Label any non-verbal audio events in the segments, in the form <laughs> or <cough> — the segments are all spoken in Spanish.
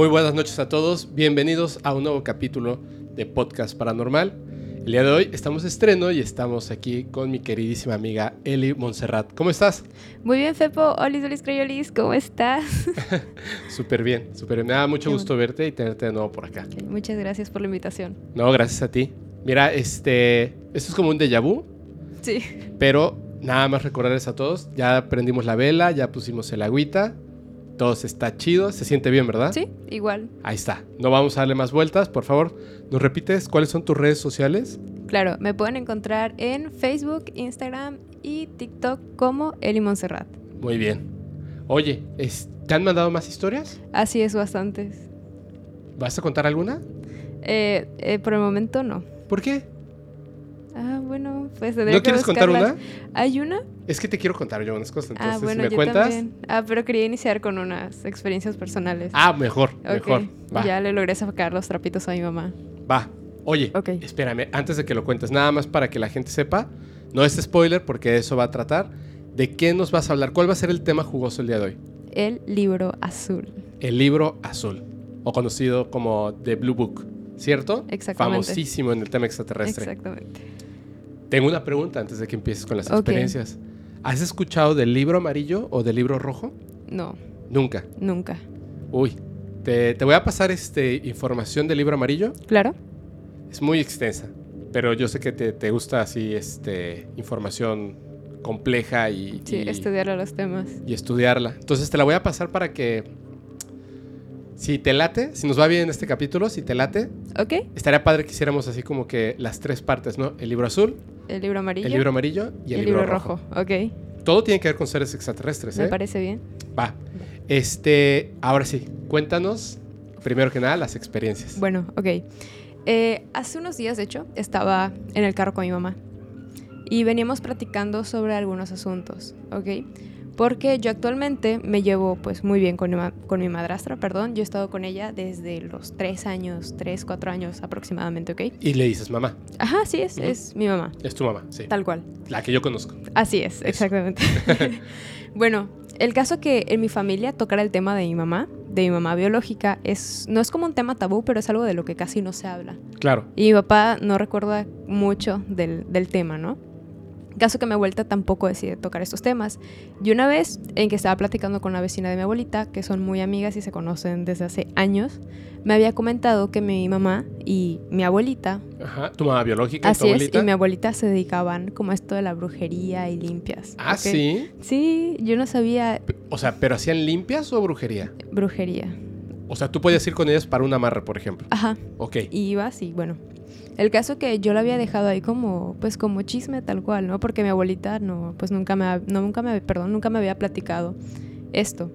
Muy buenas noches a todos, bienvenidos a un nuevo capítulo de Podcast Paranormal. El día de hoy estamos de estreno y estamos aquí con mi queridísima amiga Eli Montserrat. ¿Cómo estás? Muy bien, Fepo. Olis, olis, crayolis, ¿cómo estás? <laughs> súper bien, súper bien. Me da mucho gusto verte y tenerte de nuevo por acá. muchas gracias por la invitación. No, gracias a ti. Mira, este, esto es como un déjà vu. Sí. Pero nada más recordarles a todos, ya prendimos la vela, ya pusimos el agüita, todo está chido, se siente bien, ¿verdad? Sí, igual. Ahí está. No vamos a darle más vueltas, por favor. ¿Nos repites cuáles son tus redes sociales? Claro, me pueden encontrar en Facebook, Instagram y TikTok como Eli Montserrat. Muy bien. Oye, ¿te han mandado más historias? Así es, bastantes. ¿Vas a contar alguna? Eh, eh, por el momento no. ¿Por qué? Ah, bueno, pues ¿No quieres contar una? ¿Hay una? Es que te quiero contar yo unas cosas. ah, bueno, ¿me cuentas? También. Ah, pero quería iniciar con unas experiencias personales. Ah, mejor, mejor. Ya le logré sacar los trapitos a mi mamá. Va. Oye, espérame, antes de que lo cuentes, nada más para que la gente sepa, no es spoiler porque eso va a tratar. ¿De qué nos vas a hablar? ¿Cuál va a ser el tema jugoso el día de hoy? El libro azul. El libro azul, o conocido como The Blue Book, ¿cierto? Exactamente. Famosísimo en el tema extraterrestre. Exactamente. Tengo una pregunta antes de que empieces con las experiencias. ¿Has escuchado del libro amarillo o del libro rojo? No. Nunca. Nunca. Uy, te, voy a pasar este, información del libro amarillo. Claro. Es muy extensa, pero yo sé que te, gusta así este, información compleja y... Sí, estudiar los temas. Y estudiarla. Entonces te la voy a pasar para que si te late, si nos va bien este capítulo, si te late, ok estaría padre que hiciéramos así como que las tres partes, ¿no? El libro azul, el libro amarillo, el libro amarillo y el, libro, rojo. Ok. Todo tiene que ver con seres extraterrestres, ¿eh? Me parece bien. Va. Este, ahora sí, cuéntanos, primero que nada, las experiencias. Bueno, ok. Eh, hace unos días, de hecho, estaba en el carro con mi mamá y veníamos platicando sobre algunos asuntos, ¿ok? Porque yo actualmente me llevo pues muy bien con mi, con mi madrastra, perdón, yo he estado con ella desde los tres años, tres, cuatro años aproximadamente, ¿ok? Y le dices mamá. Ajá, sí, es, es mi mamá. Es tu mamá, sí. Tal cual. La que yo conozco. Así es, exactamente. <laughs> <laughs> bueno, el caso que en mi familia tocar el tema de mi mamá, de mi mamá biológica, es, no es como un tema tabú, pero es algo de lo que casi no se habla. Claro. Y mi papá no recuerda mucho del, del tema, ¿no? Caso que mi abuelita tampoco decide tocar estos temas. Y una vez en que estaba platicando con la vecina de mi abuelita, que son muy amigas y se conocen desde hace años, me había comentado que mi mamá y mi abuelita... Ajá, tu mamá biológica. Así y es, y mi abuelita se dedicaban como a esto de la brujería y limpias. Ah, sí. Sí, yo no sabía... O sea, ¿pero hacían limpias o brujería? Brujería. O sea, tú podías ir con ellas para un amarre, por ejemplo. Ajá. Ok. Y iba así, bueno. El caso que yo lo había dejado ahí como, pues como chisme tal cual, ¿no? Porque mi abuelita no, pues nunca me, no, nunca me, perdón, nunca me había platicado esto.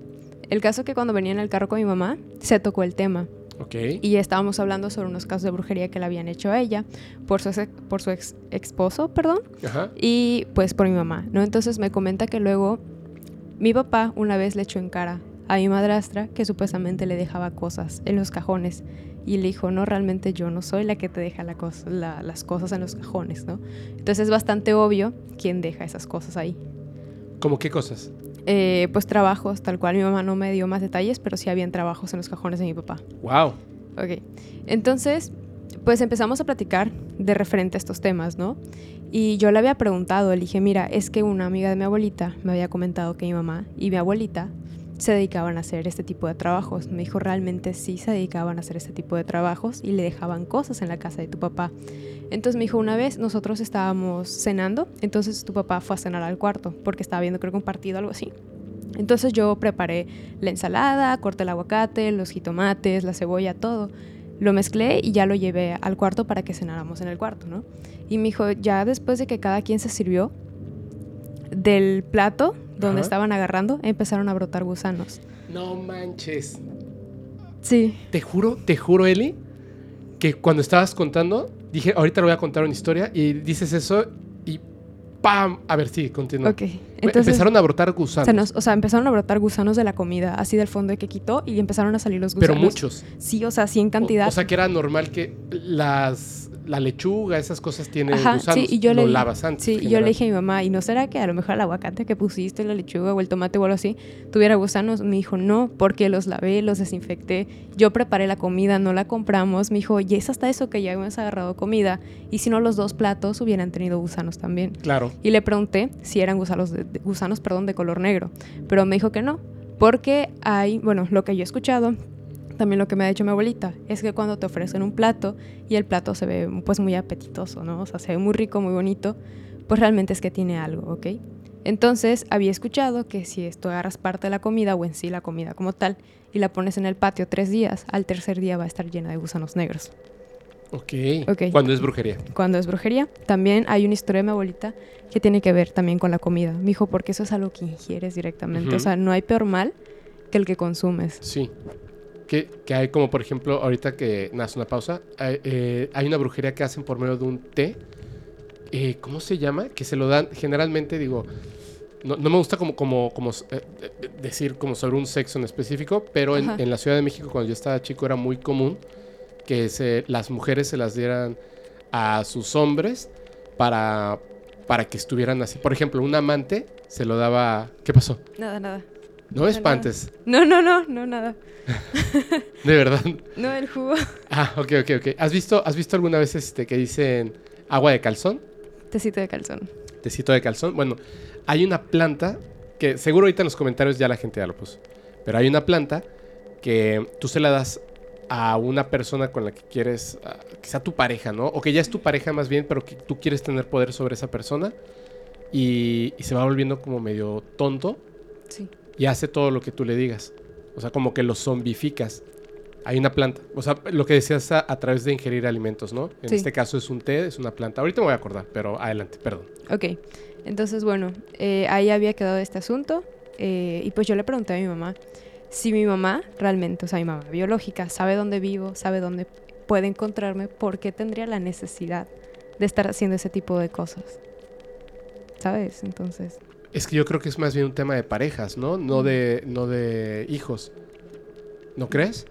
El caso que cuando venía en el carro con mi mamá, se tocó el tema. Okay. Y estábamos hablando sobre unos casos de brujería que le habían hecho a ella por su, ex, por su ex esposo, perdón. Ajá. Y pues por mi mamá, ¿no? Entonces me comenta que luego mi papá una vez le echó en cara a mi madrastra que supuestamente le dejaba cosas en los cajones y le dijo, no, realmente yo no soy la que te deja la las cosas en los cajones, ¿no? Entonces es bastante obvio quién deja esas cosas ahí. ¿Cómo qué cosas? Eh, pues trabajos, tal cual. Mi mamá no me dio más detalles, pero sí habían trabajos en los cajones de mi papá. ¡Wow! Ok. Entonces, pues empezamos a platicar de referente a estos temas, ¿no? Y yo le había preguntado, le dije, mira, es que una amiga de mi abuelita me había comentado que mi mamá y mi abuelita se dedicaban a hacer este tipo de trabajos. Me dijo, realmente sí se dedicaban a hacer este tipo de trabajos y le dejaban cosas en la casa de tu papá. Entonces me dijo, una vez nosotros estábamos cenando, entonces tu papá fue a cenar al cuarto porque estaba viendo creo que un partido, algo así. Entonces yo preparé la ensalada, corté el aguacate, los jitomates, la cebolla, todo. Lo mezclé y ya lo llevé al cuarto para que cenáramos en el cuarto, ¿no? Y me dijo, ya después de que cada quien se sirvió, del plato donde estaban agarrando, empezaron a brotar gusanos. No manches. Sí. Te juro, te juro, Eli, que cuando estabas contando, dije, ahorita le voy a contar una historia y dices eso y ¡pam! A ver, sí, continúa. Ok. Entonces, empezaron a brotar gusanos. o sea, empezaron a brotar gusanos de la comida, así del fondo de que quitó y empezaron a salir los gusanos. Pero muchos. Sí, o sea, sí en cantidad. O, sea, que era normal que las la lechuga, esas cosas tienen Ajá, gusanos. sí, y yo lo le, lavas antes. Sí, yo le dije a mi mamá, ¿y no será que a lo mejor el aguacate que pusiste, la lechuga o el tomate o algo así, tuviera gusanos? Me dijo, no, porque los lavé, los desinfecté, yo preparé la comida, no la compramos. Me dijo, y es hasta eso que ya hemos agarrado comida, y si no los dos platos hubieran tenido gusanos también. Claro. Y le pregunté si eran gusanos, de, de- gusanos perdón, de color negro, pero me dijo que no, porque hay, bueno, lo que yo he escuchado, también lo que me ha dicho mi abuelita, es que cuando te ofrecen un plato y el plato se ve pues muy apetitoso, ¿no? O sea, se ve muy rico, muy bonito, pues realmente es que tiene algo, ¿ok? Entonces había escuchado que si esto agarras parte de la comida o en sí la comida como tal y la pones en el patio tres días, al tercer día va a estar llena de gusanos negros. Ok. Ok. Cuando es brujería. Cuando es brujería, también hay una historia de mi abuelita que tiene que ver también con la comida. Me dijo, porque eso es algo que ingieres directamente. O sea, no hay peor mal que el que consumes. Sí. Que, que hay como, por ejemplo, ahorita que nace una pausa, hay, eh, hay una brujería que hacen por medio de un té. eh, ¿Cómo se llama? Que se lo dan, generalmente digo, no, no me gusta como, como, como eh, decir como sobre un sexo en específico, pero en la Ciudad de México cuando yo estaba chico era muy común que se, las mujeres se las dieran a sus hombres para, para que estuvieran así. Por ejemplo, un amante se lo daba... ¿Qué pasó? Nada, nada. No espantes, No, no, no, no, nada. <laughs> de verdad. No, el jugo. Ah, ok, ok, ok. ¿Has visto, ¿has visto alguna vez este, que dicen agua de calzón? Tecito de calzón. Tecito de calzón. Bueno, hay una planta que seguro ahorita en los comentarios ya la gente ya lo puso. Pero hay una planta que tú se la das a una persona con la que quieres, ah, sea tu pareja, ¿no? O que ya es tu pareja más bien, pero que tú quieres tener poder sobre esa persona. Y, y se va volviendo como medio tonto Sí. Y hace todo lo que tú le digas. O sea, como que lo zombificas. Hay una planta. O sea, lo que decías a, a través de ingerir alimentos, ¿no? En Sí. este caso es un té, es una planta. Ahorita me voy a acordar, pero adelante, perdón. Ok. Entonces, bueno, eh, ahí había quedado este asunto. eh, y pues yo le pregunté a mi mamá si mi mamá realmente, o sea, mi mamá biológica, sabe dónde vivo, sabe dónde puede encontrarme, ¿por qué tendría la necesidad de estar haciendo ese tipo de cosas? ¿Sabes? Entonces, Es que yo creo que es más bien un tema de parejas, ¿no? No de, no de hijos. ¿No crees?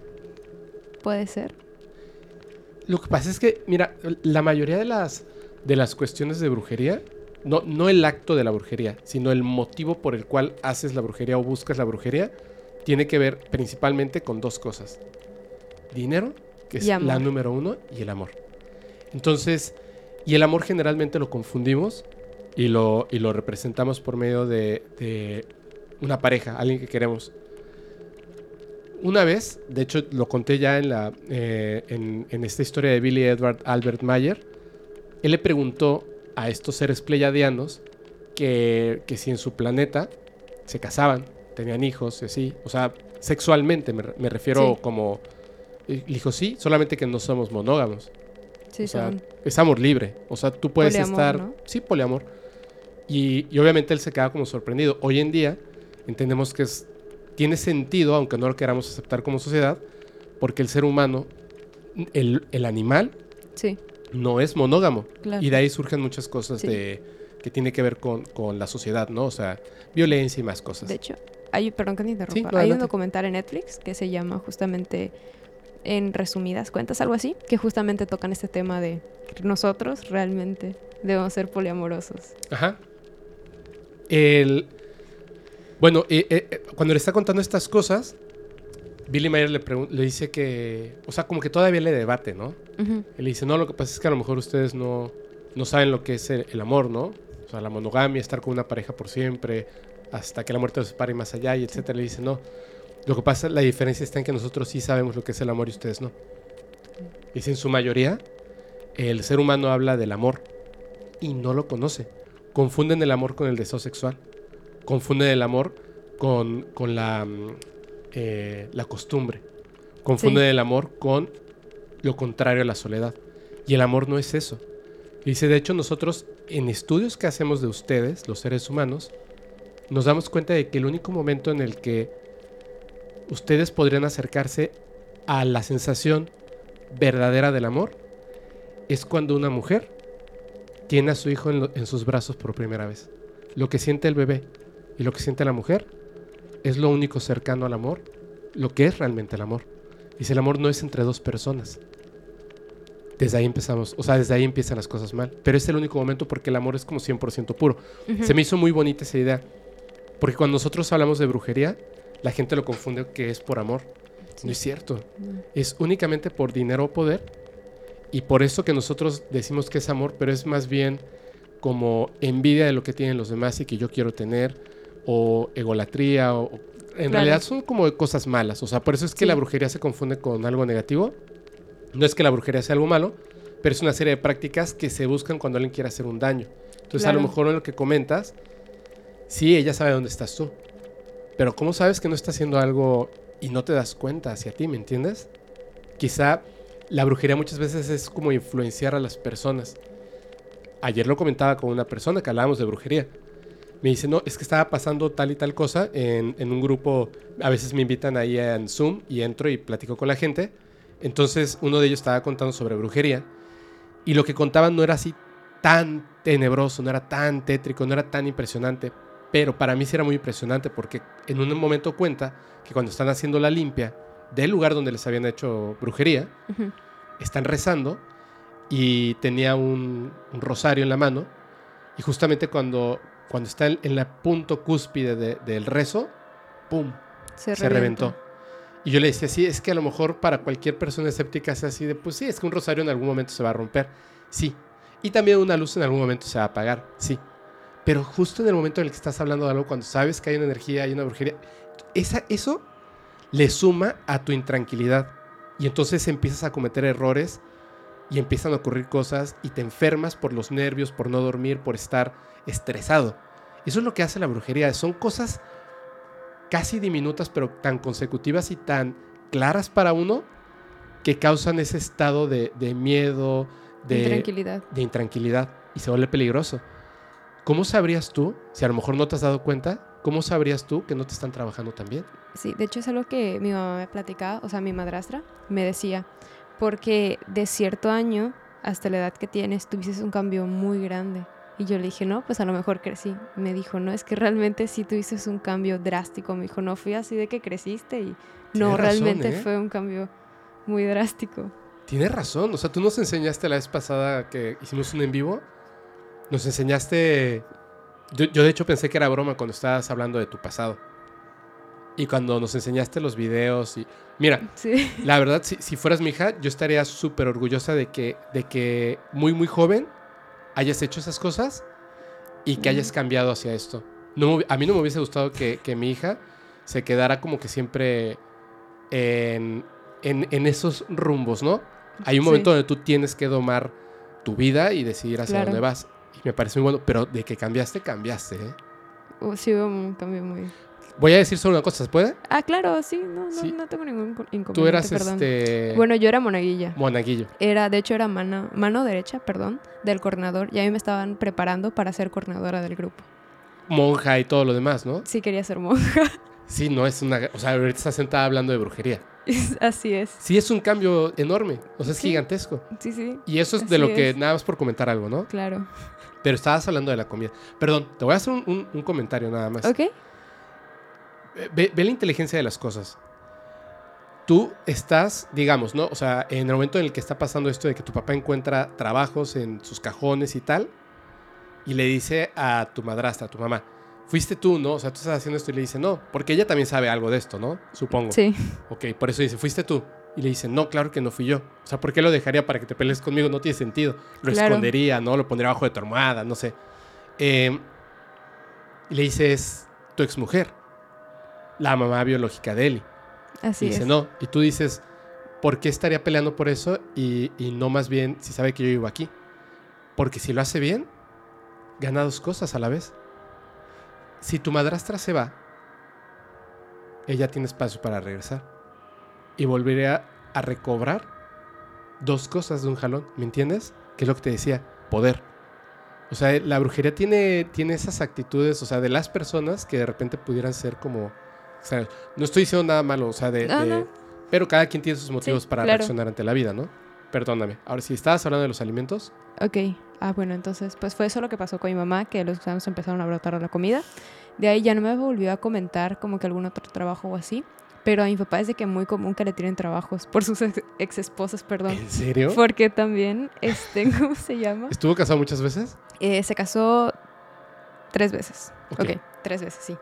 puede ser. Lo que pasa es que, mira, la mayoría de las, de las cuestiones de brujería, no, no el acto de la brujería, sino el motivo por el cual haces la brujería o buscas la brujería, tiene que ver principalmente con dos cosas. Dinero, que es la número uno, y el amor. Entonces, y el amor generalmente lo confundimos y lo, y lo representamos por medio de, de una pareja, alguien que queremos. Una vez, de hecho lo conté ya en, la, eh, en, en esta historia de Billy Edward Albert Mayer, él le preguntó a estos seres pleiadianos que, que si en su planeta se casaban, tenían hijos y así, o sea, sexualmente me, me refiero Sí. como... le dijo, sí, solamente que no somos monógamos. Sí, o sea, son- es amor libre. O sea, tú puedes Poliamor, estar... ¿no? Sí, poliamor. Y, y obviamente él se queda como sorprendido. Hoy en día entendemos que es, tiene sentido, aunque no lo queramos aceptar como sociedad, porque el ser humano, el, el animal, sí, no es monógamo. claro. Y de ahí surgen muchas cosas Sí. de, que tiene que ver con, con la sociedad, ¿no? O sea, violencia y más cosas. De hecho, hay, perdón que te interrumpa, Sí, no, hay un documental en Netflix que se llama justamente En resumidas cuentas, algo así, que justamente tocan este tema de que nosotros realmente debemos ser poliamorosos. Ajá. El, bueno, eh, eh, eh, cuando le está contando estas cosas, Billy Mayer le, le dice que, o sea, como que todavía le debate, ¿no? Él le dice, no, lo que pasa es que a lo mejor ustedes no, no saben lo que es el, el amor, ¿no? O sea, la monogamia, estar con una pareja por siempre, hasta que la muerte los separe y más allá, y etcétera. Le dice, no. Lo que pasa, la diferencia está en que nosotros sí sabemos lo que es el amor y ustedes no. Dice, en su mayoría, el ser humano habla del amor y no lo conoce. Confunden el amor con el deseo sexual. Confunden el amor con, con la, mm, eh, la costumbre. Confunden Sí. el amor con lo contrario a la soledad. Y el amor no es eso. Dice, de hecho, nosotros en estudios que hacemos de ustedes, los seres humanos, nos damos cuenta de que el único momento en el que ustedes podrían acercarse a la sensación verdadera del amor es cuando una mujer tiene a su hijo en, lo- en sus brazos por primera vez. Lo que siente el bebé y lo que siente la mujer es lo único cercano al amor, lo que es realmente el amor. Dice, el amor no es entre dos personas. desde ahí empezamos, o sea, desde ahí empiezan las cosas mal. Pero es el único momento porque el amor es como 100% puro. Se me hizo muy bonita esa idea. Porque cuando nosotros hablamos de brujería, la gente lo confunde que es por amor. Sí. No es cierto. No. Es únicamente por dinero o poder. Y por eso que nosotros decimos que es amor, pero es más bien como envidia de lo que tienen los demás y que yo quiero tener, o egolatría, o, o- en Claro. realidad son como cosas malas. O sea, por eso es que Sí. la brujería se confunde con algo negativo. No es que la brujería sea algo malo, pero es una serie de prácticas que se buscan cuando alguien quiere hacer un daño. Entonces, a lo mejor en lo que comentas, sí, ella sabe dónde estás tú. Pero ¿cómo sabes que no está haciendo algo y no te das cuenta hacia ti, ¿me entiendes? Quizá la brujería muchas veces es como influenciar a las personas. Ayer lo comentaba con una persona que hablábamos de brujería. Me dice, no, es que estaba pasando tal y tal cosa en, un grupo. A veces me invitan ahí en Zoom y entro y platico con la gente. Entonces uno de ellos estaba contando sobre brujería. Y lo que contaban no era así tan tenebroso, no era tan tétrico, no era tan impresionante. Pero para mí sí era muy impresionante porque en un momento cuenta que cuando están haciendo la limpia del lugar donde les habían hecho brujería, están rezando y tenía un, un rosario en la mano y justamente cuando, cuando está en, la punto cúspide de- del rezo, ¡pum! Se, reventó. Y yo le decía, sí, es que a lo mejor para cualquier persona escéptica es así de, pues sí, es que un rosario en algún momento se va a romper, sí. Y también una luz en algún momento se va a apagar, sí. Pero justo en el momento en el que estás hablando de algo, cuando sabes que hay una energía, hay una brujería, esa, eso le suma a tu intranquilidad. Y entonces empiezas a cometer errores y empiezan a ocurrir cosas y te enfermas por los nervios, por no dormir, por estar estresado. Eso es lo que hace la brujería. Son cosas casi diminutas, pero tan consecutivas y tan claras para uno que causan ese estado de, de miedo, de, Intranquilidad. de intranquilidad y se vuelve peligroso. ¿Cómo sabrías tú, si a lo mejor no te has dado cuenta, cómo sabrías tú que no te están trabajando tan bien? Sí, de hecho es algo que mi mamá me platicaba, o sea, mi madrastra me decía, porque de cierto año hasta la edad que tienes tuviste un cambio muy grande. Y yo le dije, no, pues a lo mejor crecí. Me dijo, no, es que realmente sí tuviste un cambio drástico. Me dijo, no fui así de que creciste y no, Tienes razón, realmente ¿eh? fue un cambio muy drástico. Tienes razón, o sea, tú nos enseñaste la vez pasada que hicimos un en vivo, nos enseñaste, yo, yo de hecho pensé que era broma cuando estabas hablando de tu pasado. Y cuando nos enseñaste los videos y... Mira, Sí, La verdad, si, si fueras mi hija, yo estaría súper orgullosa de que, de que muy, muy joven hayas hecho esas cosas y que hayas Ujú. cambiado hacia esto. No, a mí no me hubiese gustado que, que mi hija se quedara como que siempre en, en- en esos rumbos, ¿no? Hay un Sí. momento donde tú tienes que domar tu vida y decidir hacia Claro. dónde vas. Me parece muy bueno, pero de que cambiaste, cambiaste. ¿eh? Uh, sí hubo un cambio muy... Voy a decir solo una cosa, ¿se puede? Ah, claro, sí, no, no, Sí. no tengo ningún inco- inconveniente, Tú eras perdón. este... Bueno, yo era monaguilla. monaguillo. Era, de hecho, era mano, mano derecha, perdón, del coordinador. Y a mí me estaban preparando para ser coordinadora del grupo. monja y todo lo demás, ¿no? Sí quería ser monja. <laughs> Sí, no es una... O sea, ahorita está sentada hablando de brujería. Así es. Sí, es un cambio enorme. O sea, es Sí. gigantesco. Sí, sí, Y eso es de lo que... Nada más por comentar algo, ¿no? claro. Pero estabas hablando de la comida. Perdón, te voy a hacer un, un- un comentario nada más. ¿Ok? Ve, ve la inteligencia de las cosas. Tú estás, digamos, ¿no? O sea, en el momento en el que está pasando esto de que tu papá encuentra trabajos en sus cajones y tal, y le dice a tu madrastra, a tu mamá, fuiste tú, ¿no? O sea, tú estás haciendo esto y le dice, no, porque ella también sabe algo de esto, ¿no? Supongo. Sí, Ok, por eso dice, fuiste tú. Y le dice, no, claro que no fui yo. O sea, ¿por qué lo dejaría para que te pelees conmigo? No tiene sentido. Lo Claro. escondería, ¿no? Lo pondría abajo de tu almohada, no sé. Eh, y le dice, es tu exmujer, la mamá biológica de Eli. así y dice, es. no. Y tú dices, ¿por qué estaría peleando por eso? Y, y no más bien si sabe que yo vivo aquí. Porque si lo hace bien, gana dos cosas a la vez. Si tu madrastra se va, ella tiene espacio para regresar. Y volvería a recobrar dos cosas de un jalón, ¿me entiendes? Que es lo que te decía, poder. O sea, la brujería tiene, tiene esas actitudes, o sea, de las personas que de repente pudieran ser como... o sea, no estoy diciendo nada malo, o sea, de... No, de- no. Pero cada quien tiene sus motivos para claro. reaccionar ante la vida, ¿no? Perdóname. Ahora, si estabas hablando de los alimentos, Ok. Ah, bueno, entonces, pues fue eso lo que pasó con mi mamá, que los gusanos empezaron a brotar a la comida. De ahí ya no me volvió a comentar como que algún otro trabajo o así. Pero a mi papá es de que muy común que le tiren trabajos por sus ex, ex esposas, perdón. ¿En serio? Porque también, este, <laughs> ¿cómo se llama? ¿Estuvo casado muchas veces? Eh, se casó tres veces. Ok. ok, tres veces, sí.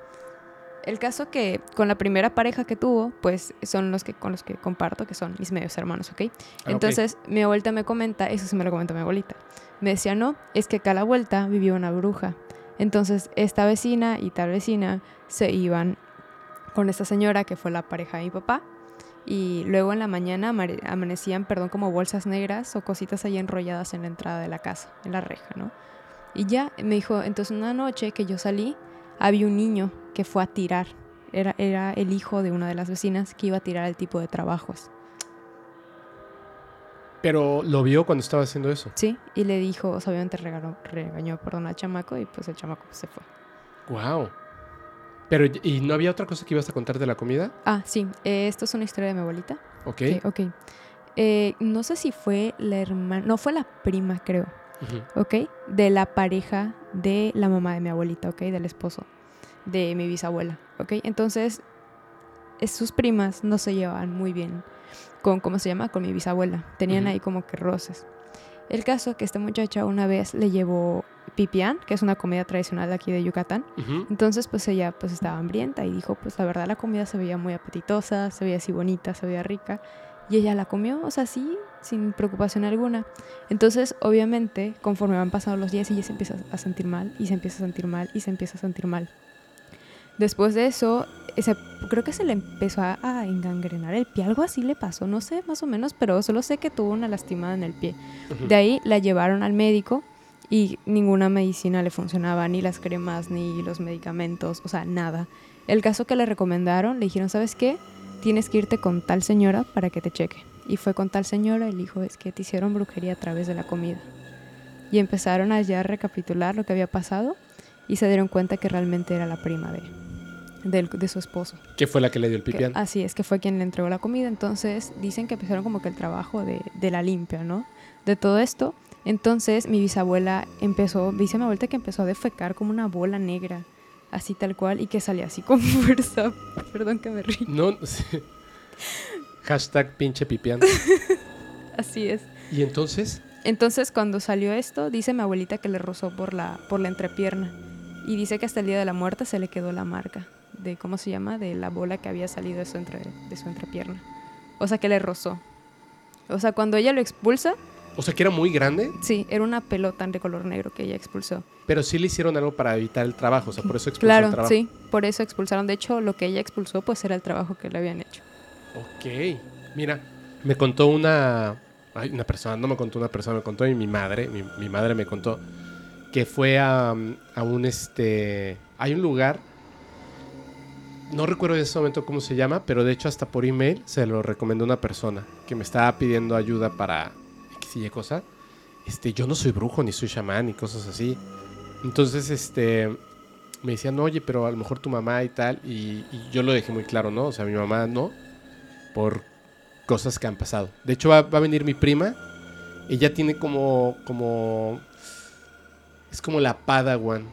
El caso que con la primera pareja que tuvo, pues son los que con los que comparto, que son mis medios hermanos, ¿ok? Ah. Entonces mi abuelita me comenta, eso sí me lo comenta mi abuelita, me decía, no, es que acá a la vuelta vivía una bruja. Entonces esta vecina y tal vecina se iban con esta señora que fue la pareja de mi papá. Y luego en la mañana amanecían, perdón, como bolsas negras o cositas ahí enrolladas en la entrada de la casa, en la reja, ¿no? Y ya me dijo, entonces una noche que yo salí, había un niño que fue a tirar. Era, era el hijo de una de las vecinas que iba a tirar el tipo de trabajos. Pero lo vio cuando estaba haciendo eso. Sí, y le dijo, o sea, obviamente regaló, regañó, perdón, al chamaco y pues el chamaco pues, se fue. Wow. Pero, ¿y no había otra cosa que ibas a contar de la comida? Ah, sí, eh, esto es una historia de mi abuelita. Ok. Ok. Eh, no sé si fue la hermana, no fue la prima, creo, Ujú. ¿ok? De la pareja de la mamá de mi abuelita, ¿ok? Del esposo de mi bisabuela, ¿ok? Entonces, es- sus primas no se llevaban muy bien con, ¿cómo se llama? Con mi bisabuela. Tenían ahí como que roces. El caso que esta muchacha una vez le llevó pipián, que es una comida tradicional aquí de Yucatán. Ujú. Entonces, pues ella pues estaba hambrienta y dijo, pues la verdad la comida se veía muy apetitosa, se veía así bonita, se veía rica. Y ella la comió, o sea, sí, sin preocupación alguna. Entonces, obviamente, conforme van pasando los días, ella se empieza a sentir mal y se empieza a sentir mal y se empieza a sentir mal. Después de eso, ese- creo que se le empezó a, a engangrenar el pie, algo así le pasó, no sé más o menos, pero solo sé que tuvo una lastimada en el pie. De ahí la llevaron al médico y ninguna medicina le funcionaba, ni las cremas, ni los medicamentos, o sea, nada. El caso que le recomendaron, le dijeron, ¿sabes qué? Tienes que irte con tal señora para que te cheque. Y fue con tal señora y le dijo, es que te hicieron brujería a través de la comida. Y empezaron a ya recapitular lo que había pasado y se dieron cuenta que realmente era la prima de, del- de su esposo. ¿Qué fue la que le dio el Que- pipián? así es, que fue quien le entregó la comida. Entonces dicen que empezaron como que el trabajo de, de la limpia, ¿no? De todo esto. Entonces mi bisabuela empezó, dice mi abuelita que empezó a defecar como una bola negra, así tal cual, y que salía así con <laughs> fuerza. Perdón que me río. No, sí. Hashtag pinche pipián. <laughs> Así es. ¿Y entonces? Entonces cuando salió esto, dice mi abuelita que le rozó por la, por la entrepierna. Y dice que hasta el día de la muerte se le quedó la marca de, ¿cómo se llama? De la bola que había salido de su, entre, de su entrepierna. O sea, que le rozó. O sea, cuando ella lo expulsa, O sea, que era muy grande, Sí, era una pelota de color negro que ella expulsó. pero sí le hicieron algo para evitar el trabajo. O sea, por eso expulsó Claro, el trabajo. sí, por eso expulsaron. De hecho, lo que ella expulsó, pues era el trabajo que le habían hecho. Ok. Mira, me contó una. Ay, una persona, no me contó una persona, me contó mi madre. Mi, mi madre me contó que fue a, a un este. Hay un lugar. No recuerdo en ese momento cómo se llama, pero de hecho hasta por email se lo recomendó una persona que me estaba pidiendo ayuda para X y Y cosa. Este, yo no soy brujo, ni soy chamán, ni cosas así. Entonces, este, me decían, oye, pero a lo mejor tu mamá y tal. Y, yo lo dejé muy claro, ¿no? O sea, mi mamá no, por cosas que han pasado. De hecho, va, a venir mi prima. Ella tiene como, como, es como la padawan.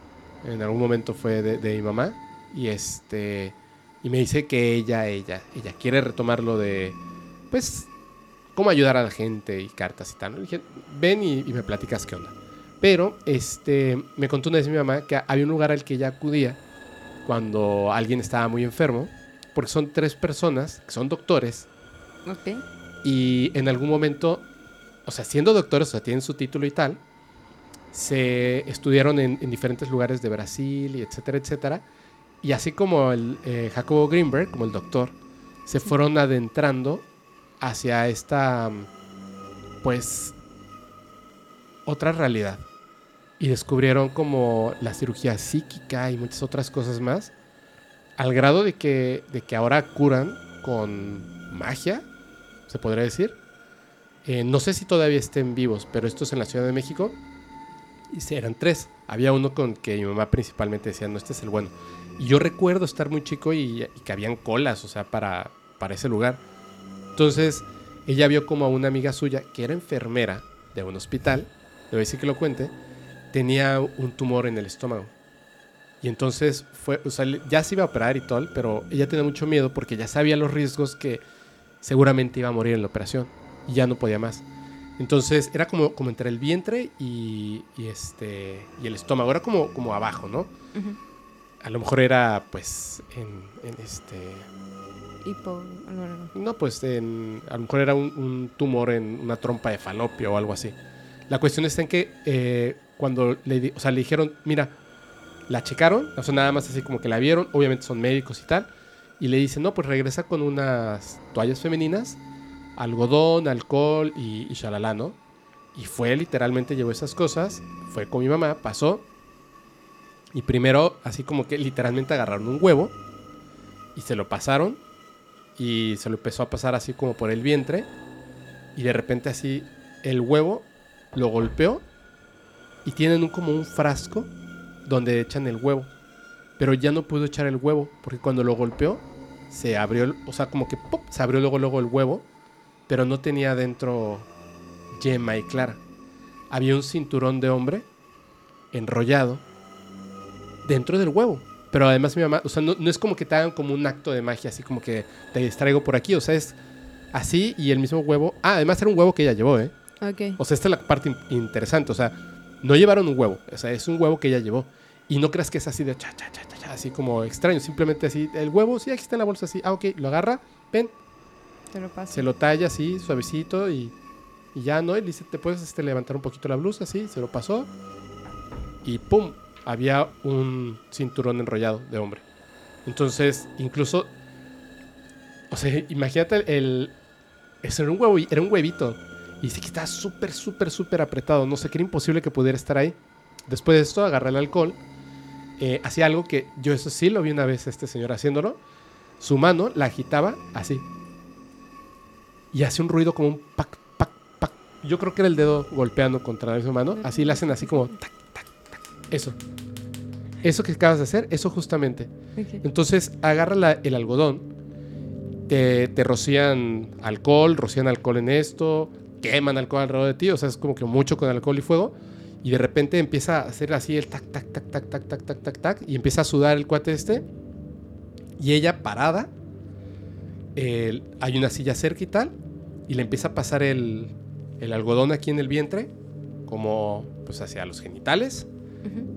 En algún momento fue de mi mamá. Y este, y me dice que ella, ella, ella quiere retomar lo de, pues, cómo ayudar a la gente y cartas y tal. Le dije, ven y, y me platicas qué onda. Pero, este, me contó una vez mi mamá que había un lugar al que ella acudía cuando alguien estaba muy enfermo, porque son tres personas que son doctores Ok. y en algún momento, o sea, siendo doctores, o sea, tienen su título y tal, se estudiaron en, en diferentes lugares de Brasil y etcétera, etcétera. Y así como el eh, Jacobo Greenberg, como el doctor, se fueron adentrando hacia esta, mm, pues, otra realidad. Y descubrieron como la cirugía psíquica y muchas otras cosas más, al grado de que, de que ahora curan con magia, se podría decir. Eh, no sé si todavía estén vivos, pero esto es en la Ciudad de México. Y eran tres. Había uno con que mi mamá principalmente decía, no, este es el bueno. Y yo recuerdo estar muy chico y, y que habían colas, o sea, para, para ese lugar. Entonces, ella vio como a una amiga suya, que era enfermera de un hospital, a decir que lo cuente, tenía un tumor en el estómago. Y entonces fue, o sea, ya se iba a operar y todo, pero ella tenía mucho miedo porque ya sabía los riesgos que seguramente iba a morir en la operación y ya no podía más. Entonces era como, como entre el vientre y, y este, y el estómago, era como, como abajo, ¿no? Ujú. A lo mejor era pues en, en este... Hipo... no, no, no. No, pues en, a lo mejor era un, un tumor en una trompa de falopio o algo así. La cuestión está en que eh, cuando le, o sea, le dijeron, mira, la checaron, o sea, nada más así como que la vieron, obviamente son médicos y tal, y le dicen, no, pues regresa con unas toallas femeninas, algodón, alcohol y, y shalala, ¿no? Y fue, literalmente llevó esas cosas, fue con mi mamá, pasó, y primero así como que literalmente agarraron un huevo y se lo pasaron y se lo empezó a pasar así como por el vientre. Y de repente así el huevo lo golpeó y tienen un, como un frasco donde echan el huevo. Pero ya no pudo echar el huevo porque cuando lo golpeó se abrió o sea como que ¡pop! se abrió luego luego el huevo pero no tenía dentro yema y clara. Había un cinturón de hombre enrollado dentro del huevo pero además mi mamá, o sea, no, no es como que te hagan como un acto de magia, así como que te distraigo por aquí, o sea, es así y el mismo huevo. Ah, además era un huevo que ella llevó, ¿eh? Ok. O sea, esta es la parte in- interesante, o sea, no llevaron un huevo, o sea, es un huevo que ella llevó. Y no creas que es así de cha, cha, cha, cha, cha, así como extraño, simplemente así, el huevo, sí, aquí está en la bolsa, así, ah, ok, lo agarra, ven, Te lo paso. se lo talla así, suavecito y, y ya, ¿no? Y dice, te puedes este, levantar un poquito la blusa, así, se lo pasó. Y pum, había un cinturón enrollado de hombre. Entonces, incluso, o sea, imagínate el... eso era un huevo, era un huevito. Y dice que estaba súper, súper, súper apretado. No sé, que era imposible que pudiera estar ahí. Después de esto, agarra el alcohol. eh, hacía algo que yo eso sí lo vi una vez este señor haciéndolo. Su mano la agitaba así. Y hace un ruido como un pac, pac, pac. Yo creo que era el dedo golpeando contra su mano. Así le hacen así como tac. Eso. Eso que acabas de hacer, eso justamente. Entonces agarra la- el algodón, te, te rocían alcohol, rocían alcohol en esto, queman alcohol alrededor de ti, o sea, es como que mucho con alcohol y fuego. Y de repente empieza a hacer así el tac, tac, tac, tac, tac, tac, tac, tac, tac, y empieza a sudar el cuate este. Y ella parada, el- hay una silla cerca y tal, y le empieza a pasar el, el algodón aquí en el vientre, como pues hacia los genitales.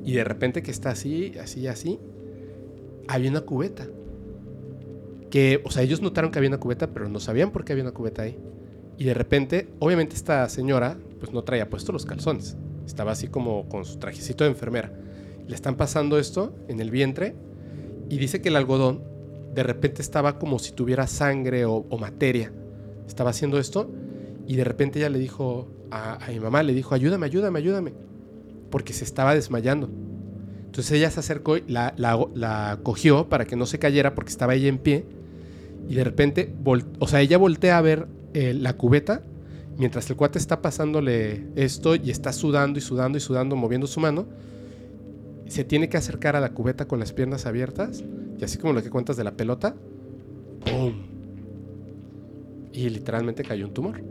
Y de repente que está así, así, así, había una cubeta. Que, o sea, ellos notaron que había una cubeta, pero no sabían por qué había una cubeta ahí. Y de repente, obviamente esta señora, pues no traía puestos los calzones. Estaba así como con su trajecito de enfermera. Le están pasando esto en el vientre y dice que el algodón de repente estaba como si tuviera sangre o, o materia. Estaba haciendo esto y de repente ella le dijo a, a mi mamá, le dijo, ayúdame, ayúdame, ayúdame porque se estaba desmayando. Entonces ella se acercó, y la, la, cogió para que no se cayera porque estaba ella en pie. Y de repente, o sea, ella voltea a ver eh, la cubeta mientras el cuate está pasándole esto y está sudando y sudando y sudando, moviendo su mano. Se tiene que acercar a la cubeta con las piernas abiertas y así como lo que cuentas de la pelota, ¡pum! Y literalmente cayó un tumor.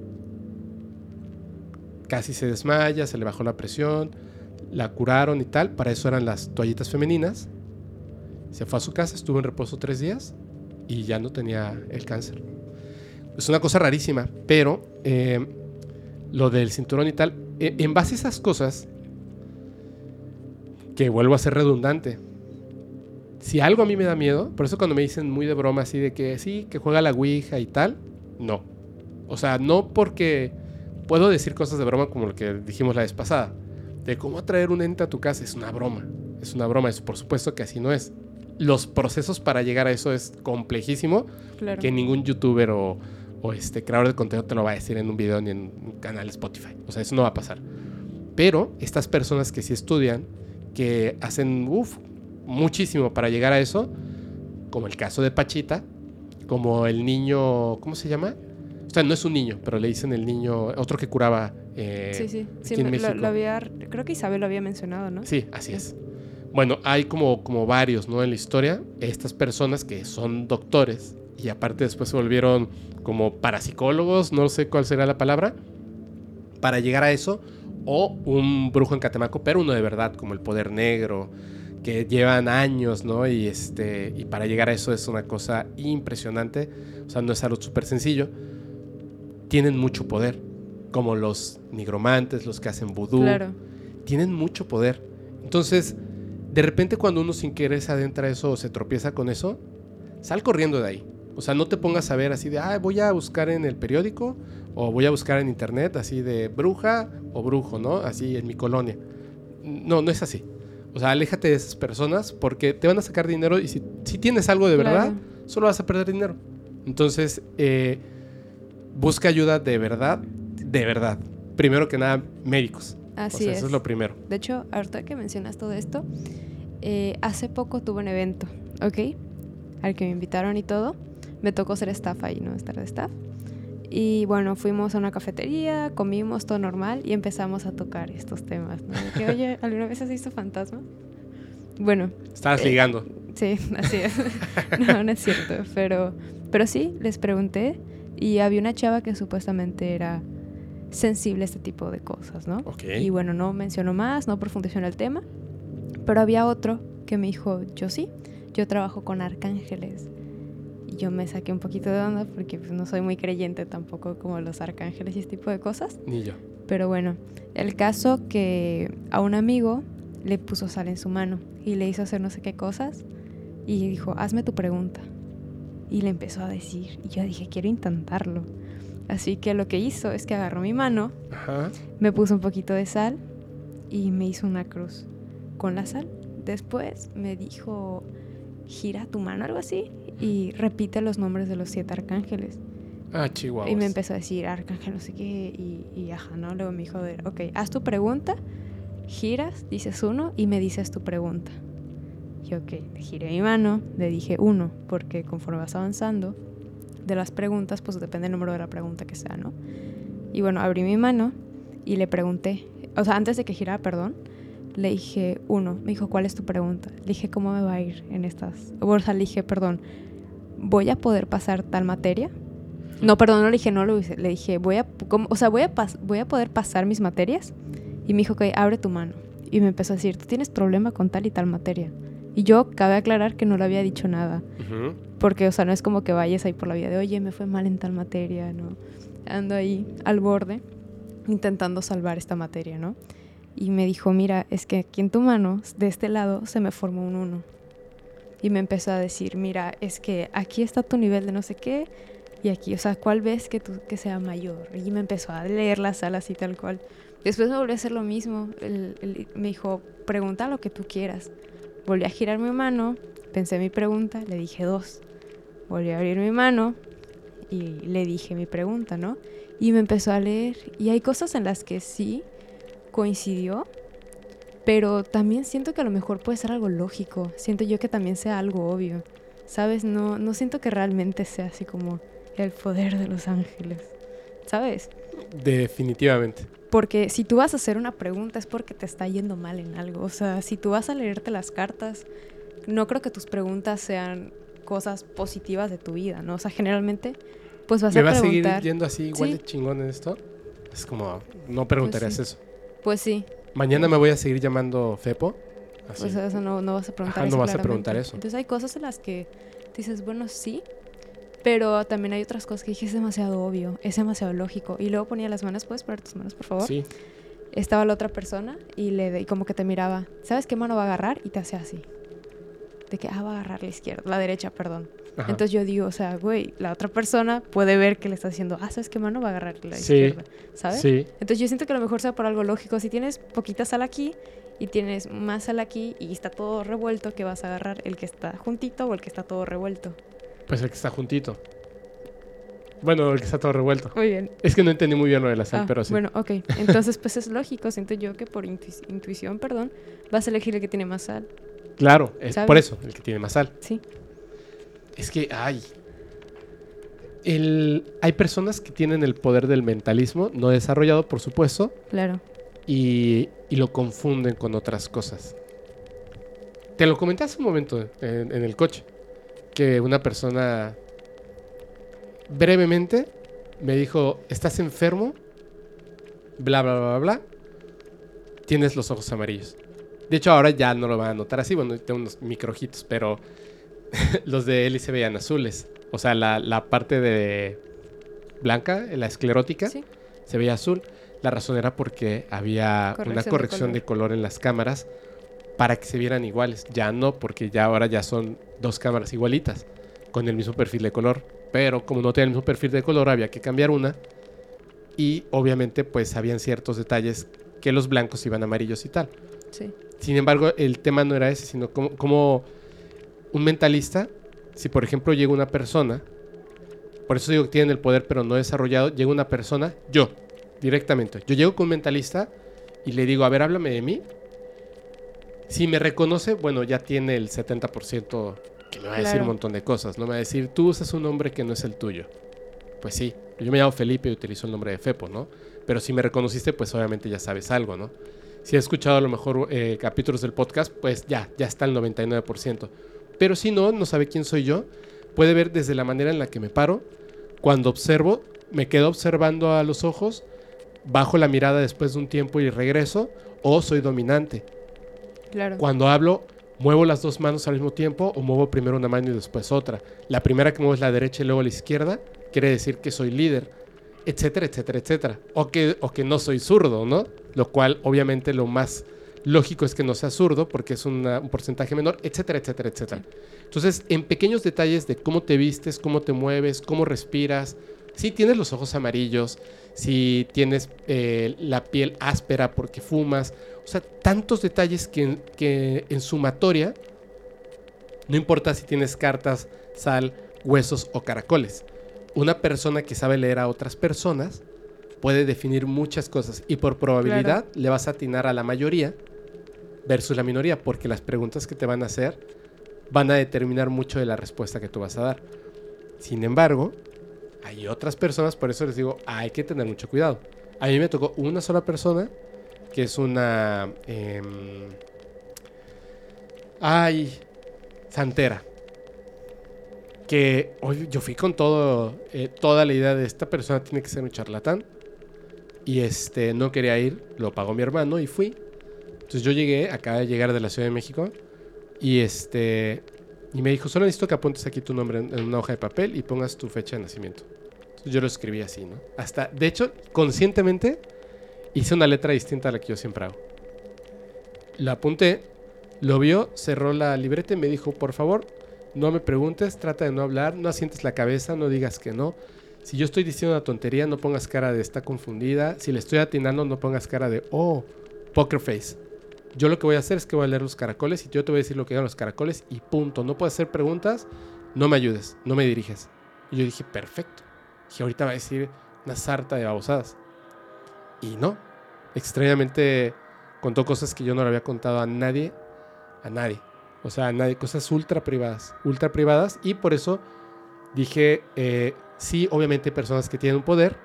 Casi se desmaya, se le bajó la presión, la curaron y tal. Para eso eran las toallitas femeninas. Se fue a su casa, estuvo en reposo tres días y ya no tenía el cáncer. Es una cosa rarísima, pero eh, lo del cinturón y tal, eh, en base a esas cosas, que vuelvo a ser redundante, si algo a mí me da miedo, por eso cuando me dicen muy de broma así de que sí, que juega la Ouija y tal, no. O sea, no porque puedo decir cosas de broma como lo que dijimos la vez pasada, de cómo atraer un ente a tu casa, es una broma, es una broma, es por supuesto que así no es. Los procesos para llegar a eso es complejísimo, Claro. que ningún youtuber o, o este creador de contenido te lo va a decir en un video ni en un canal Spotify. O sea, eso no va a pasar. Pero estas personas que sí estudian, que hacen uf, muchísimo para llegar a eso, como el caso de Pachita, como el niño, ¿cómo se llama? O sea, no es un niño, pero le dicen el niño, otro que curaba. eh, Sí, sí. sí aquí en me- lo, México. lo había, creo que Isabel lo había mencionado, ¿no? Sí, así es. Bueno, hay como, como varios, ¿no? En la historia, estas personas que son doctores y aparte después se volvieron como parapsicólogos, no sé cuál será la palabra, para llegar a eso, o un brujo en Catemaco, pero uno de verdad, como el poder negro, que llevan años, ¿no? Y, este, y para llegar a eso es una cosa impresionante, o sea, no es algo súper sencillo, tienen mucho poder, como los nigromantes, los que hacen vudú, Claro. tienen mucho poder. Entonces, de repente cuando uno sin querer se adentra a eso o se tropieza con eso, sal corriendo de ahí. O sea, no te pongas a ver así de, ah, voy a buscar en el periódico o voy a buscar en internet así de bruja o brujo, ¿no? Así en mi colonia. No, no es así. O sea, aléjate de esas personas porque te van a sacar dinero y si, si tienes algo de verdad, Claro. solo vas a perder dinero. Entonces, eh, busca ayuda de verdad, de verdad. Primero que nada, médicos. O Así sea, es. Eso es lo primero. De hecho, ahorita que mencionas todo esto, eh, hace poco tuve un evento, ¿ok? Al que me invitaron y todo. Me tocó ser staff ahí, ¿no? Estar de staff. Y bueno, fuimos a una cafetería, comimos todo normal y empezamos a tocar estos temas, ¿no? Que, oye, ¿alguna vez has visto fantasma? Bueno, Estabas Eh, ligando. Sí, así es. <laughs> no, no es cierto. Pero, pero sí, les pregunté y había una chava que supuestamente era sensible a este tipo de cosas, ¿no? Ok. Y bueno, no mencionó más, no profundizó en el tema. Pero había otro que me dijo, yo sí, yo trabajo con arcángeles. Y yo me saqué un poquito de onda porque pues, no soy muy creyente tampoco como los arcángeles y este tipo de cosas. Ni yo. Pero bueno, el caso que a un amigo le puso sal en su mano y le hizo hacer no sé qué cosas y dijo, hazme tu pregunta. Y le empezó a decir, y yo dije, quiero intentarlo. Así que lo que hizo es que agarró mi mano, Ajá. me puso un poquito de sal y me hizo una cruz con la sal. Después me dijo, gira tu mano, algo así, y repite los nombres de los siete arcángeles. Ah, Chihuahua. Y me empezó a decir, arcángel, no sé qué, y, y ajá, ¿no? Luego me dijo, ok, haz tu pregunta, giras, dices uno y me dices tu pregunta. Y ok, giré mi mano, le dije uno, porque conforme vas avanzando de las preguntas, pues depende del número de la pregunta que sea, ¿no? Y bueno, abrí mi mano y le pregunté, o sea, antes de que girara, perdón, le dije uno, me dijo, ¿cuál es tu pregunta? Le dije, ¿cómo me va a ir en estas? O le dije, perdón, ¿voy a poder pasar tal materia? No, perdón, no le dije, no lo hice. Le dije, voy a, o sea, voy a, voy a poder pasar mis materias. Y me dijo, ok, abre tu mano. Y me empezó a decir, tú tienes problema con tal y tal materia. Y yo cabe aclarar que no le había dicho nada. Porque, o sea, no es como que vayas ahí por la vida de, oye, me fue mal en tal materia, ¿no? Ando ahí al borde intentando salvar esta materia, ¿no? Y me dijo, mira, es que aquí en tu mano, de este lado, se me formó un uno. Y me empezó a decir, mira, es que aquí está tu nivel de no sé qué, y aquí, o sea, ¿cuál ves que, tú, que sea mayor? Y me empezó a leer la sala así tal cual. Después me volvió a hacer lo mismo. El- me dijo, pregunta lo que tú quieras. Volví a girar mi mano, pensé mi pregunta, le dije dos. Volví a abrir mi mano y le dije mi pregunta, ¿no? Y me empezó a leer. Y hay cosas en las que sí coincidió, pero también siento que a lo mejor puede ser algo lógico. Siento yo que también sea algo obvio. ¿Sabes? No, no siento que realmente sea así como el poder de los ángeles. ¿Sabes? Definitivamente. Porque si tú vas a hacer una pregunta es porque te está yendo mal en algo. O sea, si tú vas a leerte las cartas, no creo que tus preguntas sean cosas positivas de tu vida, ¿no? O sea, generalmente, pues vas ¿Me a va a seguir preguntar. yendo así igual Sí. de chingón en esto? Es como, no preguntarías sí. eso. Pues sí, Mañana me voy a seguir llamando Fepo. Así. pues eso no, no vas a preguntar Ajá, eso. no vas a preguntar eso. Entonces hay cosas en las que dices, bueno, sí, pero también hay otras cosas que dije, es demasiado obvio, es demasiado lógico. Y luego ponía las manos, ¿puedes poner tus manos, por favor? sí. estaba la otra persona y le y como que te miraba, ¿sabes qué mano va a agarrar? Y te hacía así. De que, ah, va a agarrar la izquierda, la derecha, perdón. Ajá. Entonces yo digo, o sea, güey, la otra persona puede ver que le está diciendo, ah, ¿sabes qué mano va a agarrar la Sí. izquierda? ¿Sabes? Sí. Entonces yo siento que a lo mejor sea por algo lógico. Si tienes poquita sal aquí y tienes más sal aquí y está todo revuelto, que vas a agarrar el que está juntito o el que está todo revuelto. Pues el que está juntito. Bueno, el que está todo revuelto. Muy bien. Es que no entendí muy bien lo de la sal, Ah, pero sí. Bueno, ok. Entonces, pues es lógico. Siento yo que por intuici- intuición, perdón, vas a elegir el que tiene más sal. Claro, es ¿Sabes? por eso, el que tiene más sal. Sí. Es que, ay. El, hay personas que tienen el poder del mentalismo, no desarrollado, por supuesto, Claro. y, y lo confunden con otras cosas. Te lo comenté hace un momento en, en el coche, que una persona brevemente me dijo, estás enfermo, bla, bla, bla, bla, bla, tienes los ojos amarillos. De hecho, ahora ya no lo van a notar así. Bueno, tengo unos microjitos, pero <laughs> los de Eli se veían azules. O sea, la, la parte de blanca, la esclerótica, Sí. se veía azul. La razón era porque había Corrección una de corrección de color. en las cámaras para que se vieran iguales. Ya no, porque ya ahora ya son dos cámaras igualitas con el mismo perfil de color. Pero como no tenían el mismo perfil de color, había que cambiar una. Y obviamente, pues habían ciertos detalles que los blancos iban amarillos y tal. Sí. Sin embargo, el tema no era ese, sino como, como un mentalista, si por ejemplo llega una persona, por eso digo que tienen el poder pero no desarrollado, llega una persona, yo, directamente, yo llego con un mentalista y le digo, a ver, háblame de mí. Si me reconoce, bueno, ya tiene el 70% que me va a decir un montón de cosas, ¿no? Me va a decir, tú usas un nombre que no es el tuyo. Pues sí, yo me llamo Felipe y utilizo el nombre de Fepo, ¿no? Pero si me reconociste, pues obviamente ya sabes algo, ¿no? Si has escuchado a lo mejor eh, capítulos del podcast, pues ya, ya está el 99%. Pero si no, no sabe quién soy yo, puede ver desde la manera en la que me paro, cuando observo, me quedo observando a los ojos, bajo la mirada después de un tiempo y regreso, o soy dominante. Claro. Cuando hablo, muevo las dos manos al mismo tiempo o muevo primero una mano y después otra. La primera que muevo es la derecha y luego la izquierda, quiere decir que soy líder, etcétera, etcétera, etcétera. O que, o que no soy zurdo, ¿no? Lo cual obviamente lo más lógico es que no sea zurdo porque es una- un porcentaje menor, etcétera, etcétera, etcétera. Entonces, en pequeños detalles de cómo te vistes, cómo te mueves, cómo respiras, si tienes los ojos amarillos, si tienes eh, la piel áspera porque fumas, o sea, tantos detalles que, que en sumatoria, no importa si tienes cartas, sal, huesos o caracoles, una persona que sabe leer a otras personas puede definir muchas cosas y por probabilidad le vas a atinar a la mayoría versus la minoría, porque las preguntas que te van a hacer van a determinar mucho de la respuesta que tú vas a dar. Sin embargo, hay otras personas, por eso les digo, hay que tener mucho cuidado. A mí me tocó una sola persona, que es una... em, ay, santera. Que hoy yo fui con todo, eh, toda la idea de esta persona tiene que ser un charlatán. Y este, no quería ir, lo pagó mi hermano y fui. Entonces yo llegué, acaba de llegar de la Ciudad de México. Y este, y me dijo, solo necesito que apuntes aquí tu nombre en una hoja de papel y pongas tu fecha de nacimiento. Entonces yo lo escribí así, ¿no? Hasta, de hecho, conscientemente hice una letra distinta a la que yo siempre hago. La apunté, lo vio, cerró la libreta y me dijo, por favor, no me preguntes, trata de no hablar, no asientes la cabeza, no digas que no. Si yo estoy diciendo una tontería, no pongas cara de está confundida. Si le estoy atinando, no pongas cara de, oh, poker face. Yo lo que voy a hacer es que voy a leer los caracoles y yo te voy a decir lo que digan los caracoles y punto. No puedes hacer preguntas, no me ayudes, no me diriges. Y yo dije, perfecto. Dije, ahorita va a decir una sarta de babosadas. Y no. Extrañamente contó cosas que yo no le había contado a nadie. A nadie. O sea, a nadie. Cosas ultra privadas. Ultra privadas. Y por eso dije, eh, sí, obviamente hay personas que tienen un poder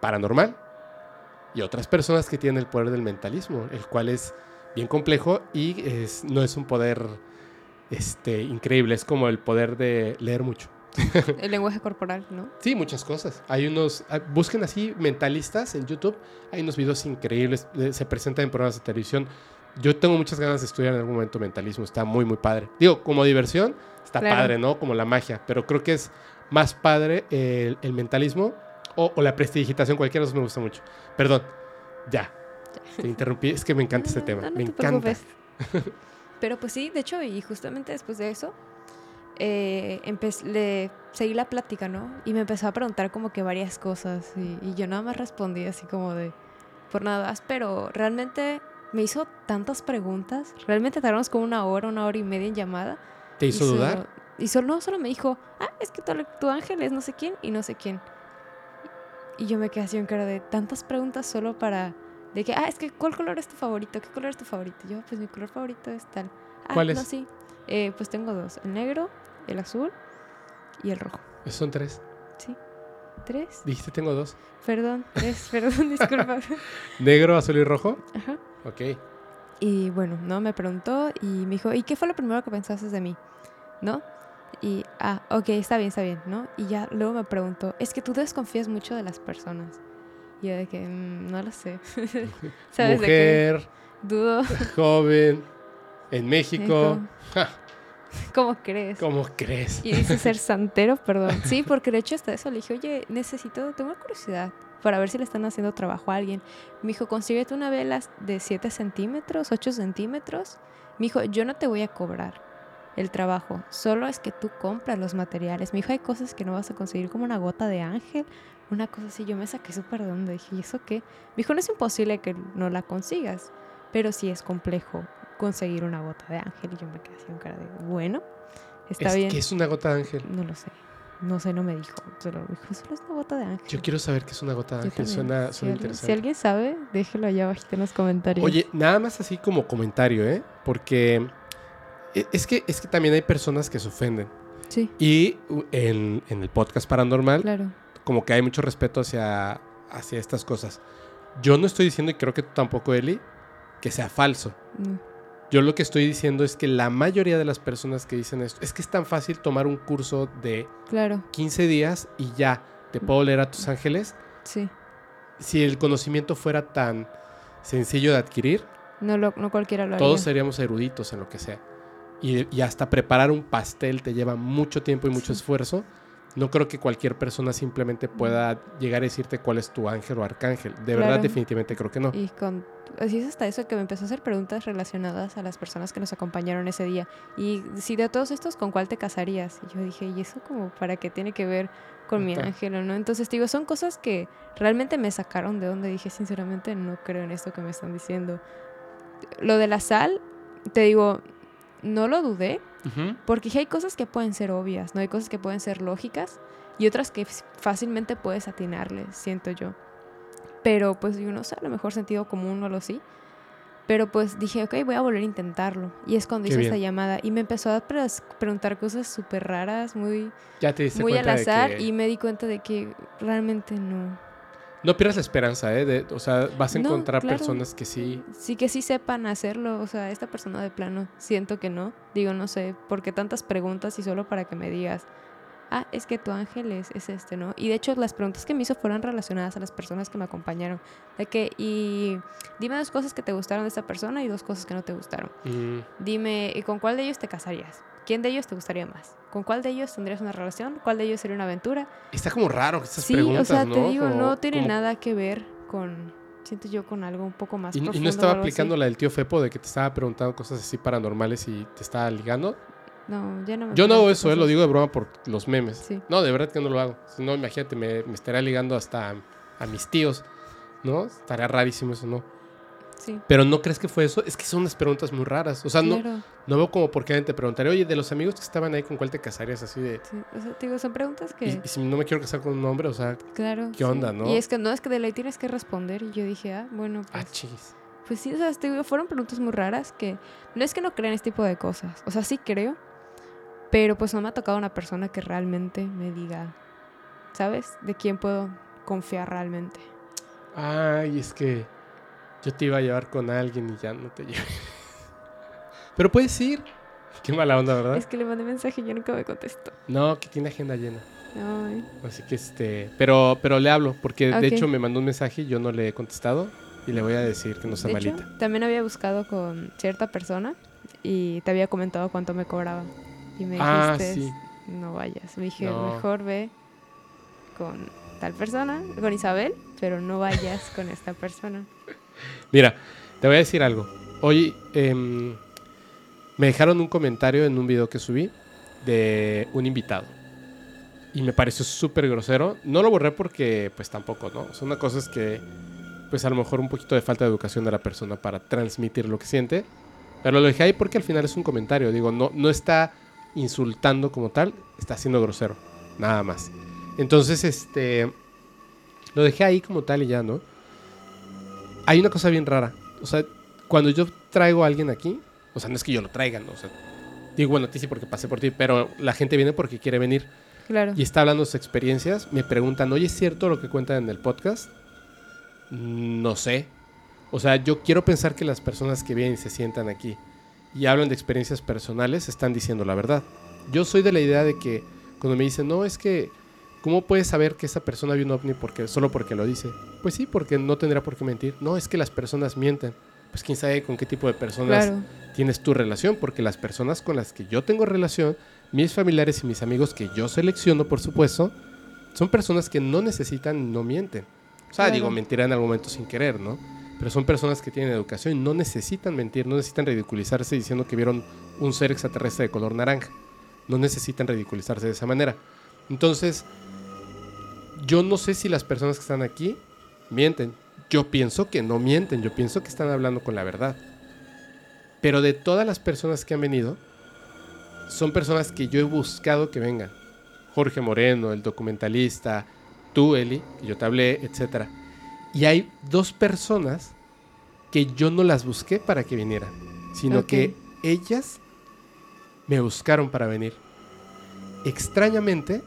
paranormal. Y otras personas que tienen el poder del mentalismo. El cual es bien complejo y es- no es un poder este, increíble. Es como el poder de leer mucho. <laughs> El lenguaje corporal, ¿no? Sí, muchas cosas. Hay unos, ah, busquen así mentalistas en YouTube. Hay unos videos increíbles, eh, se presentan en programas de televisión. Yo tengo muchas ganas de estudiar en algún momento mentalismo, está muy, muy padre. Digo, como diversión, está Claro. padre, ¿no? Como la magia, pero creo que es más padre el, el mentalismo o, o la prestidigitación, cualquiera de los me gusta mucho. Perdón, ya. Te interrumpí, es que me encanta este No, tema, no, no me te encanta. preocupes. Pero pues sí, de hecho, y justamente después de eso, eh, le seguí la plática, ¿no? Y me empezó a preguntar como que varias cosas y, y yo nada más respondí así como de, por nada más, pero realmente me hizo tantas preguntas, realmente tardamos como una hora, una hora y media en llamada. ¿Te hizo y dudar? Solo, y solo, no, solo me dijo, ah, es que tu, tu ángel es no sé quién y no sé quién. Y yo me quedé así en cara de tantas preguntas solo para... De que, ah, es que, ¿cuál color es tu favorito? ¿Qué color es tu favorito? Y yo, pues mi color favorito es tal. Ah, ¿Cuál no, es? sí. Eh, pues tengo dos, el negro, el azul y el rojo. Son tres. ¿Sí? ¿Tres? Dijiste tengo dos. Perdón, tres, perdón, <laughs> disculpa. Negro, azul y rojo. Ajá. Ok. Y bueno, ¿no? Me preguntó y me dijo, ¿y qué fue lo primero que pensaste de mí? ¿No? Y, ah, ok, está bien, está bien, ¿no? Y ya luego me preguntó, es que tú desconfías mucho de las personas. Y yo de que, "Mm, no lo sé. <laughs> ¿Sabes de qué? Mujer, Dudo. joven, en <laughs> México. Ja, <laughs> ¿Cómo crees? ¿Cómo crees? Y dice ser <laughs> santero, perdón. Sí, porque de hecho hasta eso le dije, oye, necesito, tengo curiosidad para ver si le están haciendo trabajo a alguien. Me dijo, consíguete una vela de 7 centímetros, 8 centímetros. Me dijo, yo no te voy a cobrar el trabajo, solo es que tú compras los materiales. Me dijo, hay cosas que no vas a conseguir como una gota de ángel, una cosa así. Yo me saqué súper de onda, dije, ¿y eso qué? Me dijo, no es imposible que no la consigas, pero sí es complejo conseguir una gota de ángel. Y yo me quedé así con cara de, bueno, está ¿Es, bien. ¿Qué es una gota de ángel? No lo sé. No sé, no me dijo. Solo me dijo, solo es una gota de ángel. Yo quiero saber qué es una gota de ángel. también. Suena, si, suena alguien, interesante. si alguien sabe, déjelo allá abajito en los comentarios. Oye, nada más así como comentario, ¿eh? Porque e- es que, es que también hay personas que se ofenden. Sí, Y u- en, en el podcast paranormal, claro. como que hay mucho respeto hacia, hacia estas cosas. Yo no estoy diciendo, y creo que tú tampoco, Eli, que sea falso. No. Yo lo que estoy diciendo es que la mayoría de las personas que dicen esto, es que es tan fácil tomar un curso de Claro, 15 días y ya te puedo leer a tus ángeles. sí. Si el conocimiento fuera tan sencillo de adquirir, No, lo, no cualquiera lo haría. todos seríamos eruditos en lo que sea. Y, y hasta preparar un pastel te lleva mucho tiempo y mucho Sí. esfuerzo. No creo que cualquier persona simplemente pueda llegar a decirte cuál es tu ángel o arcángel. De verdad, definitivamente creo que no. Y con, así es hasta eso que me empezó a hacer preguntas relacionadas a las personas que nos acompañaron ese día. Y si de todos estos, ¿con cuál te casarías? Y yo dije, ¿y eso como para qué tiene que ver con mi ángel o no? Entonces, digo, son cosas que realmente me sacaron de donde dije, sinceramente, no creo en esto que me están diciendo. Lo de la sal, te digo, no lo dudé, Ujú. porque dije, hay cosas que pueden ser obvias, ¿no? Hay cosas que pueden ser lógicas y otras que fácilmente puedes atinarles, siento yo. Pero pues yo no sé, a lo mejor sentido común o lo sí. Pero pues dije, ok, voy a volver a intentarlo. Y es cuando Qué hice bien. esta llamada y me empezó a pre- preguntar cosas súper raras, muy, Ya te diste muy al azar que y me di cuenta de que realmente no. No pierdas la esperanza, ¿eh? De- o sea, vas a No, encontrar claro. personas que sí. Sí que sí sepan hacerlo, o sea, esta persona de plano, siento que no. Digo, no sé, ¿por qué tantas preguntas y solo para que me digas, ah, es que tu ángel es, es este, ¿no? Y de hecho las preguntas que me hizo fueron relacionadas a las personas que me acompañaron. De que, y dime dos cosas que te gustaron de esta persona y dos cosas que no te gustaron. mm, Dime, ¿y con cuál de ellos te casarías? ¿Quién de ellos te gustaría más? ¿Con cuál de ellos tendrías una relación? ¿Cuál de ellos sería una aventura? está como raro estas sí, preguntas, o sea, ¿no? te digo, Como- no tiene como- nada que ver con, siento yo, con algo un poco más Y, y profundo. no o estaba algo así. aplicando la del tío Fepo de que te estaba preguntando cosas así paranormales y te estaba ligando. No, ya no me Yo no hago eso, eh, lo digo de broma por los memes. Sí. No, de verdad que no lo hago. Si no, imagínate, me, me estaría ligando hasta a, a mis tíos, ¿no? Estaría rarísimo eso, ¿no? Sí. Pero ¿no crees que fue eso? Es que son unas preguntas muy raras. O sea, no, claro. no veo como por qué alguien te preguntaría, oye, de los amigos que estaban ahí, ¿con cuál te casarías? Así de... Sí, o sea, te digo, son preguntas que, Y, y si no me quiero casar con un hombre, o sea, claro. ¿qué sí. onda, no? Y es que no, es que de ley tienes que responder. Y yo dije, ah, bueno, ah, pues, chis. pues sí, o sea, te digo, fueron preguntas muy raras que no es que no crean este tipo de cosas. O sea, sí creo, pero pues no me ha tocado una persona que realmente me diga, ¿sabes? De quién puedo confiar realmente. Ay, es que yo te iba a llevar con alguien y ya no te llevé. Pero puedes ir. Qué mala onda, ¿verdad? Es que le mandé mensaje y yo nunca me contestó. No, que tiene agenda llena. Ay, Así que este, pero pero le hablo porque de hecho me mandó un mensaje y yo no le he contestado y le voy a decir que no de hecho, malita. también había buscado con cierta persona y te había comentado cuánto me cobraba. Y me Ah, dijiste, sí. no vayas. Me dije, No. mejor ve con tal persona, con Isabel, pero no vayas con esta persona. Mira, te voy a decir algo. Hoy em, me dejaron un comentario en un video que subí de un invitado. Y me pareció súper grosero. No lo borré porque, pues tampoco, ¿no? Son una cosa es que, pues a lo mejor un poquito de falta de educación de la persona para transmitir lo que siente. Pero lo dejé ahí porque al final es un comentario. Digo, no, no está insultando como tal, está siendo grosero. Nada más. Entonces, este. Lo dejé ahí como tal y ya, ¿no? Hay una cosa bien rara. O sea, cuando yo traigo a alguien aquí, o sea, no es que yo lo traiga, ¿no? O sea, digo, bueno, a ti sí porque pasé por ti, pero la gente viene porque quiere venir Claro. y está hablando de sus experiencias. Me preguntan, oye, ¿es cierto lo que cuentan en el podcast? No sé. O sea, yo quiero pensar que las personas que vienen y se sientan aquí y hablan de experiencias personales están diciendo la verdad. Yo soy de la idea de que cuando me dicen, no, es que, ¿cómo puedes saber que esa persona vio un ovni porque, solo porque lo dice? Pues sí, porque no tendría por qué mentir. No, es que las personas mienten. pues quién sabe con qué tipo de personas Claro. tienes tu relación, porque las personas con las que yo tengo relación, mis familiares y mis amigos que yo selecciono, por supuesto, son personas que no necesitan, no mienten. O sea, Claro. digo, mentirán en algún momento sin querer, ¿no? Pero son personas que tienen educación y no necesitan mentir, no necesitan ridiculizarse diciendo que vieron un ser extraterrestre de color naranja. No necesitan ridiculizarse de esa manera. Entonces, yo no sé si las personas que están aquí mienten. Yo pienso que no mienten, yo pienso que están hablando con la verdad. Pero de todas las personas que han venido, son personas que yo he buscado que vengan. Jorge Moreno, el documentalista, tú, Eli, que yo te hablé, etc. Y hay dos personas que yo no las busqué para que vinieran, sino que ellas me buscaron para venir. Extrañamente,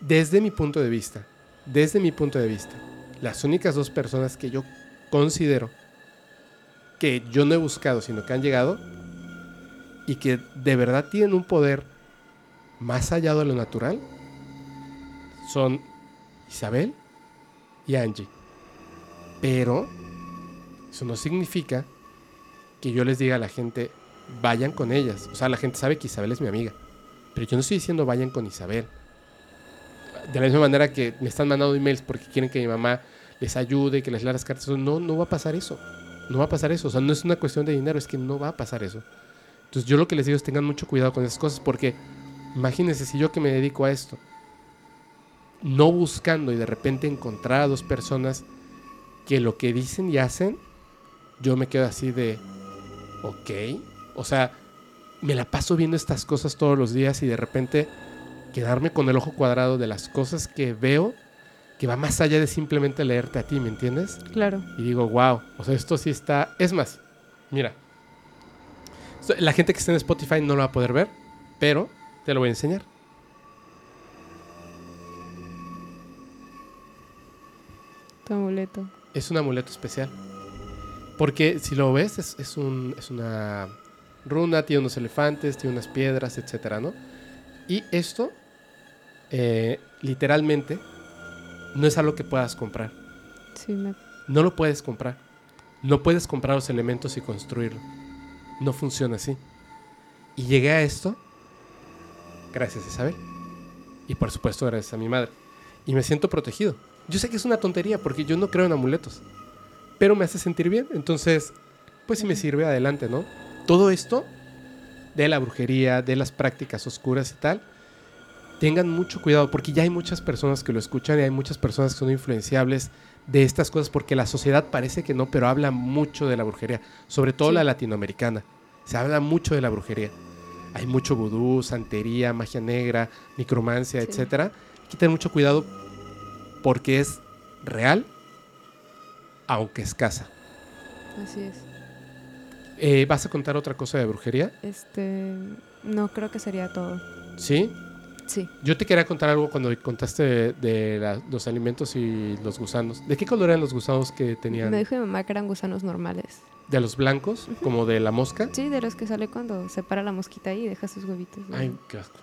desde mi punto de vista, desde mi punto de vista, las únicas dos personas que yo considero que yo no he buscado, sino que han llegado y que de verdad tienen un poder más allá de lo natural, son Isabel y Angie. Pero eso no significa que yo les diga a la gente, vayan con ellas. O sea, la gente sabe que Isabel es mi amiga. Pero yo no estoy diciendo vayan con Isabel. De la misma manera que me están mandando emails porque quieren que mi mamá les ayude, que les lea las cartas. No, no va a pasar eso. No va a pasar eso. O sea, no es una cuestión de dinero, es que no va a pasar eso. Entonces yo lo que les digo es tengan mucho cuidado con esas cosas porque imagínense si yo que me dedico a esto, no buscando y de repente encontrar a dos personas que lo que dicen y hacen, yo me quedo así de, ok. O sea, me la paso viendo estas cosas todos los días y de repente quedarme con el ojo cuadrado de las cosas que veo que va más allá de simplemente leerte a ti, ¿me entiendes? Claro. Y digo, wow, o sea, esto sí está... Es más, mira, la gente que está en Spotify no lo va a poder ver, pero te lo voy a enseñar. Tu amuleto. Es un amuleto especial. Porque si lo ves, es, es un- es una runa, tiene unos elefantes, tiene unas piedras, etcétera, ¿no? Y esto, eh, literalmente, no es algo que puedas comprar. Sí, me... No lo puedes comprar. No puedes comprar los elementos y construirlo. No funciona así. Y llegué a esto gracias a Isabel. Y por supuesto gracias a mi madre. Y me siento protegido. Yo sé que es una tontería porque yo no creo en amuletos. Pero me hace sentir bien. Entonces, pues si me sirve, adelante, ¿no? Todo esto de la brujería, de las prácticas oscuras y tal, tengan mucho cuidado porque ya hay muchas personas que lo escuchan y hay muchas personas que son influenciables de estas cosas porque la sociedad parece que no, pero habla mucho de la brujería, sobre todo Sí. la latinoamericana. Se habla mucho de la brujería. Hay mucho vudú, santería, magia negra, necromancia, Sí. etcétera. Hay que tener mucho cuidado porque es real, aunque escasa. Así es. Eh, ¿Vas a contar otra cosa de brujería? Este... No creo que sería todo. Sí. Sí. Yo te quería contar algo cuando contaste de, de la- los alimentos y los gusanos. ¿De qué color eran los gusanos que tenían? Me dijo mi mamá que eran gusanos normales. ¿De los blancos? ¿Como de la mosca? Sí, de los que sale cuando se para la mosquita ahí y deja sus huevitos. ¿no? Ay, qué asco.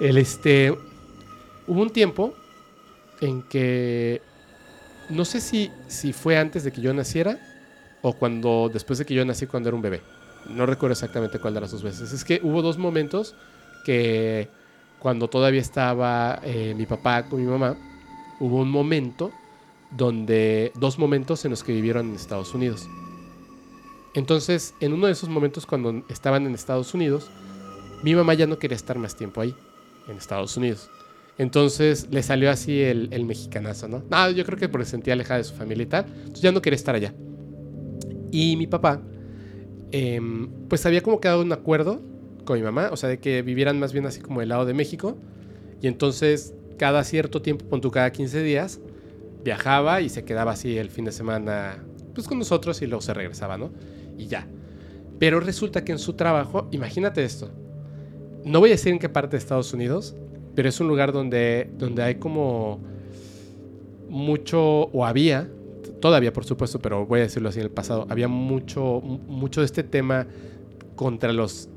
El este. Hubo un tiempo en que. No sé si, si fue antes de que yo naciera o cuando. después de que yo nací cuando era un bebé. No recuerdo exactamente cuál de las dos veces. Es que hubo dos momentos que cuando todavía estaba eh, mi papá con mi mamá, hubo un momento donde. dos momentos en los que vivieron en Estados Unidos. Entonces, en uno de esos momentos cuando estaban en Estados Unidos, mi mamá ya no quería estar más tiempo ahí, en Estados Unidos. Entonces le salió así el, el mexicanazo, ¿no? No, yo creo que porque se sentía alejada de su familia y tal. Entonces ya no quería estar allá. Y mi papá, em, pues había como quedado un acuerdo con mi mamá, o sea, de que vivieran más bien así como del lado de México. Y entonces cada cierto tiempo, pon tú cada 15 días, viajaba y se quedaba así el fin de semana, pues con nosotros y luego se regresaba, ¿no? Y ya. Pero resulta que en su trabajo, imagínate esto. No voy a decir en qué parte de Estados Unidos, pero es un lugar donde, donde hay como mucho, o había, todavía por supuesto, pero voy a decirlo así en el pasado, había mucho, mucho de este tema contra los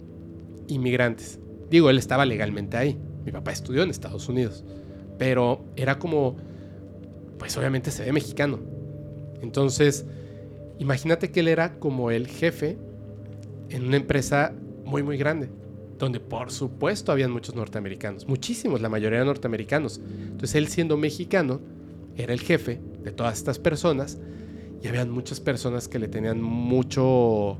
inmigrantes. Digo, él estaba legalmente ahí. Mi papá estudió en Estados Unidos, pero era como, pues obviamente se ve mexicano. Entonces, Imagínate que él era como el jefe en una empresa muy, muy grande, donde por supuesto habían muchos norteamericanos, muchísimos, la mayoría eran norteamericanos. Entonces él siendo mexicano, era el jefe de todas estas personas y habían muchas personas que le tenían mucho, o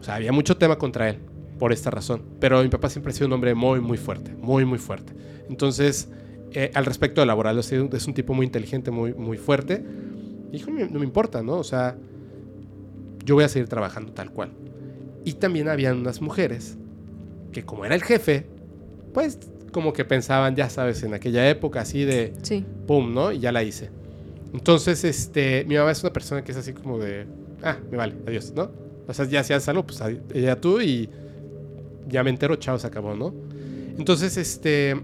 sea, había mucho tema contra él por esta razón. Pero mi papá siempre ha sido un hombre muy, muy fuerte, muy, muy fuerte. Entonces, eh, al respecto de laboral, es un tipo muy inteligente, muy, muy fuerte. Hijo, no me importa, ¿no? O sea, yo voy a seguir trabajando tal cual. Y también habían unas mujeres que como era el jefe, pues como que pensaban, ya sabes, en aquella época así de Sí. pum, ¿no? Y ya la hice. Entonces, este, mi mamá es una persona que es así como de, ah, me vale, adiós, ¿no? O sea, ya hacías algo, pues ella tú y ya me entero, chao, se acabó, ¿no? Entonces, este,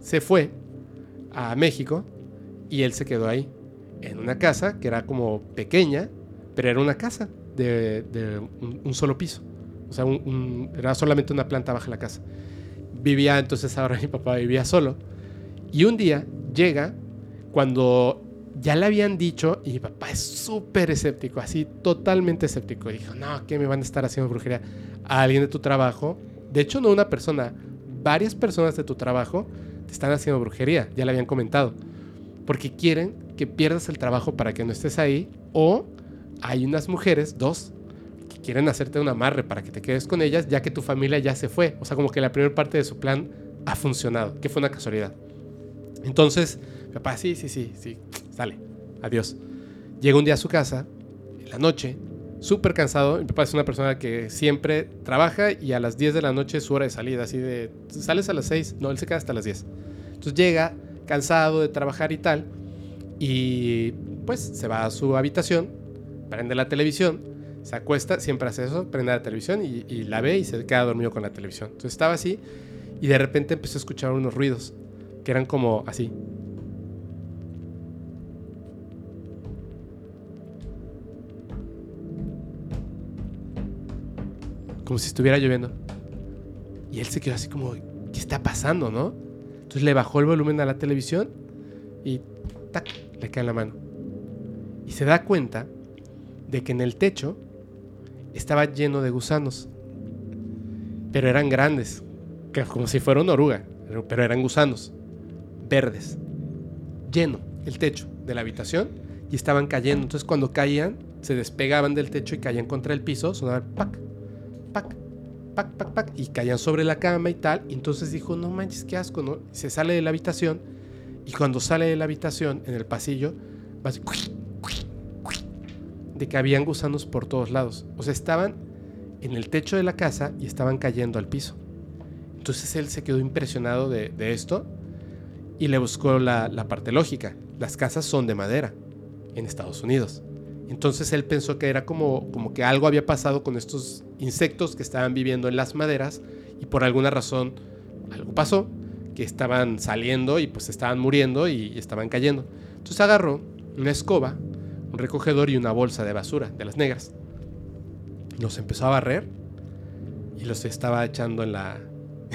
se fue a México y él se quedó ahí, en una casa que era como pequeña, pero era una casa de, un, solo piso. O sea, era solamente una planta baja la casa. Vivía, entonces ahora <laughs> mi papá vivía solo. Y un día llega cuando ya le habían dicho, y mi papá es súper escéptico, así totalmente escéptico. Dijo, no, ¿qué me van a estar haciendo brujería? A alguien de tu trabajo, de hecho no una persona, varias personas de tu trabajo te están haciendo brujería, ya le habían comentado. Porque quieren que pierdas el trabajo para que no estés ahí, o hay unas mujeres, dos, que quieren hacerte un amarre para que te quedes con ellas, ya que tu familia ya se fue. O sea, como que la primera parte de su plan ha funcionado, que fue una casualidad. Entonces, papá, sí, sí, sí, sí, sale, adiós. Llega un día a su casa, en la noche, súper cansado. Mi papá es una persona que siempre trabaja y a las 10 de la noche es su hora de salida, así de, sales a las 6, no, él se queda hasta las 10. Entonces llega cansado de trabajar y tal, y pues se va a su habitación, prende la televisión, se acuesta, siempre hace eso, prende la televisión y, y la ve y se queda dormido con la televisión. Entonces estaba así y de repente empezó a escuchar unos ruidos que eran como así. Como si estuviera lloviendo. Y él se quedó así como, ¿qué está pasando, no? Entonces le bajó el volumen a la televisión y tac, le cae en la mano. Y se da cuenta de que en el techo estaba lleno de gusanos. Pero eran grandes, como si fuera una oruga, pero- eran gusanos verdes. Lleno el techo de la habitación y estaban cayendo. Entonces cuando caían, se despegaban del techo y caían contra el piso, sonaban pac, pac, pac, pac, pac, y caían sobre la cama y tal. Y entonces dijo, no manches, qué asco, ¿no? Se sale de la habitación y cuando sale de la habitación, en el pasillo, va así, de que habían gusanos por todos lados. O sea, estaban en el techo de la casa y estaban cayendo al piso. Entonces él se quedó impresionado de, de esto y le buscó la, la parte lógica. Las casas son de madera en Estados Unidos. Entonces él pensó que era como, como que algo había pasado con estos insectos que estaban viviendo en las maderas y por alguna razón algo pasó, que estaban saliendo y pues estaban muriendo y, y estaban cayendo. Entonces agarró una escoba, un recogedor y una bolsa de basura de las negras. Los empezó a barrer y los estaba echando en la,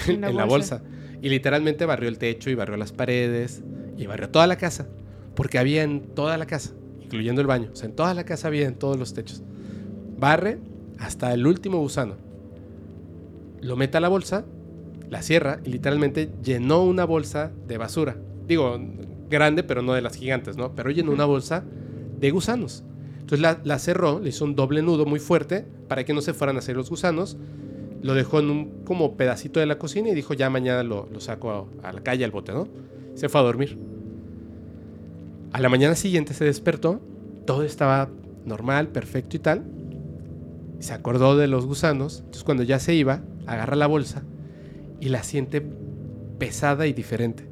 En <laughs> la en la bolsa. bolsa. Y literalmente barrió el techo y barrió las paredes y barrió toda la casa. Porque había en toda la casa, incluyendo el baño. O sea, en toda la casa había en todos los techos. Barre hasta el último gusano. Lo mete a la bolsa, la cierra y literalmente llenó una bolsa de basura. Digo, grande, pero no de las gigantes, ¿no? Pero llenó una bolsa de gusanos. Entonces la, la cerró, le hizo un doble nudo muy fuerte para que no se fueran a hacer los gusanos. Lo dejó en un como pedacito de la cocina y dijo, ya mañana lo, lo saco a, a la calle al bote, ¿no? Se fue a dormir. A la mañana siguiente se despertó, todo estaba normal, perfecto y tal. Se acordó de los gusanos, entonces cuando ya se iba, agarra la bolsa y la siente pesada y diferente.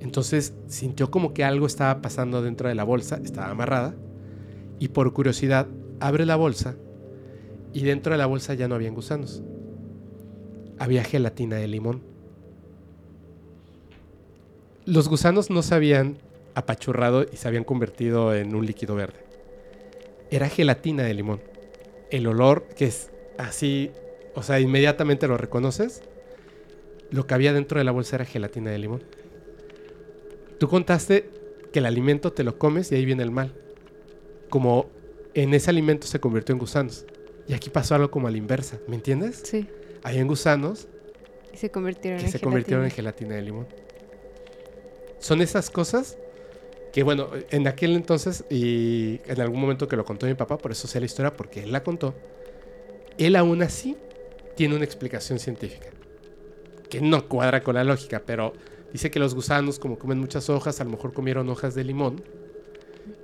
Entonces sintió como que algo estaba pasando dentro de la bolsa, estaba amarrada, y por curiosidad abre la bolsa y dentro de la bolsa ya no habían gusanos. Había gelatina de limón. Los gusanos no se habían apachurrado y se habían convertido en un líquido verde. Era gelatina de limón. El olor que es así, o sea, inmediatamente lo reconoces. Lo que había dentro de la bolsa era gelatina de limón. Tú contaste que el alimento te lo comes y ahí viene el mal. Como en ese alimento se convirtió en gusanos. Y aquí pasó algo como a la inversa, ¿me entiendes? Sí. Hay en gusanos Y se convirtieron que en se convirtieron en gelatina. gelatina de limón. Son esas cosas que, bueno, en aquel entonces y en algún momento que lo contó mi papá, por eso sé la historia, porque él la contó, él aún así tiene una explicación científica, que no cuadra con la lógica, pero dice que los gusanos, como comen muchas hojas, a lo mejor comieron hojas de limón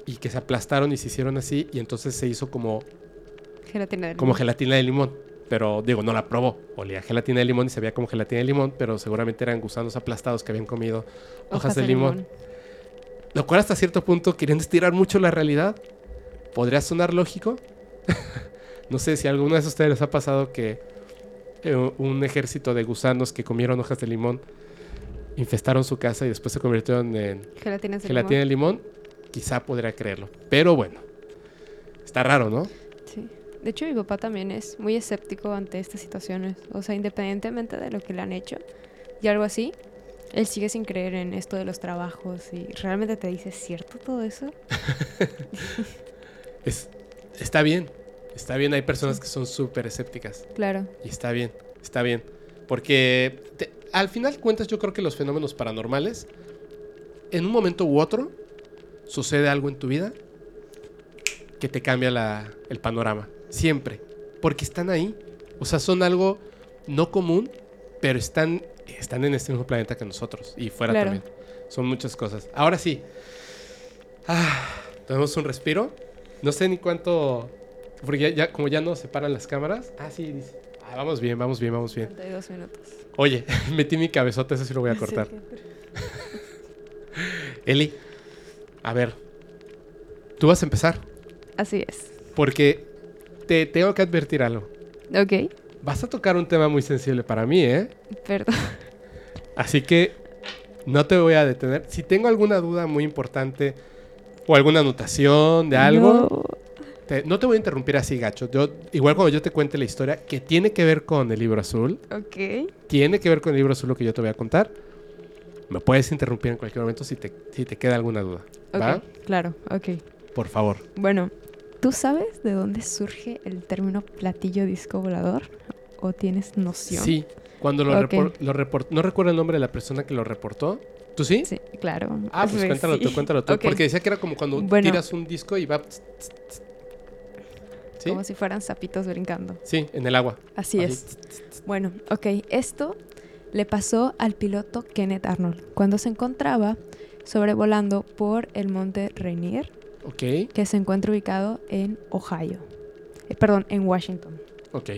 y que se aplastaron y se hicieron así, y entonces se hizo como Gelatina de como limón. gelatina de limón. Pero digo, no la probó. Olía gelatina de limón y se veía como gelatina de limón, pero seguramente eran gusanos aplastados que habían comido hojas, de, limón. Lo cual hasta cierto punto, queriendo estirar mucho la realidad, podría sonar lógico. <laughs> no sé si a alguno de ustedes les ha pasado que eh, un ejército de gusanos que comieron hojas de limón infestaron su casa y después se convirtieron en de gelatina de limón. limón. Quizá podría creerlo. Pero bueno, está raro, ¿no? Sí. De hecho, mi papá también es muy escéptico ante estas situaciones. O sea, independientemente de lo que le han hecho y algo así, él sigue sin creer en esto de los trabajos y realmente te dice, ¿es cierto todo eso? <laughs> Es, está bien, está bien. Hay personas que son súper escépticas Claro. y está bien, está bien. Porque te- al final cuentas yo creo que los fenómenos paranormales, en un momento u otro, sucede algo en tu vida que te cambia la- el panorama. Siempre. Porque están ahí. O sea, son algo no común, pero están, están en este mismo planeta que nosotros. Y fuera Claro. también. Son muchas cosas. Ahora sí. Ah, tenemos un respiro. No sé ni cuánto. Porque ya, ya- como ya nos separan las cámaras. Ah, sí, dice. Ah, vamos bien, vamos bien, vamos bien. 32 minutos. Oye, <laughs> metí mi cabezota, eso sí lo voy a cortar. <laughs> Eli, a ver. Tú vas a empezar. Así es. Porque te tengo que advertir algo. Ok. Vas a tocar un tema muy sensible para mí, ¿eh? Perdón. Así que no te voy a detener. Si tengo alguna duda muy importante o alguna anotación de algo, No. te- no te voy a interrumpir así, gacho. Yo, igual cuando yo te cuente la historia que tiene que ver con el libro azul, Ok. tiene que ver con el libro azul lo que yo te voy a contar. Me puedes interrumpir en cualquier momento si te, si te queda alguna duda. ¿Va? Ok. Claro. Ok. Por favor. Bueno, ¿tú sabes de dónde surge el término platillo disco volador? ¿O tienes noción? Sí, cuando lo, Ok. repor- lo report- no recuerdo el nombre de la persona que lo reportó. ¿Tú sí? Sí, claro. Ah, pues Sí. cuéntalo tú, cuéntalo tú. Porque decía que era como cuando Bueno. tiras un disco y va... tss, tss, tss. ¿Sí? Como si fueran sapitos brincando. Sí, en el agua. Así Así, es. Bueno, ok. Esto le pasó al piloto Kenneth Arnold cuando se encontraba sobrevolando por el monte Rainier, Ok, que se encuentra ubicado en Ohio. Eh, perdón, en Washington. ok.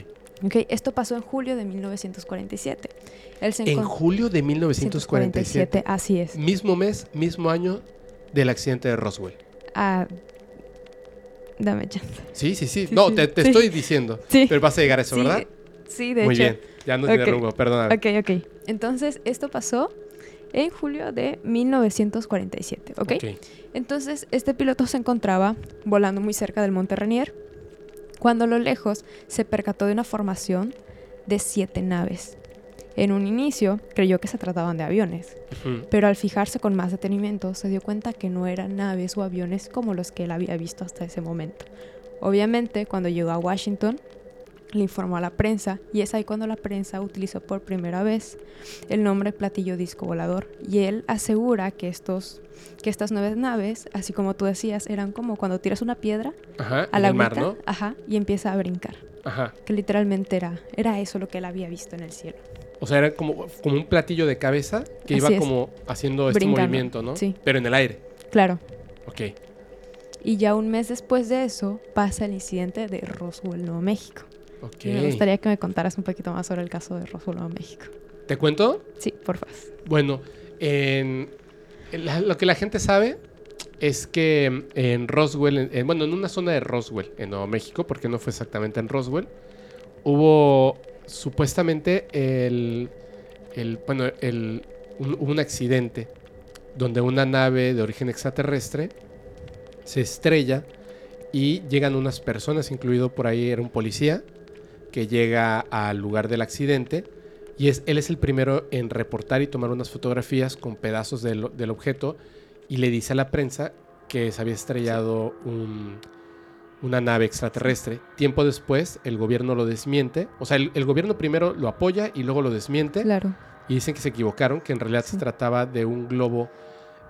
Ok, esto pasó en julio de 1947. Él se En julio de 1947. Así es. Mismo mes, mismo año del accidente de Roswell. Ah, dame chance. Sí, sí, sí. Sí, no, sí, te, te sí. estoy diciendo. Sí. Pero vas a llegar a eso, ¿verdad? Sí, de Muy hecho. bien. Ya no tiene Ok. rumbo, perdóname. Ok, ok. Entonces, esto pasó en julio de 1947, ¿ok? Ok. Entonces, este piloto se encontraba volando muy cerca del Monte Rainier cuando a lo lejos se percató de una formación de siete naves. En un inicio creyó que se trataban de aviones, pero al fijarse con más detenimiento se dio cuenta que no eran naves o aviones como los que él había visto hasta ese momento. Obviamente, cuando llegó a Washington, le informó a la prensa y es ahí cuando la prensa utilizó por primera vez el nombre platillo disco volador y él asegura que estos que estas nueve naves, así como tú decías, eran como cuando tiras una piedra Ajá. a la mar, ¿no? ajá, y empieza a brincar, Ajá. que literalmente era era eso lo que él había visto en el cielo. O sea, era como, como un platillo de cabeza que Así iba es. como haciendo este Brincando, movimiento, ¿no? sí. Pero en el aire. Claro. Ok. Y ya un mes después de eso pasa el incidente de Roswell, Nuevo México. Y me gustaría que me contaras un poquito más sobre el caso de Roswell, Nuevo México. ¿Te cuento? Sí, por favor. Bueno, en, en la- lo que la gente sabe es que en Roswell, en- en- bueno, en una zona de Roswell, en Nuevo México, porque no fue exactamente en Roswell, hubo supuestamente el, el bueno, el, un accidente donde una nave de origen extraterrestre se estrella y llegan unas personas, incluido por ahí era un policía, que llega al lugar del accidente y es, él es el primero en reportar y tomar unas fotografías con pedazos del, del objeto y le dice a la prensa que se había estrellado un, una nave extraterrestre. Tiempo después, el gobierno lo desmiente. O sea, el, el gobierno primero lo apoya y luego lo desmiente. Claro. Y dicen que se equivocaron, que en realidad se trataba de un globo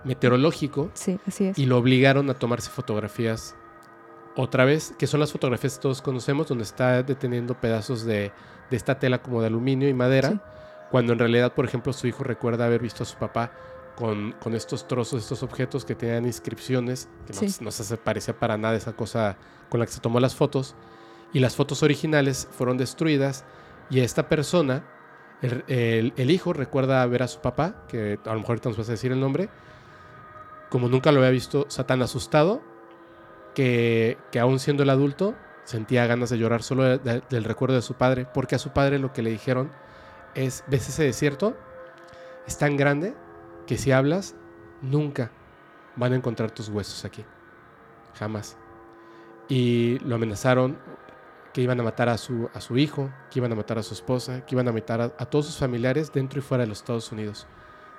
meteorológico Sí, así es. y lo obligaron a tomarse fotografías otra vez, que son las fotografías que todos conocemos, donde está deteniendo pedazos de, de esta tela como de aluminio y madera, Sí. cuando en realidad, por ejemplo, su hijo recuerda haber visto a su papá con, con estos trozos, estos objetos que tenían inscripciones, que no, Sí. no se parecía para nada esa cosa con la que se tomó las fotos, y las fotos originales fueron destruidas, y esta persona, el, el- el hijo recuerda ver a su papá, que a lo mejor ahorita nos vas a decir el nombre, como nunca lo había visto, o sea, tan asustado, que, que aún siendo el adulto, sentía ganas de llorar solo de- de- del recuerdo de su padre, porque a su padre lo que le dijeron es, ¿ves ese desierto? Es tan grande que si hablas, nunca van a encontrar tus huesos aquí. Jamás. Y lo amenazaron que iban a matar a su, a su hijo, que iban a matar a su esposa, que iban a matar a, a todos sus familiares dentro y fuera de los Estados Unidos,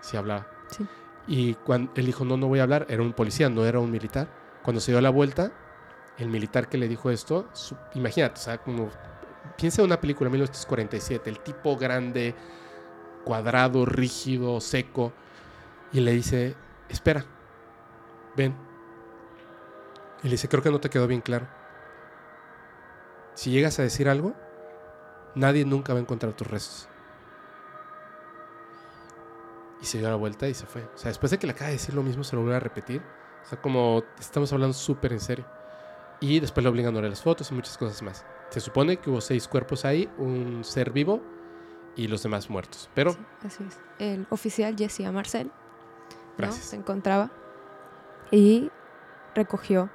si hablaba. Sí. Y cuando él dijo, no, no voy a hablar, era un policía, no era un militar. Cuando se dio la vuelta, el militar que le dijo esto, imagínate, o sea, como, piensa en una película de 1947, el tipo grande, cuadrado, rígido, seco, y le dice, espera, ven. Y le dice, creo que no te quedó bien claro. Si llegas a decir algo, nadie nunca va a encontrar tus restos. Y se dio la vuelta y se fue. O sea, después de que le acaba de decir lo mismo, se lo vuelve a repetir. O sea, como estamos hablando súper en serio. Y después le obligan a ver las fotos y muchas cosas más. Se supone que hubo seis cuerpos ahí, un ser vivo y los demás muertos. Pero, Sí, así es. El oficial Jesse. Marcel se encontraba y recogió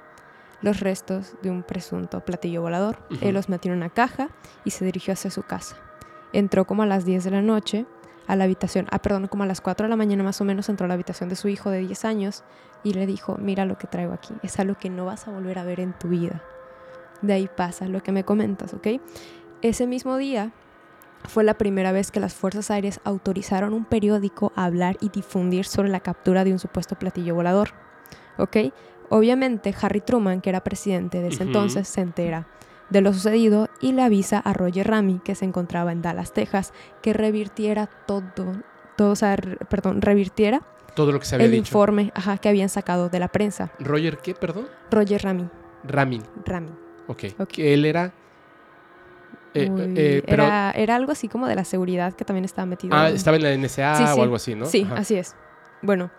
los restos de un presunto platillo volador. Ujú. Él los metió en una caja y se dirigió hacia su casa. Entró como a las 10 de la noche a la habitación, ah, perdón, como a las 4 de la mañana más o menos entró a la habitación de su hijo de 10 años y le dijo, mira lo que traigo aquí, es algo que no vas a volver a ver en tu vida. De ahí pasa lo que me comentas, ¿ok? Ese mismo día fue la primera vez que las Fuerzas Aéreas autorizaron un periódico a hablar y difundir sobre la captura de un supuesto platillo volador. ¿Ok? Obviamente, Harry Truman, que era presidente de ese entonces, se entera de lo sucedido y le avisa a Roger Ramy, que se encontraba en Dallas, Texas, que revirtiera todo, todo o sea, perdón, revirtiera todo lo que se había el dicho. informe ajá, que habían sacado de la prensa. Roger, ¿qué? Perdón. Roger Ramy, Ramin. Ramy. Ok. Ok. Que él era. eh, eh, pero. era, era algo así como de la seguridad que también estaba metido. ah, en- estaba en la NSA Sí, sí. o algo así, ¿no? Sí, Ajá. así es. Bueno,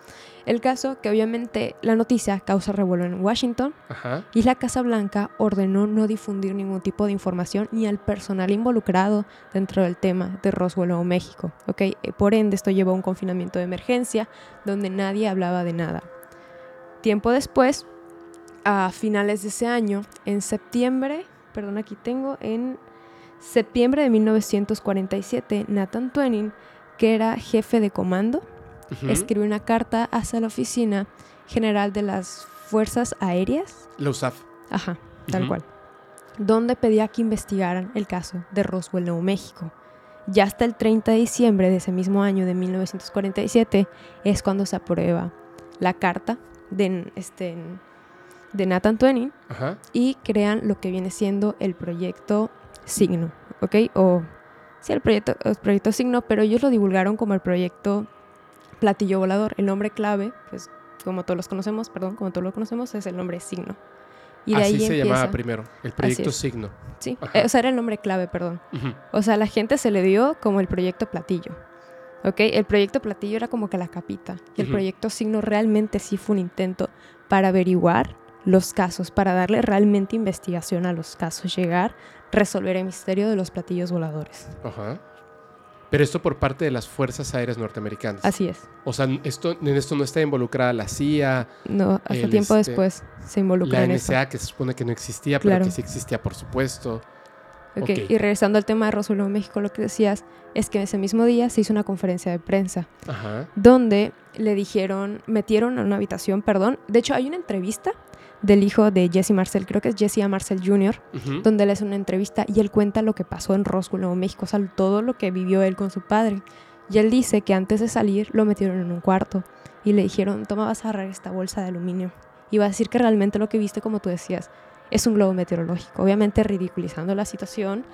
el caso que obviamente la noticia causa revuelo en Washington Ajá. y la Casa Blanca ordenó no difundir ningún tipo de información ni al personal involucrado dentro del tema de Roswell, Nuevo México. ¿ok? Eh, Por ende, esto llevó a un confinamiento de emergencia donde nadie hablaba de nada. Tiempo después, a finales de ese año, en septiembre, perdón, aquí tengo, en septiembre de 1947, Nathan Twenning, que era jefe de comando, Escribió una carta hacia la oficina general de las Fuerzas Aéreas, La USAF. ajá, tal cual, donde pedía que investigaran el caso de Roswell, Nuevo México. Ya hasta el 30 de diciembre de ese mismo año de 1947 es cuando se aprueba la carta de, este, de Nathan Twenning y crean lo que viene siendo el proyecto Signo, ¿ok? O sí, el proyecto, el proyecto Signo, pero ellos lo divulgaron como el proyecto Platillo Volador. El nombre clave, pues como todos los conocemos, perdón, como todos lo conocemos, es el nombre Signo. Y de Así ahí se empieza. llamaba primero. El proyecto. Signo. Sí, Ajá. o sea, era el nombre clave, perdón. Ujú. O sea, la gente se le dio como el proyecto Platillo. ¿Ok? El proyecto Platillo era como que la capita. Y el Ujú. proyecto Signo realmente sí fue un intento para averiguar los casos, para darle realmente investigación a los casos, llegar, resolver el misterio de los platillos voladores. Ajá. Pero esto por parte de las Fuerzas Aéreas Norteamericanas. Así es. O sea, esto, en esto no está involucrada la CIA, No, hasta El, tiempo este, después se involucra la en eso. NSA, que se supone que no existía, pero Claro. que sí existía, por supuesto. Ok, ok. Y regresando al tema de Nuevo México, lo que decías es que ese mismo día se hizo una conferencia de prensa Ajá. donde le dijeron, metieron a una habitación, perdón. De hecho, hay una entrevista del hijo de Jesse Marcel, creo que es Jesse A. Marcel Jr., donde él hace una entrevista y él cuenta lo que pasó en Roswell, Nuevo México, o sea, todo lo que vivió él con su padre. Y él dice que antes de salir lo metieron en un cuarto y le dijeron, toma, vas a agarrar esta bolsa de aluminio. Y va a decir que realmente lo que viste, como tú decías, es un globo meteorológico. Obviamente ridiculizando la situación.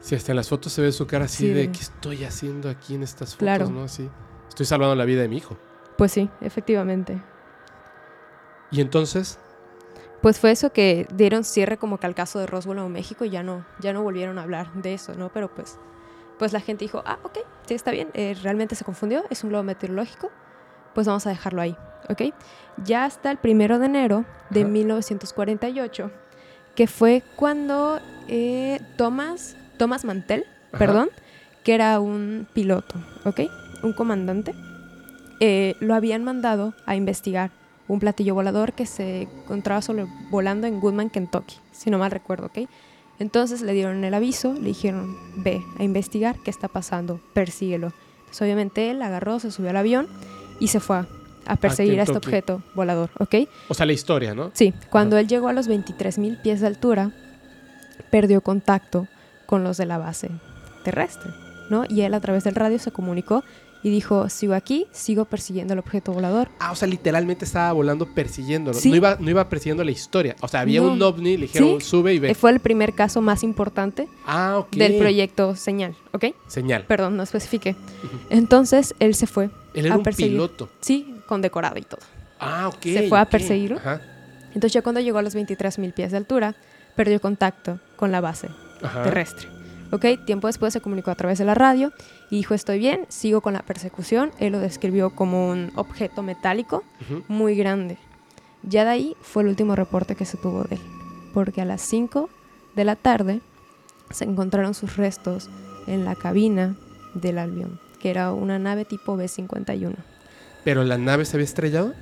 Sí, hasta en las fotos se ve su cara así Sí, de de- ¿qué estoy haciendo aquí en estas fotos? Claro. ¿no? Así. Estoy salvando la vida de mi hijo. Pues sí, efectivamente. Y entonces, Pues fue eso que dieron cierre como que al caso de Roswell en México y ya no, ya no volvieron a hablar de eso, ¿no? Pero pues, pues la gente dijo, ah, ok, sí, está bien, eh, realmente se confundió, es un globo meteorológico, pues vamos a dejarlo ahí, ¿ok? Ya hasta el primero de enero de Ajá. 1948, que fue cuando eh, Thomas, Thomas Mantel, Ajá. perdón, que era un piloto, ¿ok? Un comandante, eh, lo habían mandado a investigar un platillo volador que se encontraba solo volando en Goodman, Kentucky, si no mal recuerdo, ¿ok? Entonces le dieron el aviso, le dijeron, ve a investigar qué está pasando, persíguelo. Entonces obviamente él agarró, se subió al avión y se fue a, perseguir a este objeto volador, ¿ok? o sea, la historia, ¿no? Sí, cuando él llegó a los 23.000 pies de altura, perdió contacto con los de la base terrestre, ¿no? Y él a través del radio se comunicó y dijo, sigo aquí, sigo persiguiendo el objeto volador. Ah, o sea, literalmente estaba volando persiguiéndolo. Sí. No, iba, no iba persiguiendo la historia. O sea, había No. un ovni, le dijeron, Sí. sube y ve. Fue el primer caso más importante ah, ok. del proyecto Señal, ¿ok? Señal. Perdón, no especifique. Entonces él se fue, Él era a un piloto. sí, condecorado y todo. Ah, ok. Se fue a perseguirlo. Ajá. Entonces ya cuando llegó a los 23.000 pies de altura, perdió contacto con la base Ajá. terrestre. ¿Ok? Tiempo después se comunicó a través de la radio y dijo, estoy bien, sigo con la persecución. Él lo describió como un objeto metálico muy grande. Ya de ahí fue el último reporte que se tuvo de él, porque a las 5 de la tarde se encontraron sus restos en la cabina del avión, que era una nave tipo B-51. Pero la nave se había estrellado.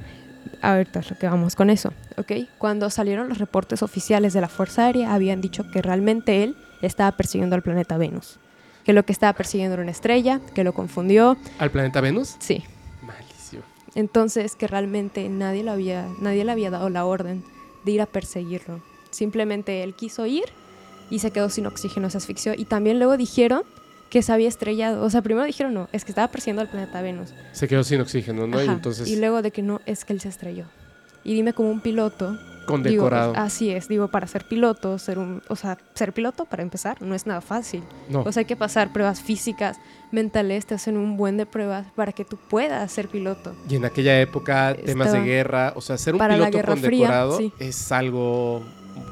Ahorita es lo que vamos con eso, ¿ok? Cuando salieron los reportes oficiales de la Fuerza Aérea, habían dicho que realmente él estaba persiguiendo al planeta Venus. Que lo que estaba persiguiendo era una estrella, que lo confundió. ¿Al planeta Venus? Sí. Malísimo. Entonces, que realmente nadie, lo había, nadie le había dado la orden de ir a perseguirlo. Simplemente él quiso ir y se quedó sin oxígeno, se asfixió. Y también luego dijeron que se había estrellado. O sea, primero dijeron no, es que estaba persiguiendo al planeta Venus. Se quedó sin oxígeno, ¿no? Y Ajá. entonces, Y luego de que no, es que él se estrelló. Y dime como un piloto condecorado. Digo, así es, digo, para ser piloto, ser un, o sea, ser piloto para empezar no es nada fácil. no. O sea, hay que pasar pruebas físicas, mentales, te hacen un buen de pruebas para que tú puedas ser piloto. y en aquella época, temas de guerra, o sea, ser un Para la piloto Fría, condecorado sí. es algo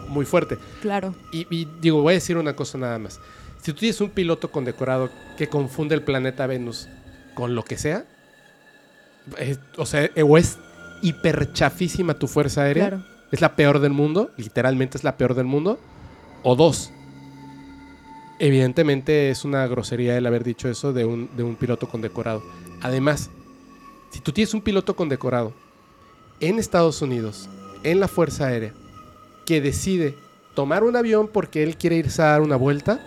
muy fuerte. Claro, Y, y digo, voy a decir una cosa nada más. Si tú tienes un piloto condecorado que confunde el planeta Venus con lo que sea, es- o sea, o es hiperchafísima tu fuerza aérea, claro. Es la peor del mundo, literalmente es la peor del mundo, o dos. Evidentemente es una grosería el haber dicho eso de un, de un piloto condecorado. Además, si tú tienes un piloto condecorado en Estados Unidos, en la Fuerza Aérea, que decide tomar un avión porque él quiere irse a dar una vuelta,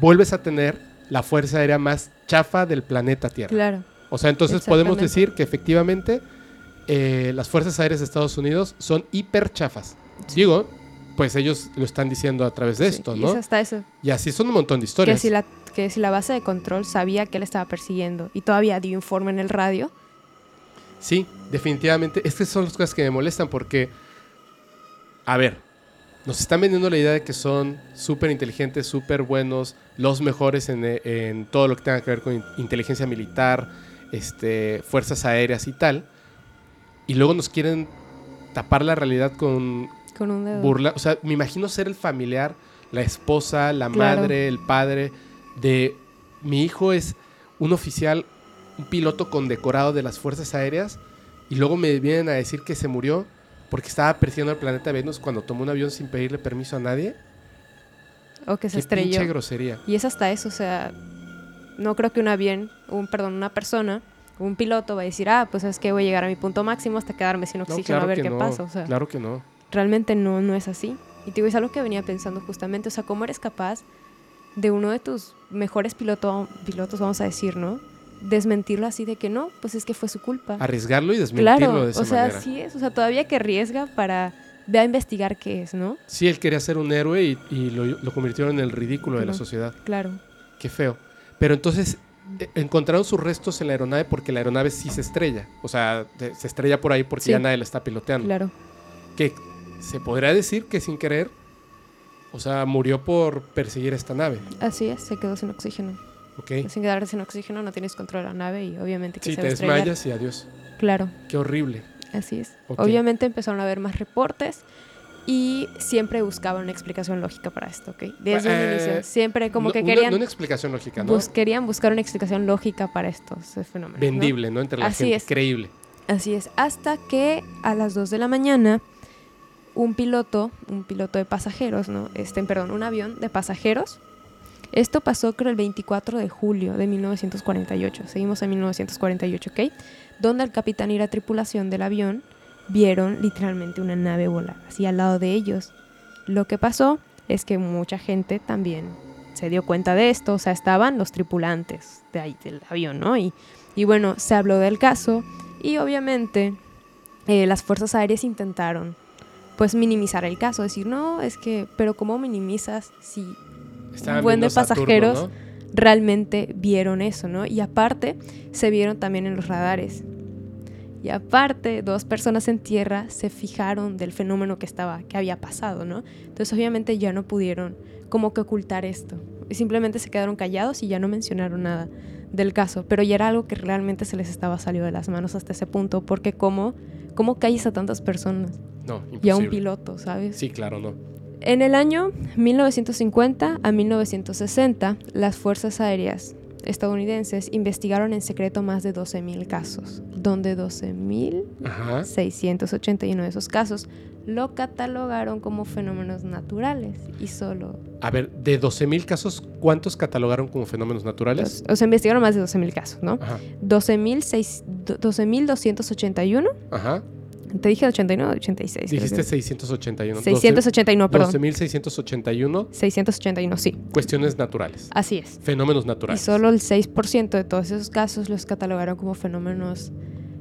vuelves a tener la Fuerza Aérea más chafa del planeta Tierra. Claro, O sea, entonces podemos decir que efectivamente eh, las Fuerzas Aéreas de Estados Unidos son hiper chafas. Digo, pues ellos lo están diciendo a través de sí. esto, Y ¿no? es hasta eso. Y así son un montón de Que historias. si, la, que si la base de control sabía que él estaba persiguiendo y todavía dio informe en el radio, Sí, definitivamente. Estas son las cosas que me molestan porque, a ver, nos están vendiendo la idea de que son súper inteligentes, súper buenos, los mejores en, en todo lo que tenga que ver con in- inteligencia militar, este, fuerzas aéreas y tal. Y luego nos quieren tapar la realidad con con un dedo. burla. O sea, me imagino ser el familiar, la esposa, la Claro. madre, el padre de mi hijo es un oficial, un piloto condecorado de las fuerzas aéreas y luego me vienen a decir que se murió porque estaba persiguiendo el planeta Venus cuando tomó un avión sin pedirle permiso a nadie. o que se Qué estrelló. grosería. Y es hasta eso, o sea, no creo que una bien, un perdón, una persona, un piloto va a decir, ah, pues es que voy a llegar a mi punto máximo hasta quedarme sin No, oxígeno a ver qué no, pasa. O sea, Claro que no. realmente no, no es así. Y te digo, es algo que venía pensando justamente, o sea, ¿cómo eres capaz de uno de tus mejores piloto, pilotos, vamos a decir, ¿no? Desmentirlo así de que no, pues es que fue su culpa. Arriesgarlo y desmentirlo Claro, de esa o sea, manera. sí es, o sea, todavía que arriesga para ve a investigar qué es, ¿no? Sí, él quería ser un héroe y, y lo, lo convirtieron en el ridículo de la sociedad. Claro, Qué feo. Pero entonces encontraron sus restos en la aeronave porque la aeronave sí se estrella. O sea, se estrella por ahí porque Sí. ya nadie la está piloteando. claro. Que se podría decir que sin querer, o sea, murió por perseguir esta nave. Así es, se quedó sin oxígeno. ¿Ok? Sin quedarte sin oxígeno no tienes control de la nave y obviamente que Sí, se te desmayas y adiós. Claro, Qué horrible. así es. Obviamente empezaron a haber más reportes y siempre buscaban una explicación lógica para esto, ¿ok? Desde Eh, inicio. Siempre como No- que querían, una explicación lógica, ¿no? bus- querían buscar una explicación lógica para estos fenómenos. ¿no? Vendible, ¿no? Entre la Así gente. es. Creíble. Así es, hasta que a las 2 de la mañana un piloto, un piloto de pasajeros, ¿no? Este, perdón, un avión de pasajeros. Esto pasó creo el 24 de julio de 1948. Seguimos en 1948, ¿ok? Donde el capitán y la tripulación del avión vieron literalmente una nave volar así al lado de ellos. Lo que pasó es que mucha gente también se dio cuenta de esto, o sea, estaban los tripulantes de ahí del avión, ¿no? Y, y bueno, se habló del caso y obviamente eh, las fuerzas aéreas intentaron pues minimizar el caso, decir, no, es que, pero ¿cómo minimizas si Estaban buen de Saturno, pasajeros. ¿no? realmente vieron eso, ¿no? Y aparte, se vieron también en los radares. Y aparte, dos personas en tierra se fijaron del fenómeno que estaba, que había pasado, ¿no? Entonces, obviamente, ya no pudieron como que ocultar esto. Y simplemente se quedaron callados y ya no mencionaron nada del caso. Pero ya era algo que realmente se les estaba saliendo de las manos hasta ese punto. Porque cómo, cómo calles a tantas personas No, y a un imposible. piloto, ¿sabes? Sí, claro, no. En el año 1950 a 1960, las fuerzas aéreas estadounidenses investigaron en secreto más de 12.000 casos, donde 12.681 Ajá. de esos casos lo catalogaron como fenómenos naturales y solo... A ver, de 12.000 casos, ¿cuántos catalogaron como fenómenos naturales? O sea, investigaron más de 12.000 casos, ¿no? Ajá. 12.600 12.281, Ajá. Te dije 89 86. creo Dijiste que- 681. 681, perdón. 12.681 681, sí, cuestiones naturales. así es. Fenómenos Y naturales. solo el 6% de todos esos casos los catalogaron como fenómenos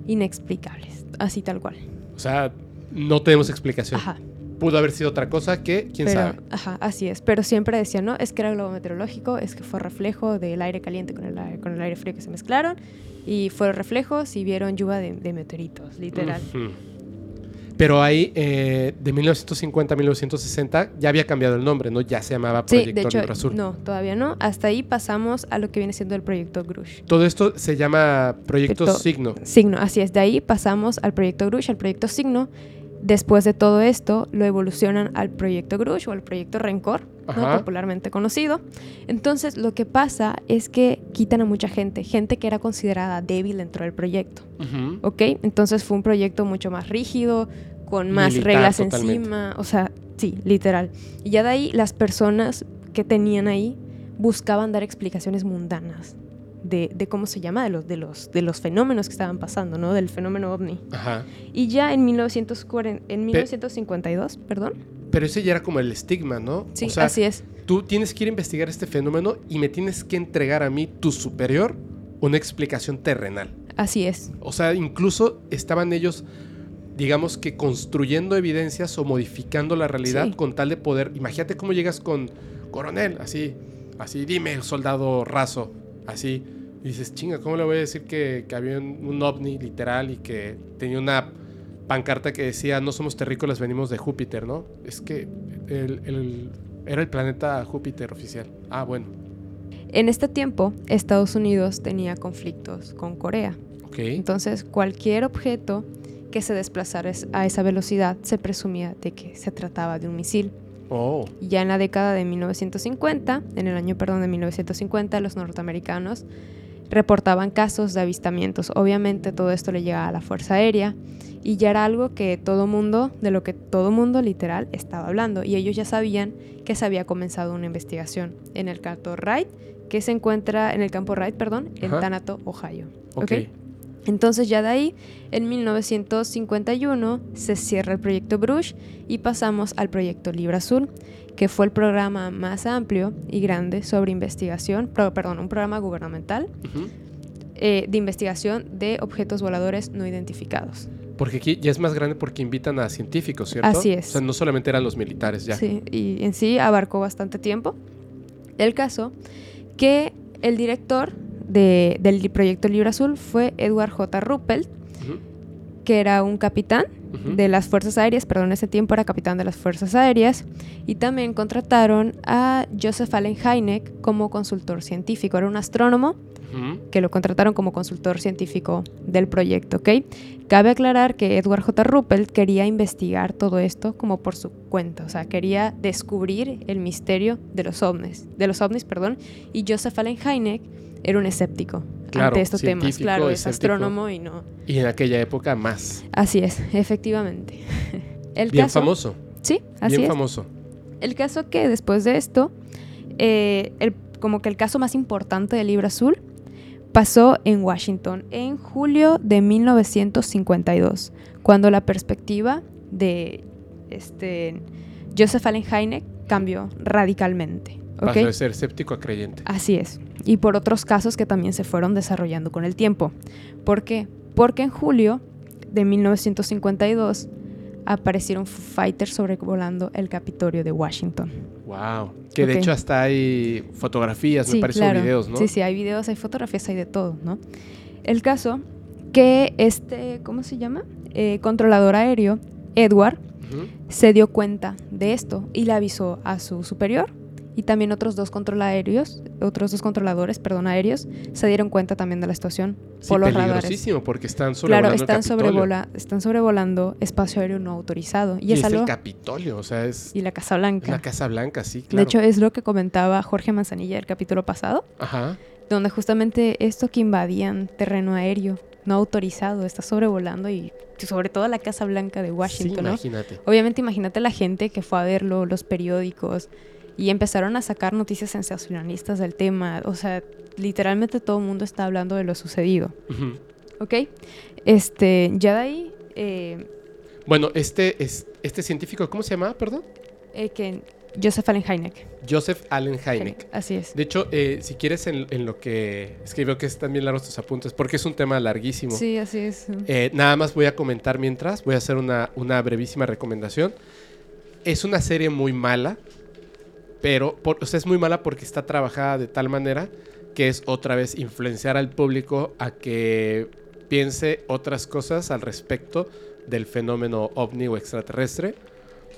inexplicables, así tal cual. O sea, no tenemos explicación. Ajá. Pudo haber sido otra cosa que, quién pero, sabe. Ajá, así es. Pero siempre decían, no, es que era globo meteorológico, es que fue reflejo del aire caliente con el aire, con el aire frío que se mezclaron. Y fueron reflejos y vieron lluvia de, de meteoritos, literal. Ujú. Pero ahí, eh, de 1950 a 1960, ya había cambiado el nombre, ¿no? Ya se llamaba Sí, Proyecto de hecho, Libro Azul. no, todavía no. Hasta ahí pasamos a lo que viene siendo el proyecto Grush. Todo esto se llama Proyecto Proyecto- Signo. Signo, así es. De ahí pasamos al proyecto Grush, al proyecto Signo. Después de todo esto, lo evolucionan al proyecto Grush o al proyecto Rencor, ¿no? Popularmente conocido. Entonces, lo que pasa es que quitan a mucha gente, gente que era considerada débil dentro del proyecto. ¿Ok? Entonces fue un proyecto mucho más rígido, con más Militar, reglas totalmente. encima. O sea, sí, literal. Y ya de ahí, las personas que tenían ahí buscaban dar explicaciones mundanas. De, de cómo se llama, de los, de, los, de los fenómenos que estaban pasando, ¿no? Del fenómeno ovni. Ajá. Y ya en, 1940, en 1952, perdón. Pero ese ya era como el estigma, ¿no? Sí, o sea, así es. tú tienes que ir a investigar este fenómeno y me tienes que entregar a mí, tu superior, una explicación terrenal. Así es. O sea, incluso estaban ellos, digamos que construyendo evidencias o modificando la realidad Sí. con tal de poder. Imagínate cómo llegas con coronel, así, así, dime, soldado raso, así. Y dices, chinga, ¿cómo le voy a decir que, que había un, un ovni literal y que tenía una pancarta que decía, no somos terrícolas, venimos de Júpiter, ¿no? Es que el- el- era el planeta Júpiter oficial. Ah, bueno, En este tiempo, Estados Unidos tenía conflictos con Corea. Entonces, cualquier objeto que se desplazara es- a esa velocidad se presumía de que se trataba de un misil. Oh, ya en la década de 1950, en el año, perdón, de 1950, los norteamericanos reportaban casos de avistamientos. Obviamente todo esto le llegaba a la Fuerza Aérea y ya era algo que todo mundo, de lo que todo mundo literal estaba hablando. Y ellos ya sabían que se había comenzado una investigación en el campo Wright, que se encuentra en el campo Wright, perdón, en Ajá. Tanato, Ohio. ok. ¿ok? Entonces ya de ahí, en 1951, se cierra el proyecto Brush y pasamos al proyecto Libra Azul, que fue el programa más amplio y grande sobre investigación, perdón, un programa gubernamental eh, de investigación de objetos voladores no identificados. Porque aquí ya es más grande porque invitan a científicos, ¿cierto? Así es. O sea, no solamente eran los militares ya. Sí, y en sí abarcó bastante tiempo. El caso que el director de- del proyecto Libra Azul fue Edward J. Ruppelt, que era un capitán de las Fuerzas Aéreas, perdón, en ese tiempo era capitán de las Fuerzas Aéreas, y también contrataron a Joseph Allen Hynek como consultor científico, era un astrónomo Que lo contrataron como consultor científico del proyecto, ¿ok? Cabe aclarar que Edward J. Ruppelt quería investigar todo esto como por su cuenta, o sea, quería descubrir el misterio de los ovnis, de los ovnis, perdón, y Joseph Allen Hynek era un escéptico Claro, ante estos temas, claro, es escéptico. astrónomo y no. Y en aquella época más. Así es, efectivamente. <laughs> El Bien caso, famoso. Sí, así bien es. famoso. El caso que después de esto, eh, el- como que el caso más importante del libro azul pasó en Washington en julio de 1952, cuando la perspectiva de este, Joseph Allen Hynek cambió radicalmente. Pasó de ser escéptico a creyente. Así es. Y por otros casos que también se fueron desarrollando con el tiempo. ¿Por qué? Porque en julio de 1952 aparecieron Fighters sobrevolando el Capitolio de Washington. Wow. Que de hecho hasta hay fotografías, me Sí, parece, claro. o videos, ¿no? Sí, sí, hay videos, hay fotografías, hay de todo, ¿no? El caso que este, ¿cómo se llama? Eh, controlador aéreo, Edward, se dio cuenta de esto y le avisó a su superior y también otros dos controlaerios, otros dos controladores, perdón, aéreos, se dieron cuenta también de la situación Sí, por los radares. porque están sobrevolando Claro, están, Capitolio. sobrevola, están sobrevolando espacio aéreo no autorizado. Y, Y, es es algo... el Capitolio, o sea, es, Y la Casa Blanca. la Casa Blanca, sí, claro. De hecho, es lo que comentaba Jorge Manzanilla el capítulo pasado, Ajá. donde justamente esto que invadían terreno aéreo no autorizado está sobrevolando y sobre todo la Casa Blanca de sí, Washington, ¿no? imagínate. Obviamente imagínate la gente que fue a verlo, los periódicos, y empezaron a sacar noticias sensacionalistas del tema. O sea, literalmente todo el mundo está hablando de lo sucedido. ¿Ok? Este, ya de ahí, eh, Bueno, este, es, este científico, ¿cómo se llama, perdón? eh, que Joseph Allen Hynek. Joseph Allen Hynek. Así es. De hecho, eh, si quieres en, en lo que... Es que veo que están bien largos tus apuntes porque es un tema larguísimo. Sí, así es. Eh, nada más voy a comentar mientras, voy a hacer una, una brevísima recomendación. Es una serie muy mala, pero por- o sea, es muy mala porque está trabajada de tal manera que es otra vez influenciar al público a que piense otras cosas al respecto del fenómeno ovni o extraterrestre.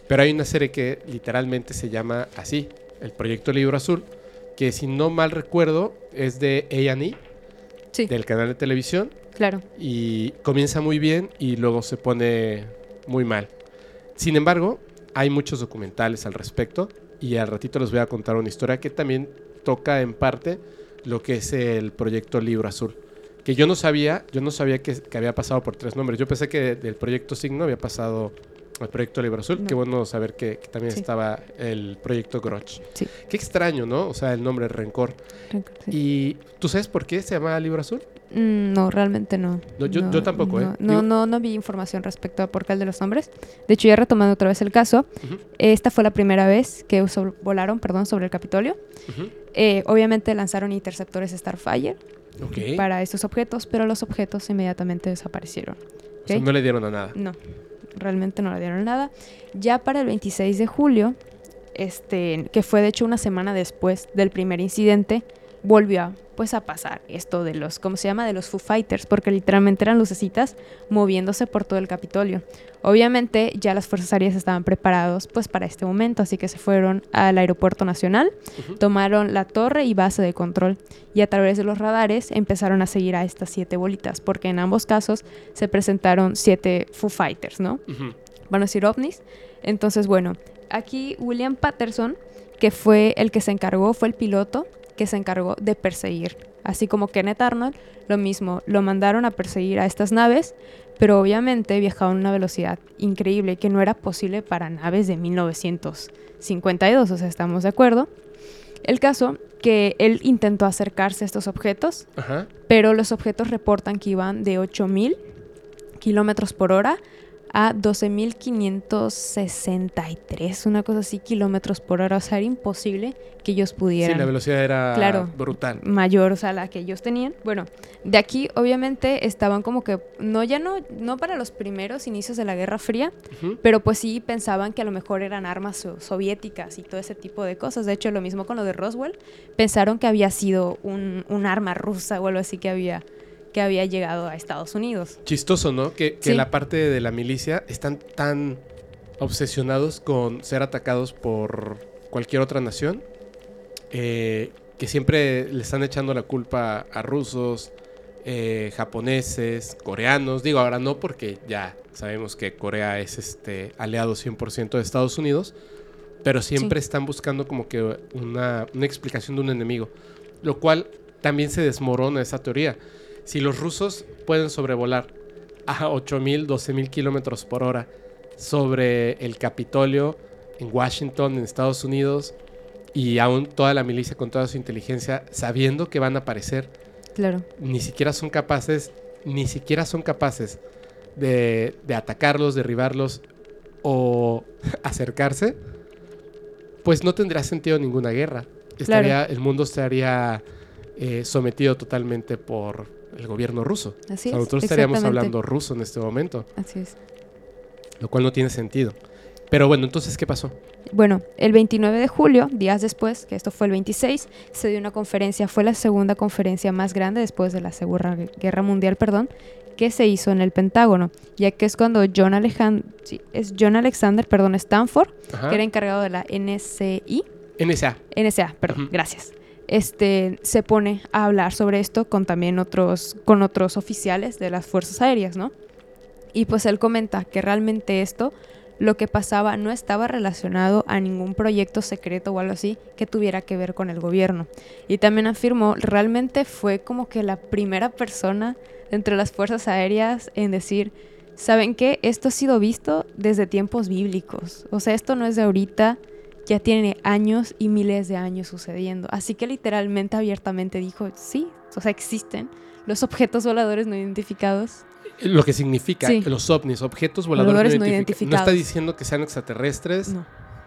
Pero hay una serie que literalmente se llama así, el Proyecto Libro Azul, que si no mal recuerdo es de A&E, Sí, del canal de televisión, claro. y comienza muy bien y luego se pone muy mal. Sin embargo, hay muchos documentales al respecto y al ratito les voy a contar una historia que también toca en parte lo que es el proyecto Libro Azul. Que yo no sabía, yo no sabía que, que había pasado por tres nombres. Yo pensé que del proyecto Signo había pasado al proyecto Libro Azul. No. Qué bueno saber que, que también Sí. estaba el proyecto Groch. Sí. Qué extraño, ¿no? O sea, el nombre Rencor. Sí. ¿Y tú sabes por qué se llama Libro Azul? Mm, No, realmente no. No, yo- yo tampoco, no, ¿eh? No, no, no vi información respecto a por qué el de los nombres. De hecho, ya retomando otra vez el caso, esta fue la primera vez que volaron perdón, sobre el Capitolio. Eh, obviamente lanzaron interceptores Starfire para estos objetos, pero los objetos inmediatamente desaparecieron. O sea, ¿ok? no le dieron a nada. No, realmente no le dieron nada. Ya para el 26 de julio, este, que fue de hecho una semana después del primer incidente, volvió a, pues a pasar esto de los, ¿cómo se llama? De los Foo Fighters, porque literalmente eran lucecitas moviéndose por todo el Capitolio. Obviamente ya las fuerzas aéreas estaban preparados pues para este momento, así que se fueron al aeropuerto nacional, tomaron la torre y base de control y a través de los radares empezaron a seguir a estas siete bolitas, porque en ambos casos se presentaron siete Foo Fighters, ¿no? Van a decir ovnis. Entonces, bueno, aquí William Patterson, que fue el que se encargó, fue el piloto que se encargó de perseguir. Así como Kenneth Arnold, lo mismo, lo mandaron a perseguir a estas naves, pero obviamente viajaban a una velocidad increíble que no era posible para naves de 1952, o sea, estamos de acuerdo. El caso que él intentó acercarse a estos objetos, Ajá. pero los objetos reportan que iban de 8000 kilómetros por hora a 12.563, una cosa así, kilómetros por hora. O sea, era imposible que ellos Sí, pudieran la velocidad era Claro. brutal. mayor, o sea, la que ellos tenían. Bueno, de aquí obviamente estaban como que, no ya no, no para los primeros inicios de la Guerra Fría, pero pues sí pensaban que a lo mejor eran armas so- soviéticas y todo ese tipo de cosas. De hecho, lo mismo con lo de Roswell, pensaron que había sido un, un arma rusa o algo así que había que había llegado a Estados Unidos. Chistoso, ¿no? Que, que Sí. la parte de la milicia están tan obsesionados con ser atacados por cualquier otra nación eh, que siempre le están echando la culpa a rusos, eh, japoneses, coreanos. Digo, ahora no porque ya sabemos que Corea es este aliado 100% de Estados Unidos, pero siempre están buscando como que una, una explicación de un enemigo, lo cual también se desmorona esa teoría. Si los rusos pueden sobrevolar a 8.000, 12.000 kilómetros por hora sobre el Capitolio en Washington, en Estados Unidos, y aún toda la milicia con toda su inteligencia, sabiendo que van a aparecer, Claro. ni siquiera son capaces, ni siquiera son capaces de, de atacarlos, derribarlos o <laughs> acercarse, pues no tendría sentido ninguna guerra. Estaría, El mundo estaría eh, sometido totalmente por el gobierno ruso. Así O sea, es. nosotros estaríamos exactamente. hablando ruso en este momento, Así es. lo cual no tiene sentido. Pero bueno, entonces, ¿qué pasó? Bueno, el 29 de julio, días después, que esto fue el 26, se dio una conferencia, fue la segunda conferencia más grande después de la Segunda Guerra Mundial, perdón, que se hizo en el Pentágono, ya que es cuando John, sí, es John Alexander perdón, Stanford, Ajá. que era encargado de la NSI, NSA. NSA, perdón, gracias. Este se pone a hablar sobre esto con también otros, con otros oficiales de las fuerzas aéreas, ¿no? Y pues él comenta que realmente esto, lo que pasaba, no estaba relacionado a ningún proyecto secreto o algo así que tuviera que ver con el gobierno. Y también afirmó, realmente fue como que la primera persona entre las fuerzas aéreas en decir, ¿saben qué? Esto ha sido visto desde tiempos bíblicos. O sea, esto no es de ahorita, ya tiene años y miles de años sucediendo. Así que literalmente, abiertamente dijo, sí, o sea, existen los objetos voladores no identificados. Lo que significa Sí. los ovnis, objetos voladores, Voladores no, no identifica- No está identificados. diciendo que sean extraterrestres. No,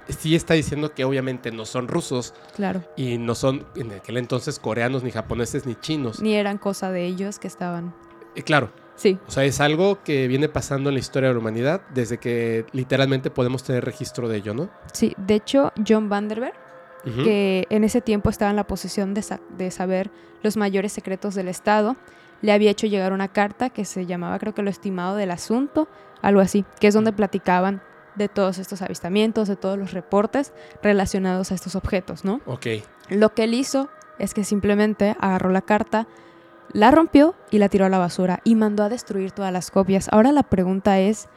Sí está diciendo que obviamente no son rusos claro. y no son en aquel entonces coreanos, ni japoneses, ni chinos. Ni eran cosa de ellos que estaban. Eh, claro, Sí, o sea, es algo que viene pasando en la historia de la humanidad desde que literalmente podemos tener registro de ello, ¿no? sí. De hecho, John Vanderberg, Ujú. que en ese tiempo estaba en la posición de, sa- de saber los mayores secretos del Estado, le había hecho llegar una carta que se llamaba, creo que lo estimado del asunto, algo así, que es donde platicaban de todos estos avistamientos, de todos los reportes relacionados a estos objetos, ¿no? Ok. Lo que él hizo es que simplemente agarró la carta, la rompió y la tiró a la basura y mandó a destruir todas las copias. Ahora la pregunta es,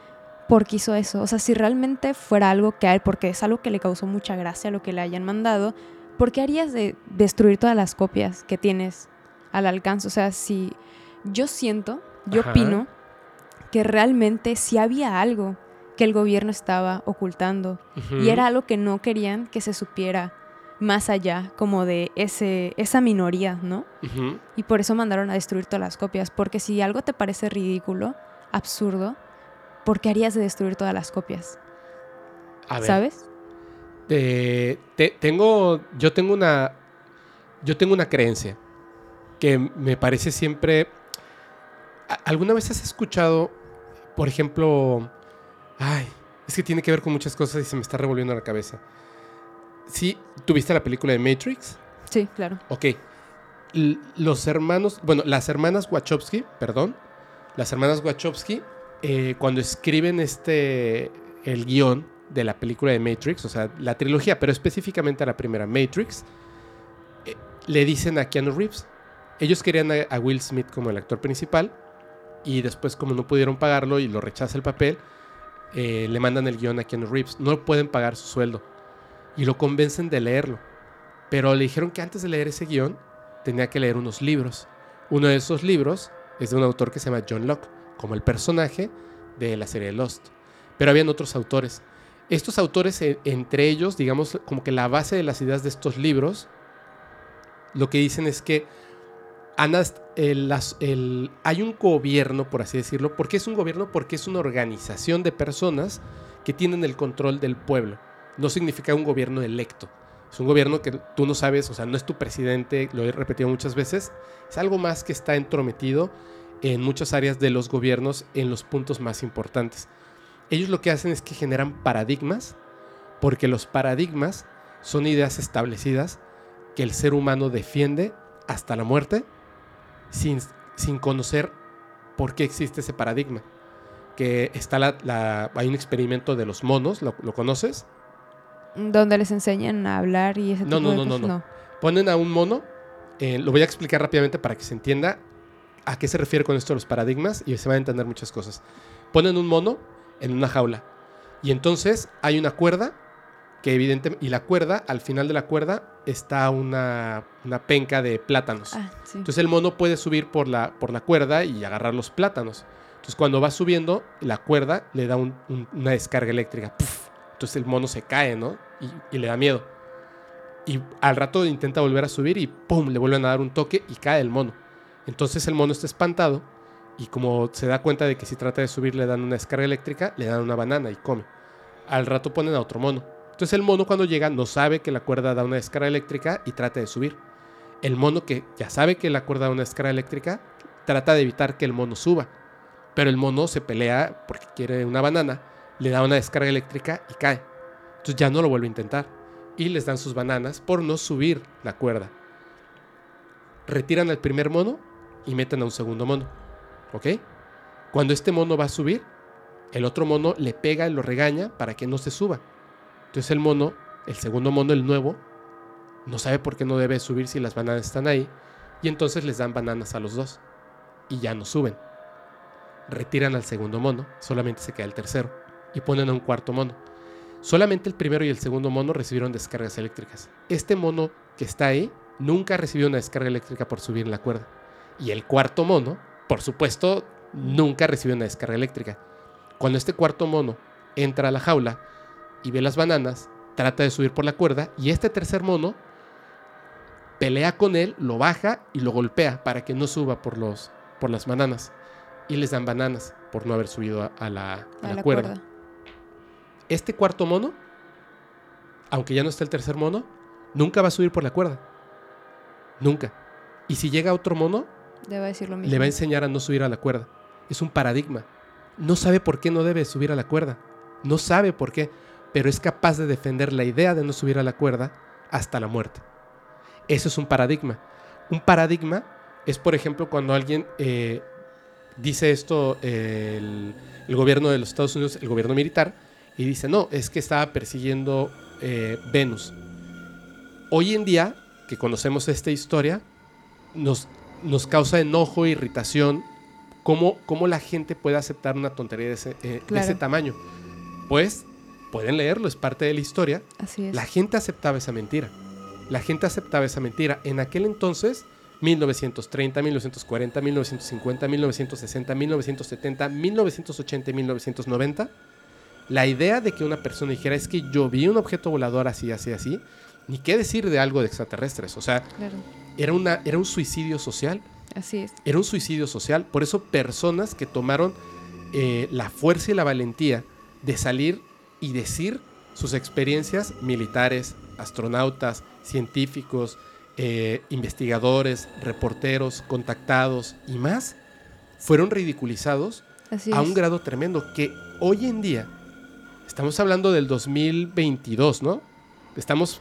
¿por qué hizo eso? O sea, si realmente fuera algo que a él, porque es algo que le causó mucha gracia lo que le hayan mandado, ¿por qué harías de destruir todas las copias que tienes al alcance? O sea, si yo siento, yo Ajá. opino que realmente si había algo que el gobierno estaba ocultando y era algo que no querían que se supiera más allá como de ese, esa minoría, ¿no? Y por eso mandaron a destruir todas las copias, porque si algo te parece ridículo, absurdo, ¿por qué harías de destruir todas las copias? A ver, ¿Sabes? eh, te- tengo, yo tengo una, yo tengo una creencia que me parece siempre. ¿A- ¿Alguna vez has escuchado, por ejemplo, ay, es que tiene que ver con muchas cosas y se me está revolviendo la cabeza. Sí, ¿tuviste la película de Matrix? Sí, claro. Ok. L- los hermanos, bueno, las hermanas Wachowski, perdón, las hermanas Wachowski, eh, cuando escriben este, el guion de la película de Matrix, o sea, la trilogía, pero específicamente a la primera Matrix, eh, le dicen a Keanu Reeves. Ellos querían a, a Will Smith como el actor principal y después como no pudieron pagarlo y lo rechaza el papel, eh, le mandan el guion a Keanu Reeves. No pueden pagar su sueldo y lo convencen de leerlo. Pero le dijeron que antes de leer ese guion tenía que leer unos libros. Uno de esos libros es de un autor que se llama John Locke, como el personaje de la serie Lost. Pero habían otros autores. Estos autores, eh, entre ellos, digamos, como que la base de las ideas de estos libros, lo que dicen es que hay un gobierno, por así decirlo. ¿Por qué es un gobierno? Porque es una organización de personas que tienen el control del pueblo. No significa un gobierno electo. Es un gobierno que tú no sabes, o sea, no es tu presidente, lo he repetido muchas veces. Es algo más que está entrometido en muchas áreas de los gobiernos en los puntos más importantes. Ellos lo que hacen es que generan paradigmas, porque los paradigmas son ideas establecidas que el ser humano defiende hasta la muerte sin sin conocer por qué existe ese paradigma. Que está la, la- hay un experimento de los monos, ¿lo, lo conoces? Donde les enseñan a hablar y ese No, tipo no, de no, cosas. no, Ponen a un mono, eh, lo voy a explicar rápidamente para que se entienda a qué se refiere con esto de los paradigmas y se van a entender muchas cosas. Ponen un mono en una jaula y entonces hay una cuerda que evidentemente, y la cuerda, al final de la cuerda está una, una penca de plátanos. Ah, sí. Entonces el mono puede subir por la, por la cuerda y agarrar los plátanos. Entonces cuando va subiendo, la cuerda le da un- un- una descarga eléctrica. Entonces el mono se cae, ¿no? Y, y le da miedo. Y al rato intenta volver a subir y ¡pum! Le vuelven a dar un toque y cae el mono. Entonces el mono está espantado y como se da cuenta de que si trata de subir le dan una descarga eléctrica, le dan una banana y come. Al rato ponen a otro mono. Entonces el mono cuando llega no sabe que la cuerda da una descarga eléctrica y trata de subir. El mono que ya sabe que la cuerda da una descarga eléctrica trata de evitar que el mono suba. Pero el mono se pelea porque quiere una banana, le da una descarga eléctrica y cae. Entonces ya no lo vuelve a intentar. Y les dan sus bananas por no subir la cuerda. Retiran al primer mono y meten a un segundo mono. ¿Ok? Cuando este mono va a subir, el otro mono le pega y lo regaña para que no se suba. Entonces el mono, el segundo mono, el nuevo, no sabe por qué no debe subir si las bananas están ahí. Y entonces les dan bananas a los dos. Y ya no suben. Retiran al segundo mono, solamente se queda el tercero. Y ponen a un cuarto mono. Solamente el primero y el segundo mono recibieron descargas eléctricas. Este mono que está ahí nunca recibió una descarga eléctrica por subir en la cuerda. Y el cuarto mono, por supuesto, nunca recibió una descarga eléctrica. Cuando este cuarto mono entra a la jaula y ve las bananas, trata de subir por la cuerda y este tercer mono pelea con él, lo baja y lo golpea para que no suba por, los, por las bananas. Y les dan bananas por no haber subido a, a la, a A la la cuerda. cuerda. Este cuarto mono, aunque ya no está el tercer mono, nunca va a subir por la cuerda. Nunca. Y si llega otro mono, Debe decir lo mismo. le va a enseñar a no subir a la cuerda. Es un paradigma. No sabe por qué no debe subir a la cuerda. No sabe por qué, pero es capaz de defender la idea de no subir a la cuerda hasta la muerte. Eso es un paradigma. Un paradigma es, por ejemplo, cuando alguien eh, dice esto, eh, el, el gobierno de los Estados Unidos, el gobierno militar, y dice, no, es que estaba persiguiendo eh, Venus. Hoy en día, que conocemos esta historia, nos, nos causa enojo, irritación, cómo, cómo la gente puede aceptar una tontería de ese, eh, de Claro. ese tamaño. Pues pueden leerlo, es parte de la historia. Así es. La gente aceptaba esa mentira. La gente aceptaba esa mentira. En aquel entonces, 1930, 1940, 1950, 1960, 1970, 1980 y 1990, la idea de que una persona dijera es que yo vi un objeto volador así, así, así, ni qué decir de algo de extraterrestres. O sea, Claro. era, una, era un suicidio social. Así es. Era un suicidio social. Por eso personas que tomaron eh, la fuerza y la valentía de salir y decir sus experiencias militares, astronautas, científicos, eh, investigadores, reporteros, contactados y más, fueron ridiculizados Así a un grado tremendo que hoy en día, estamos hablando del 2022, ¿no? Estamos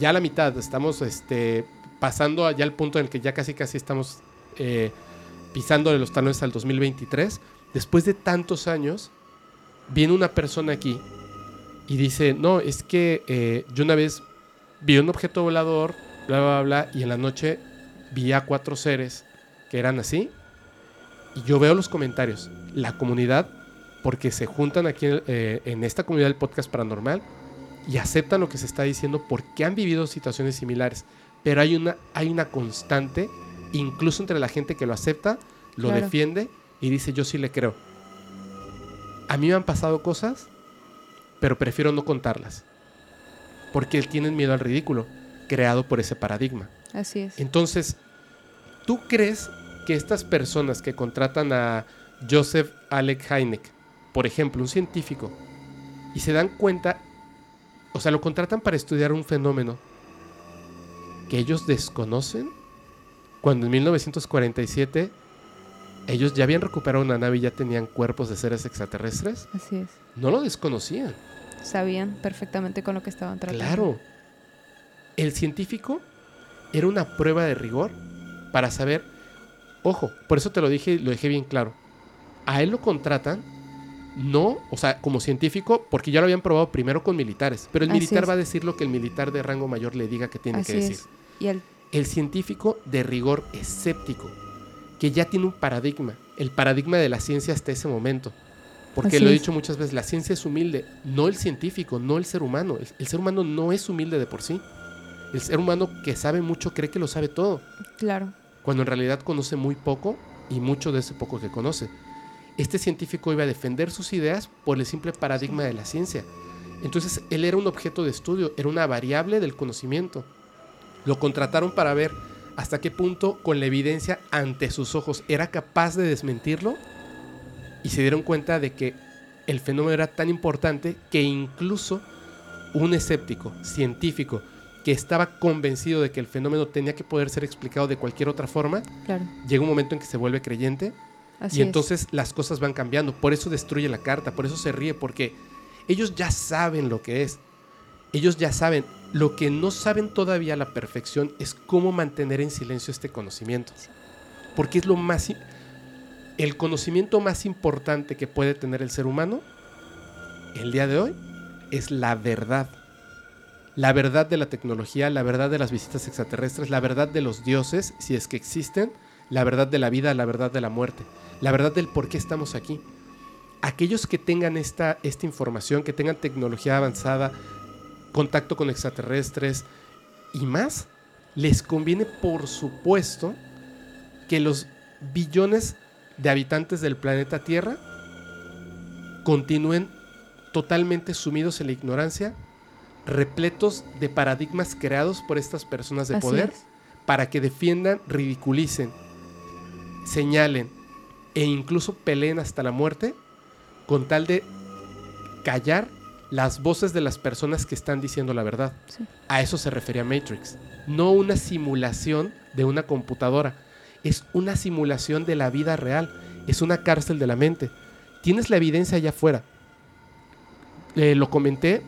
ya a la mitad, estamos este, pasando allá al punto en el que ya casi casi estamos eh, pisándole los talones al 2023. Después de tantos años, viene una persona aquí y dice, no, es que eh, yo una vez vi un objeto volador, bla, bla, bla, y en la noche vi a cuatro seres que eran así. Y yo veo los comentarios, la comunidad, porque se juntan aquí eh, en esta comunidad del podcast paranormal y aceptan lo que se está diciendo porque han vivido situaciones similares. Pero hay una, hay una constante, incluso entre la gente que lo acepta, lo Claro. defiende y dice yo sí le creo. A mí me han pasado cosas, pero prefiero no contarlas. Porque tienen miedo al ridículo, creado por ese paradigma. Así es. Entonces, ¿tú crees que estas personas que contratan a Joseph Alec Hynek, por ejemplo, un científico, y se dan cuenta, o sea, lo contratan para estudiar un fenómeno que ellos desconocen, cuando en 1947 ellos ya habían recuperado una nave y ya tenían cuerpos de seres extraterrestres? Así es. No lo desconocían. Sabían perfectamente con lo que estaban tratando. Claro. El científico era una prueba de rigor para saber ojo, por eso te lo dije y lo dejé bien claro. A él lo contratan, no, o sea, como científico, porque ya lo habían probado primero con militares, pero el Así militar es. va a decir lo que el militar de rango mayor le diga que tiene Así que decir. es. Y el, El científico de rigor escéptico, que ya tiene un paradigma, el paradigma de la ciencia hasta ese momento. Porque Así lo he dicho muchas veces, la ciencia es humilde, no el científico, no el ser humano. El, el ser humano no es humilde de por sí. El ser humano que sabe mucho cree que lo sabe todo, claro. cuando en realidad conoce muy poco y mucho de ese poco que conoce. Este científico iba a defender sus ideas por el simple paradigma de la ciencia. Entonces él era un objeto de estudio, era una variable del conocimiento. Lo contrataron para ver hasta qué punto con la evidencia ante sus ojos era capaz de desmentirlo y se dieron cuenta de que el fenómeno era tan importante que incluso un escéptico científico que estaba convencido de que el fenómeno tenía que poder ser explicado de cualquier otra forma, Claro. llega un momento en que se vuelve creyente Así y es. entonces las cosas van cambiando. Por eso destruye la carta, por eso se ríe, porque ellos ya saben lo que es. Ellos ya saben. Lo que no saben todavía a la perfección es cómo mantener en silencio este conocimiento. Porque es lo más... El conocimiento más importante que puede tener el ser humano el día de hoy es la verdad. La verdad de la tecnología, la verdad de las visitas extraterrestres, la verdad de los dioses, si es que existen, la verdad de la vida, la verdad de la muerte, la verdad del por qué estamos aquí. Aquellos que tengan esta, esta información, que tengan tecnología avanzada, contacto con extraterrestres y más, les conviene, por supuesto, que los billones de habitantes del planeta Tierra continúen totalmente sumidos en la ignorancia, repletos de paradigmas creados por estas personas de Así poder es. para que defiendan, ridiculicen, señalen e incluso peleen hasta la muerte con tal de callar las voces de las personas que están diciendo la verdad. Sí. A eso se refería Matrix. No una simulación de una computadora. Es una simulación de la vida real. Es una cárcel de la mente. Tienes la evidencia allá afuera. Eh, lo comenté,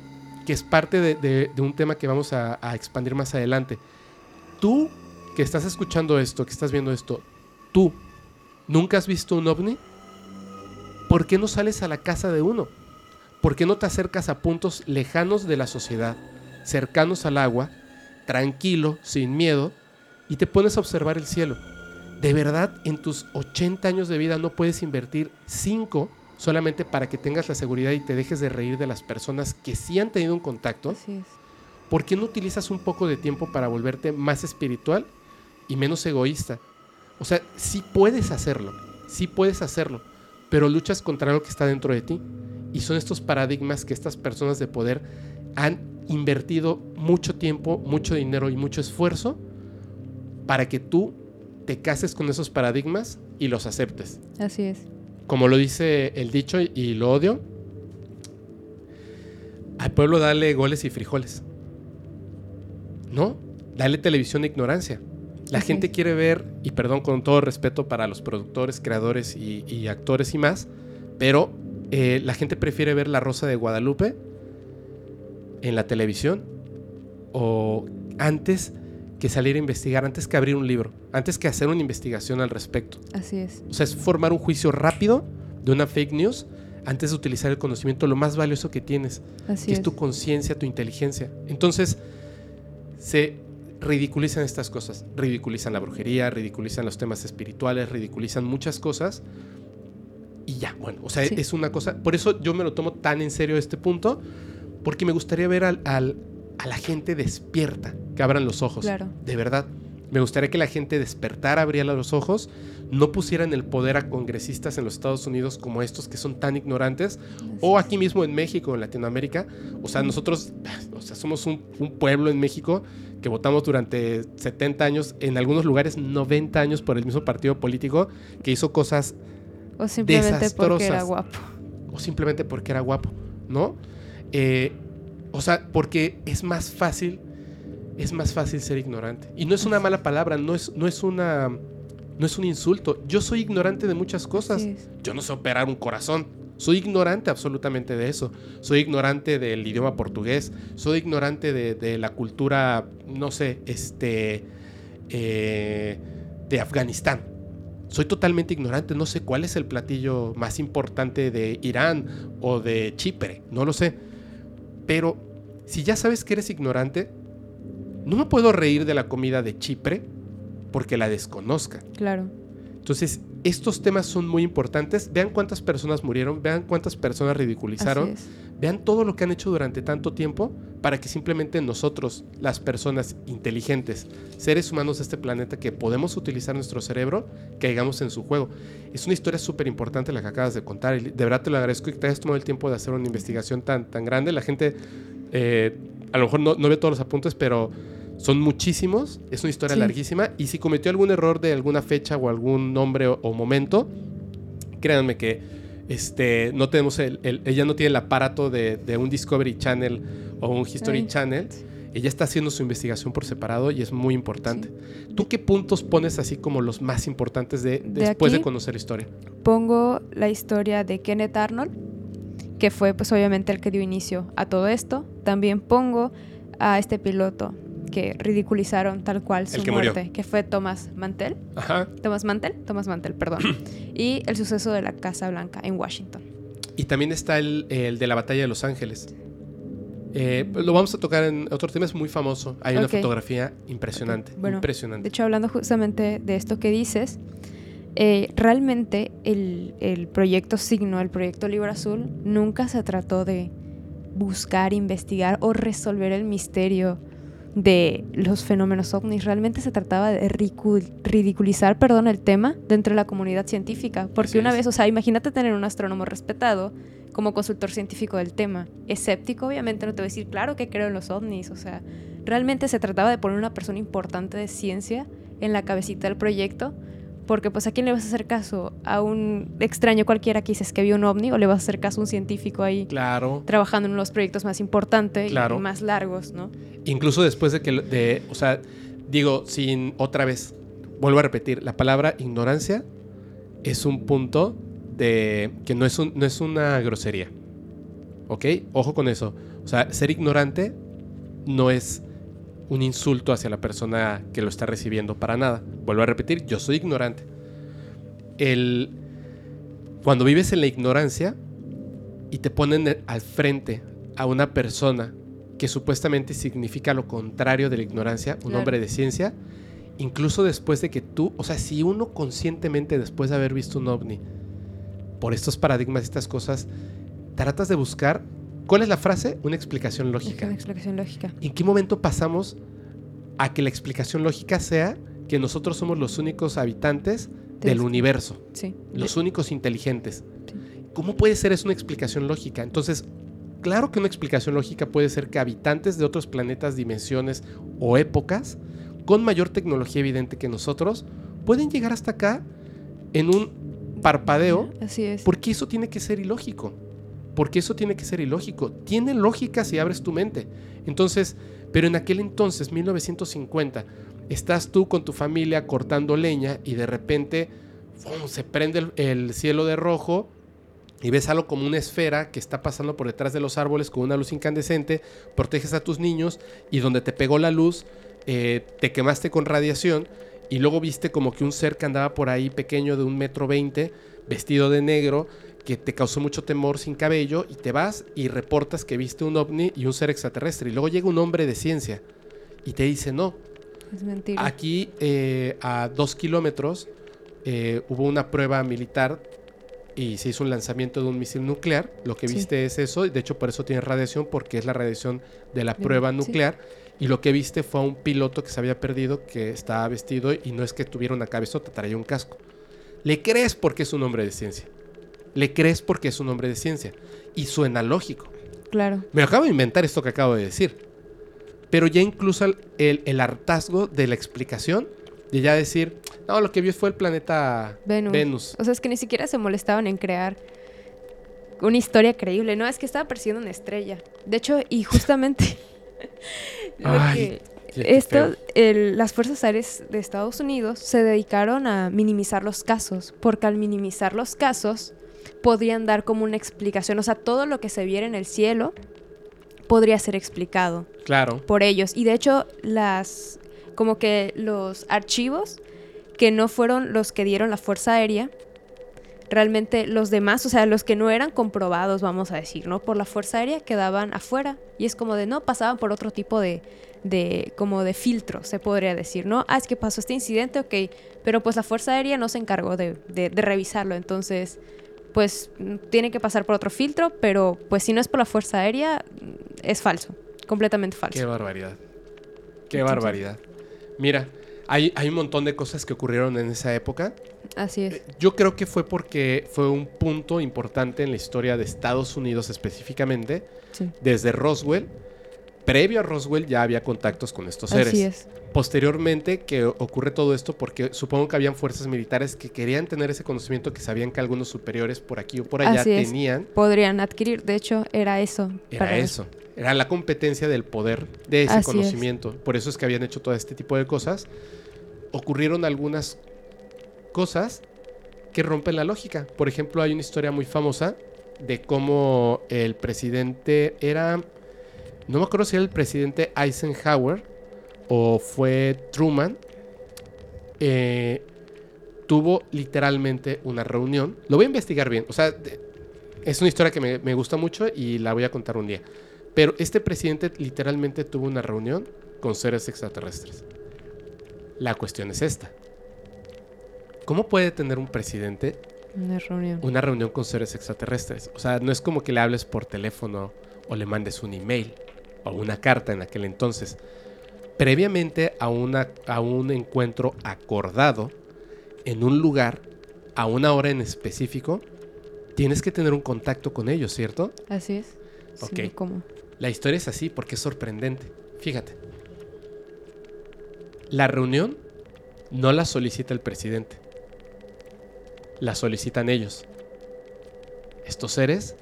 que es parte de, de- de un tema que vamos a, a expandir más adelante. Tú que estás escuchando esto, que estás viendo esto, tú, ¿nunca has visto un ovni? ¿Por qué no sales a la casa de uno? ¿Por qué no te acercas a puntos lejanos de la sociedad, cercanos al agua, tranquilo, sin miedo, y te pones a observar el cielo? De verdad, en tus 80 años de vida no puedes invertir 5 solamente para que tengas la seguridad y te dejes de reír de las personas que sí han tenido un contacto. Así es. ¿Por qué no utilizas un poco de tiempo para volverte más espiritual y menos egoísta? O sea, sí puedes hacerlo, sí puedes hacerlo, pero luchas contra lo que está dentro de ti. Y son estos paradigmas que estas personas de poder han invertido mucho tiempo, mucho dinero y mucho esfuerzo para que tú te cases con esos paradigmas y los aceptes. Así es. Como lo dice el dicho y- lo odio, al pueblo dale goles y frijoles. ¿No? Dale televisión de ignorancia. La gente quiere ver, y perdón con todo respeto para los productores, creadores y, y actores y más, pero eh, la gente prefiere ver La Rosa de Guadalupe en la televisión o antes que salir a investigar, antes que abrir un libro, antes que hacer una investigación al respecto. Así es. O sea, es formar un juicio rápido de una fake news antes de utilizar el conocimiento, lo más valioso que tienes, Así que es es. tu conciencia, tu inteligencia. Entonces, se ridiculizan estas cosas. Ridiculizan la brujería, ridiculizan los temas espirituales, ridiculizan muchas cosas. Y ya, bueno, o sea, Sí. es una cosa. Por eso yo me lo tomo tan en serio este punto, porque me gustaría ver al- al- a la gente despierta, que abran los ojos. Claro. De verdad. Me gustaría que la gente despertara, abriera los ojos, no pusieran el poder a congresistas en los Estados Unidos como estos que son tan ignorantes, o aquí mismo en México, en Latinoamérica. O sea, nosotros, o sea, somos un, un pueblo en México que votamos durante 70 años, en algunos lugares 90 años por el mismo partido político que hizo cosas O simplemente porque era desastrosas. guapo. o simplemente porque era guapo, ¿no? Eh, o sea, porque es más fácil, es más fácil ser ignorante. Y no es una mala palabra, no es, no es una, no es un insulto. Yo soy ignorante de muchas cosas. Yo no sé operar un corazón. Soy ignorante absolutamente de eso. Soy ignorante del idioma portugués. Soy ignorante de, de la cultura, no sé, este, eh, de Afganistán. soy totalmente ignorante, no sé cuál es el platillo más importante de Irán o de Chipre, no lo sé. Pero si ya sabes que eres ignorante, no me puedo reír de la comida de Chipre porque la desconozca. Claro. Entonces, estos temas son muy importantes. Vean cuántas personas murieron, vean cuántas personas ridiculizaron, vean todo lo que han hecho durante tanto tiempo para que simplemente nosotros, las personas inteligentes, seres humanos de este planeta que podemos utilizar nuestro cerebro, caigamos en su juego. Es una historia súper importante la que acabas de contar y de verdad te lo agradezco y que te hayas tomado el tiempo de hacer una investigación tan, tan grande. La gente eh, a lo mejor no, no ve todos los apuntes, pero son muchísimos, es una historia larguísima y si cometió algún error de alguna fecha o algún nombre o, momento, créanme que este, no tenemos el, ella no tiene el aparato de, un Discovery Channel o un History Channel. Ella está haciendo su investigación por separado y es muy importante. ¿Tú qué puntos pones así como los más importantes de, después de conocer la historia? Pongo la historia de Kenneth Arnold, que fue pues obviamente el que dio inicio a todo esto. También pongo a este piloto, que ridiculizaron tal cual su muerte, que fue Thomas Mantel. Ajá. Thomas Mantel, Thomas Mantel, perdón. <clears throat> y el suceso de la Casa Blanca en Washington. Y también está el, de la batalla de Los Ángeles. Eh, lo vamos a tocar en otro tema, es muy famoso. Hay una fotografía impresionante. Bueno, impresionante. De hecho, hablando justamente de esto que dices, eh, realmente el, el, proyecto Signo, el proyecto Libro Azul, nunca se trató de buscar, investigar o resolver el misterio de los fenómenos ovnis. Realmente se trataba de ridiculizar, perdón, el tema dentro de la comunidad científica. Porque una vez, o sea, imagínate tener un astrónomo respetado como consultor científico del tema. Escéptico, obviamente, no te voy a decir, claro que creo en los ovnis. O sea, realmente se trataba de poner una persona importante de ciencia en la cabecita del proyecto porque pues a quién le vas a hacer caso? A un extraño cualquiera que dices que vio un ovni o le vas a hacer caso a un científico ahí claro. trabajando en los proyectos más importantes y más largos, ¿no? Incluso después de que, de, o sea, digo, sin otra vez, vuelvo a repetir, la palabra ignorancia es un punto de que no es, un, no es una grosería. ¿Ok? Ojo con eso. O sea, ser ignorante no es un insulto hacia la persona que lo está recibiendo para nada. Vuelvo a repetir, yo soy ignorante. El, cuando vives en la ignorancia y te ponen al frente a una persona que supuestamente significa lo contrario de la ignorancia, un hombre de ciencia, incluso después de que tú, o sea, si uno conscientemente después de haber visto un ovni, por estos paradigmas y estas cosas, tratas de buscar ¿Cuál es la frase? Una explicación lógica. Una explicación lógica. ¿En qué momento pasamos a que la explicación lógica sea que nosotros somos los únicos habitantes del universo? Sí. Los únicos inteligentes. ¿Cómo puede ser eso una explicación lógica? Entonces, claro que una explicación lógica puede ser que habitantes de otros planetas, dimensiones o épocas, con mayor tecnología evidente que nosotros, pueden llegar hasta acá en un parpadeo. Así es. Porque eso tiene que ser ilógico porque eso tiene que ser ilógico. Tiene lógica si abres tu mente. Entonces, pero en aquel entonces, 1950, estás tú con tu familia cortando leña y de repente se prende el, cielo de rojo y ves algo como una esfera que está pasando por detrás de los árboles con una luz incandescente, proteges a tus niños y donde te pegó la luz, eh, te quemaste con radiación y luego viste como que un ser que andaba por ahí pequeño de un metro veinte, vestido de negro, que te causó mucho temor sin cabello y te vas y reportas que viste un ovni y un ser extraterrestre. Y luego llega un hombre de ciencia y te dice, no. Es mentira. Aquí eh, a dos kilómetros eh, hubo una prueba militar y se hizo un lanzamiento de un misil nuclear. Lo que viste es eso, y de hecho por eso tiene radiación, porque es la radiación de la prueba nuclear. Y lo que viste fue a un piloto que se había perdido, que estaba vestido y no es que tuviera una cabezota, traía un casco. Le crees porque es un hombre de ciencia. Le crees porque es un hombre de ciencia. Y suena lógico. Claro. Me acabo de inventar esto que acabo de decir. Pero ya incluso el, hartazgo de la explicación, de ya decir, no, lo que vio fue el planeta Venus. O sea, es que ni siquiera se molestaban en crear una historia creíble. No, es que estaba persiguiendo una estrella. De hecho, y <laughs> justamente... esto, las Fuerzas Aéreas de Estados Unidos se dedicaron a minimizar los casos, porque al minimizar los casos podrían dar como una explicación. O sea, todo lo que se viera en el cielo podría ser explicado. Claro. Por ellos. Y de hecho, las. como que los archivos que no fueron los que dieron la Fuerza Aérea. Realmente los demás, o sea, los que no eran comprobados, vamos a decir, ¿no? Por la Fuerza Aérea quedaban afuera. Y es como de, no, pasaban por otro tipo de, de como de filtro, se podría decir, ¿no? Ah, es que pasó este incidente, ok, pero pues la Fuerza Aérea no se encargó de, de, de revisarlo, entonces pues tiene que pasar por otro filtro, pero pues si no es por la Fuerza Aérea, es falso, completamente falso. Qué barbaridad. Qué barbaridad. Mira, hay, hay un montón de cosas que ocurrieron en esa época. Así es. Eh, Yo creo que fue porque fue un punto importante en la historia de Estados Unidos específicamente. Sí. Desde Roswell, previo a Roswell ya había contactos con estos seres. Así es. Posteriormente que ocurre todo esto porque supongo que habían fuerzas militares que querían tener ese conocimiento que sabían que algunos superiores por aquí o por allá Así es. tenían. Podrían adquirir, de hecho, era eso. Era para- eso. Era la competencia del poder de ese Así es. conocimiento. Por eso es que habían hecho todo este tipo de cosas. Ocurrieron algunas cosas que rompen la lógica. Por ejemplo, hay una historia muy famosa de cómo el presidente era. No me acuerdo si era el presidente Eisenhower o fue Truman. eh, tuvo literalmente una reunión. Lo voy a investigar bien. O sea, es una historia que me, me gusta mucho y la voy a contar un día. Pero este presidente literalmente tuvo una reunión con seres extraterrestres. La cuestión es esta. ¿Cómo puede tener un presidente Una reunión. una reunión con seres extraterrestres? O sea, no es como que le hables por teléfono o le mandes un email o una carta en aquel entonces. Previamente a, una, a un encuentro acordado en un lugar, a una hora en específico, tienes que tener un contacto con ellos, ¿cierto? Así es. Sí, Ok. ¿cómo? La historia es así porque es sorprendente. Fíjate. La reunión no la solicita el presidente. La solicitan ellos. Estos seres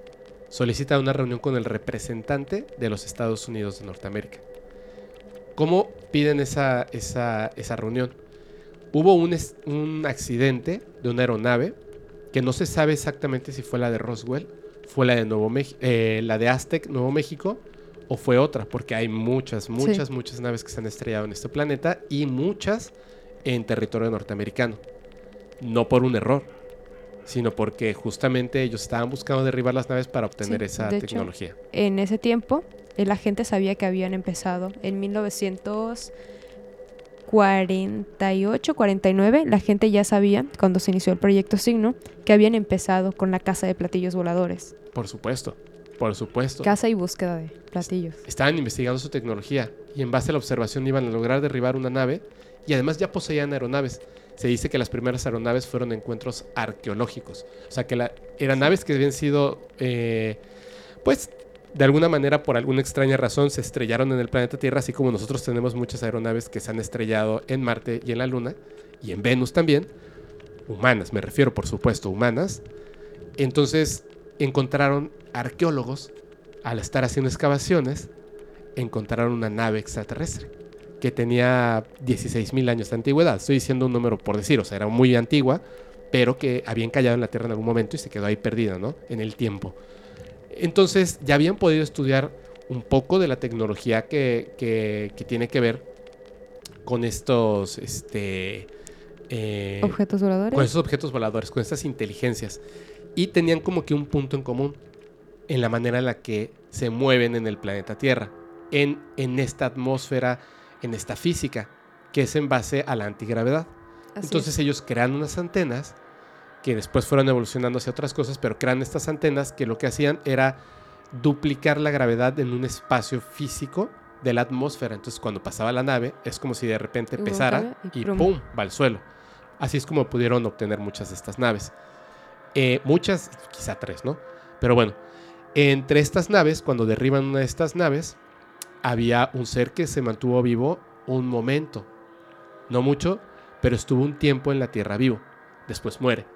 solicitan una reunión con el representante de los Estados Unidos de Norteamérica. ¿Cómo piden esa, esa, esa reunión? Hubo un, un accidente de una aeronave que no se sabe exactamente si fue la de Roswell, fue la de Nuevo eh, la de Aztec, Nuevo México, o fue otra, porque hay muchas, muchas, muchas naves que se han estrellado en este planeta y muchas en territorio norteamericano. No por un error, sino porque justamente ellos estaban buscando derribar las naves para obtener Sí, esa de hecho. tecnología. En ese tiempo, eh, la gente sabía que habían empezado en 1948, 49. La gente ya sabía, cuando se inició el proyecto Signo, que habían empezado con la caza de platillos voladores. Por supuesto, por supuesto. Caza y búsqueda de platillos. Estaban investigando su tecnología y en base a la observación iban a lograr derribar una nave y además ya poseían aeronaves. Se dice que las primeras aeronaves fueron encuentros arqueológicos. O sea, que eran naves que habían sido, eh, pues, de alguna manera, por alguna extraña razón, se estrellaron en el planeta Tierra, así como nosotros tenemos muchas aeronaves que se han estrellado en Marte y en la Luna, y en Venus también. Humanas, me refiero, por supuesto, humanas. Entonces, encontraron arqueólogos, al estar haciendo excavaciones, encontraron una nave extraterrestre que tenía 16.000 años de antigüedad. Estoy diciendo un número por decir, o sea, era muy antigua, pero que había encallado en la Tierra en algún momento y se quedó ahí perdida, ¿no? En el tiempo. Entonces, ya habían podido estudiar un poco de la tecnología que, que- que tiene que ver con estos, este... eh, Objetos voladores. con esos objetos voladores, con estas inteligencias. Y tenían como que un punto en común en la manera en la que se mueven en el planeta Tierra, en, en esta atmósfera, en esta física, que es en base a la antigravedad. Así Entonces es. ellos crean unas antenas que después fueron evolucionando hacia otras cosas, pero crean estas antenas que lo que hacían era duplicar la gravedad en un espacio físico de la atmósfera. Entonces cuando pasaba la nave es como si de repente pesara y. ¡pum! va al suelo. Así es como pudieron obtener muchas de estas naves. Eh, muchas, quizá tres, ¿no? Pero bueno, entre estas naves, cuando derriban una de estas naves, había un ser que se mantuvo vivo un momento. No mucho, pero estuvo un tiempo en la Tierra vivo. Después muere.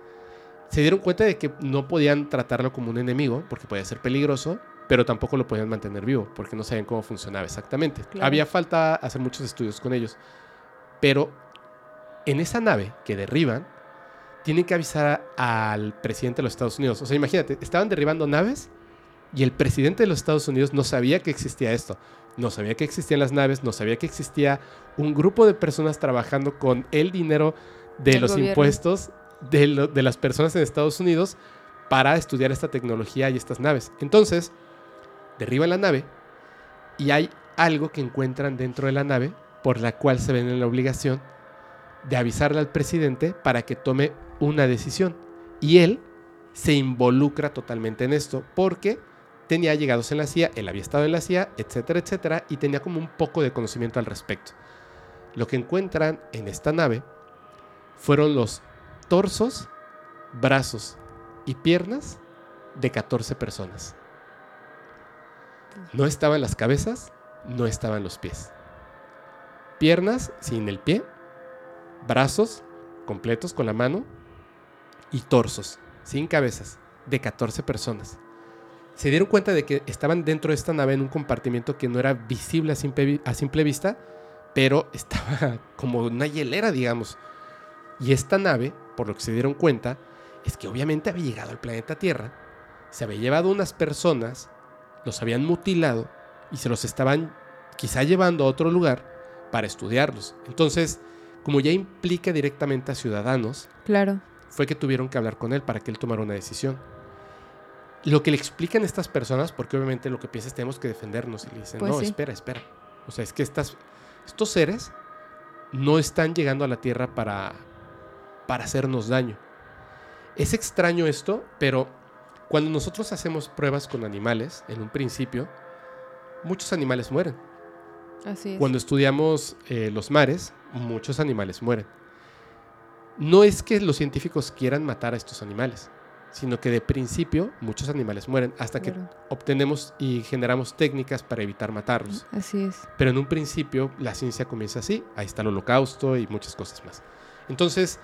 Se dieron cuenta de que no podían tratarlo como un enemigo, porque podía ser peligroso, pero tampoco lo podían mantener vivo, porque no sabían cómo funcionaba exactamente. Claro. Había falta hacer muchos estudios con ellos. Pero en esa nave que derriban, tienen que avisar al presidente de los Estados Unidos. O sea, imagínate, estaban derribando naves y el presidente de los Estados Unidos no sabía que existía esto. No sabía que existían las naves, no sabía que existía un grupo de personas trabajando con el dinero de los gobierno. impuestos de, lo- de las personas en Estados Unidos para estudiar esta tecnología y estas naves. Entonces, derriban la nave y hay algo que encuentran dentro de la nave por la cual se ven en la obligación de avisarle al presidente para que tome una decisión. Y él se involucra totalmente en esto porque tenía llegados en la CIA, él había estado en la CIA, etcétera, etcétera, y tenía como un poco de conocimiento al respecto. Lo que encuentran en esta nave fueron los torsos, brazos y piernas de 14 personas. No estaban las cabezas, no estaban los pies. Piernas sin el pie, brazos completos con la mano y torsos sin cabezas de 14 personas. Se dieron cuenta de que estaban dentro de esta nave en un compartimiento que no era visible a simple, vi- a simple vista, pero <laughs> estaba como una hielera, digamos. Y esta nave, por lo que se dieron cuenta, es que obviamente había llegado al planeta Tierra, se había llevado unas personas, los habían mutilado y se los estaban quizá llevando a otro lugar para estudiarlos. Entonces, como ya implica directamente a ciudadanos, Claro. fue que tuvieron que hablar con él para que él tomara una decisión. Lo que le explican estas personas, porque obviamente lo que piensas es tenemos que defendernos, y le dicen, Pues no, sí. espera, espera. O sea, es que estas, estos seres no están llegando a la Tierra para, para hacernos daño. Es extraño esto, pero cuando nosotros hacemos pruebas con animales, en un principio, muchos animales mueren. Así es. Cuando estudiamos eh, los mares, muchos animales mueren. No es que los científicos quieran matar a estos animales, sino que de principio muchos animales mueren hasta que Claro. obtenemos y generamos técnicas para evitar matarlos. Así es. Pero en un principio la ciencia comienza así, ahí está el holocausto y muchas cosas más. Entonces,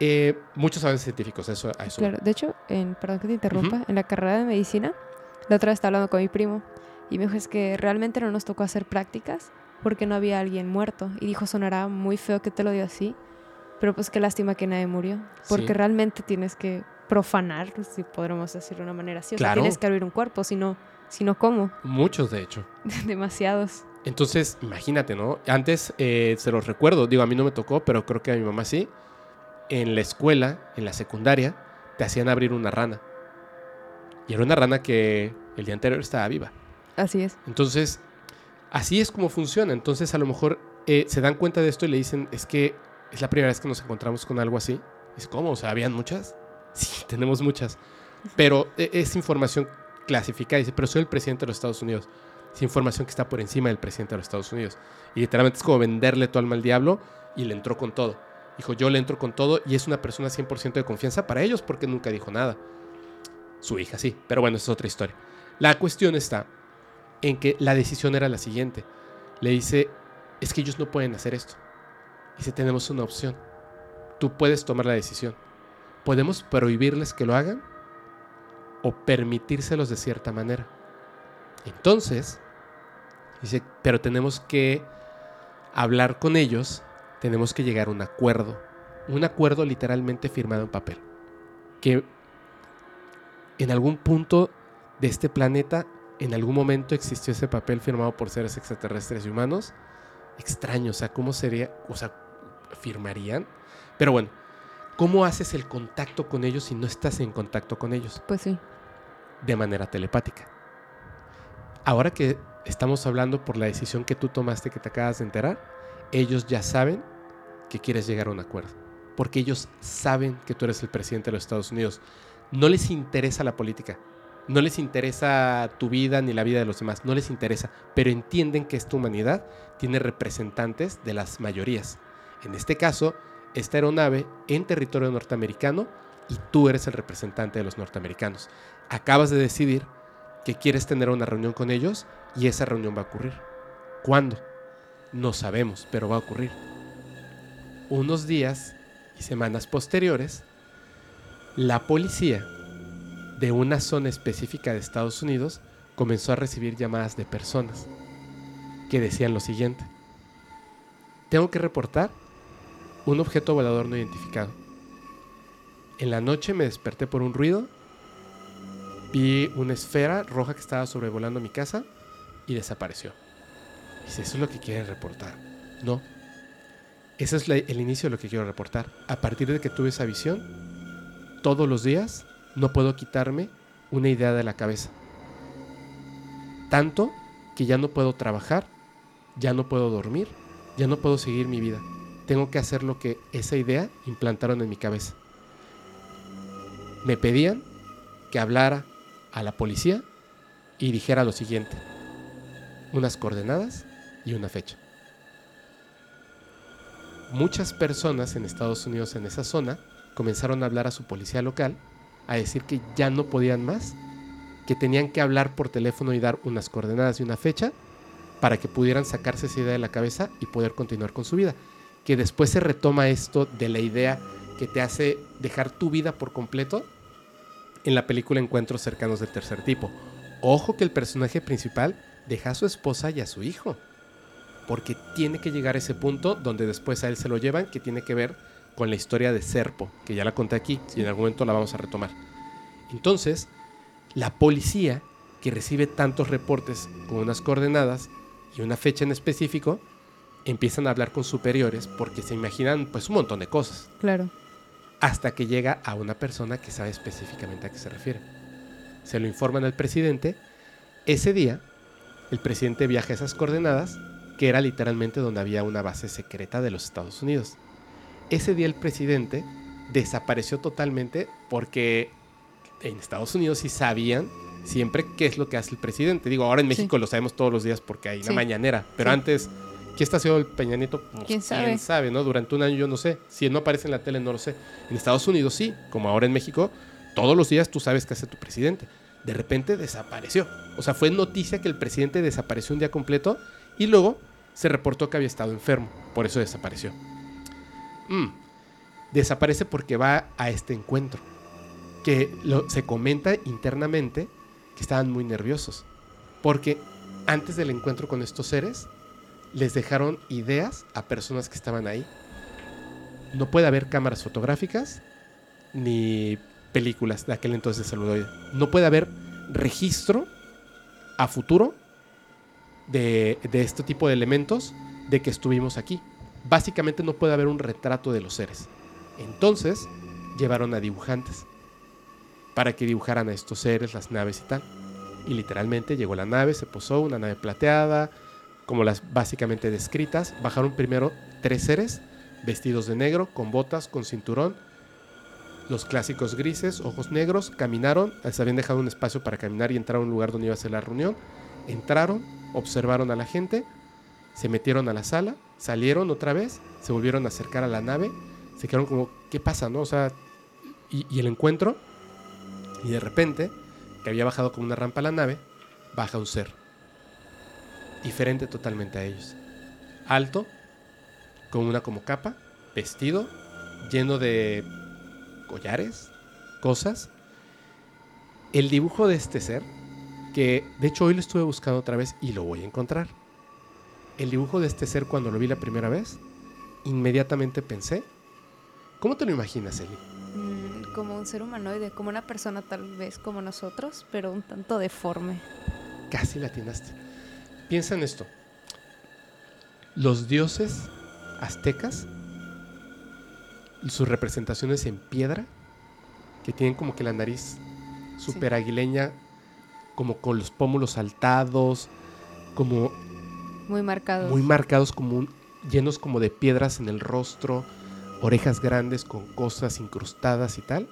eh, muchos avances científicos, eso, a eso. Claro, de hecho, en, perdón que te interrumpa, en la carrera de medicina, la otra vez estaba hablando con mi primo y me dijo es que realmente no nos tocó hacer prácticas porque no había alguien muerto. Y dijo, sonará muy feo que te lo diga así, pero pues qué lástima que nadie murió. Porque Sí. realmente tienes que profanar, si podremos decirlo de una manera así. O sea, Claro. tienes que abrir un cuerpo, si no, si no ¿cómo? Muchos, de hecho. <laughs> Demasiados. Entonces, imagínate, ¿no? Antes eh, se los recuerdo, digo, a mí no me tocó, pero creo que a mi mamá sí. En la escuela, en la secundaria, te hacían abrir una rana. Y era una rana que el día anterior estaba viva. Así es. Entonces, así es como funciona. Entonces, a lo mejor eh, se dan cuenta de esto y le dicen, es que es la primera vez que nos encontramos con algo así. Es como, o sea, ¿habían muchas? Sí, <laughs> tenemos muchas. Pero eh, es información clasificada. Dice, pero soy el presidente de los Estados Unidos. Es información que está por encima del presidente de los Estados Unidos. Y literalmente es como venderle tu alma al diablo y le entró con todo. Dijo, yo le entro con todo y es una persona 100% de confianza para ellos porque nunca dijo nada. Su hija sí, pero bueno, es otra historia. La cuestión está en que la decisión era la siguiente. Le dice, es que ellos no pueden hacer esto. Dice, tenemos una opción. Tú puedes tomar la decisión. Podemos prohibirles que lo hagan o permitírselos de cierta manera. Entonces, dice, pero tenemos que hablar con ellos, tenemos que llegar a un acuerdo. Un acuerdo literalmente firmado en papel. Que en algún punto de este planeta, en algún momento existió ese papel firmado por seres extraterrestres y humanos. Extraño, o sea, ¿cómo sería? O sea, ¿firmarían? Pero bueno, ¿cómo haces el contacto con ellos si no estás en contacto con ellos? Pues sí. De manera telepática. Ahora que estamos hablando por la decisión que tú tomaste, que te acabas de enterar, ellos ya saben que quieres llegar a un acuerdo. Porque ellos saben que tú eres el presidente de los Estados Unidos. No les interesa la política. No les interesa tu vida ni la vida de los demás. No les interesa. Pero entienden que esta humanidad tiene representantes de las mayorías. En este caso, esta aeronave en territorio norteamericano y tú eres el representante de los norteamericanos. Acabas de decidir que quieres tener una reunión con ellos y esa reunión va a ocurrir. ¿Cuándo? No sabemos, pero va a ocurrir. Unos días y semanas posteriores, la policía de una zona específica de Estados Unidos comenzó a recibir llamadas de personas que decían lo siguiente. Tengo que reportar un objeto volador no identificado. En la noche me desperté por un ruido, vi una esfera roja que estaba sobrevolando mi casa y desapareció. Dice, ¿eso es lo que quieren reportar? No. Ese es el inicio de lo que quiero reportar. A partir de que tuve esa visión, todos los días no puedo quitarme una idea de la cabeza. Tanto que ya no puedo trabajar, ya no puedo dormir, ya no puedo seguir mi vida. Tengo que hacer lo que esa idea implantaron en mi cabeza. Me pedían que hablara a la policía y dijera lo siguiente. Unas coordenadas y una fecha. Muchas personas en Estados Unidos en esa zona comenzaron a hablar a su policía local a decir que ya no podían más, que tenían que hablar por teléfono y dar unas coordenadas y una fecha para que pudieran sacarse esa idea de la cabeza y poder continuar con su vida. Que después se retoma esto de la idea que te hace dejar tu vida por completo en la película Encuentros cercanos del tercer tipo. Ojo que el personaje principal deja a su esposa y a su hijo. Porque tiene que llegar a ese punto donde después a él se lo llevan, que tiene que ver con la historia de Serpo, que ya la conté aquí y en algún momento la vamos a retomar. Entonces, la policía, que recibe tantos reportes con unas coordenadas y una fecha en específico, empiezan a hablar con superiores porque se imaginan pues un montón de cosas Claro. hasta que llega a una persona que sabe específicamente a qué se refiere. Se lo informan al presidente. Ese día, el presidente viaja a esas coordenadas, que era literalmente donde había una base secreta de los Estados Unidos. Ese día el presidente desapareció totalmente porque en Estados Unidos sí sabían siempre qué es lo que hace el presidente. Digo, ahora en Sí. México lo sabemos todos los días porque hay una Sí. mañanera, pero Sí. antes, ¿qué está haciendo el Peña Nieto? Pues, ¿Quién sabe? sabe, ¿no? Durante un año yo no sé. Si no aparece en la tele, no lo sé. En Estados Unidos sí, como ahora en México, todos los días tú sabes qué hace tu presidente. De repente desapareció. O sea, fue noticia que el presidente desapareció un día completo y luego se reportó que había estado enfermo. Por eso desapareció. Mm. Desaparece porque va a este encuentro. Que lo- se comenta internamente que estaban muy nerviosos. Porque antes del encuentro con estos seres, les dejaron ideas a personas que estaban ahí. No puede haber cámaras fotográficas ni películas de aquel entonces de celuloide. No puede haber registro a futuro de, de este tipo de elementos de que estuvimos aquí. Básicamente no puede haber un retrato de los seres. Entonces llevaron a dibujantes para que dibujaran a estos seres, las naves y tal. Y literalmente llegó la nave, se posó, una nave plateada, como las básicamente descritas. Bajaron primero tres seres vestidos de negro, con botas, con cinturón, los clásicos grises, ojos negros, caminaron, se habían dejado un espacio para caminar y entrar a un lugar donde iba a ser la reunión. Entraron, observaron a la gente, se metieron a la sala, salieron otra vez, se volvieron a acercar a la nave, se quedaron como, ¿qué pasa, no? O sea, y, y el encuentro, y de repente, que había bajado como una rampa a la nave, baja un ser. Diferente totalmente a ellos. Alto, con una como capa, vestido, lleno de collares, cosas. El dibujo de este ser, que de hecho hoy lo estuve buscando otra vez y lo voy a encontrar. El dibujo de este ser cuando lo vi la primera vez, inmediatamente pensé, ¿cómo te lo imaginas, Eli? Mm, como un ser humanoide, como una persona tal vez como nosotros, pero un tanto deforme. Casi la atinaste. Piensa en esto. Los dioses aztecas, sus representaciones en piedra, que tienen como que la nariz súper aguileña, como con los pómulos saltados, como Muy marcados. muy marcados, como un- llenos como de piedras en el rostro, orejas grandes con cosas incrustadas y tal.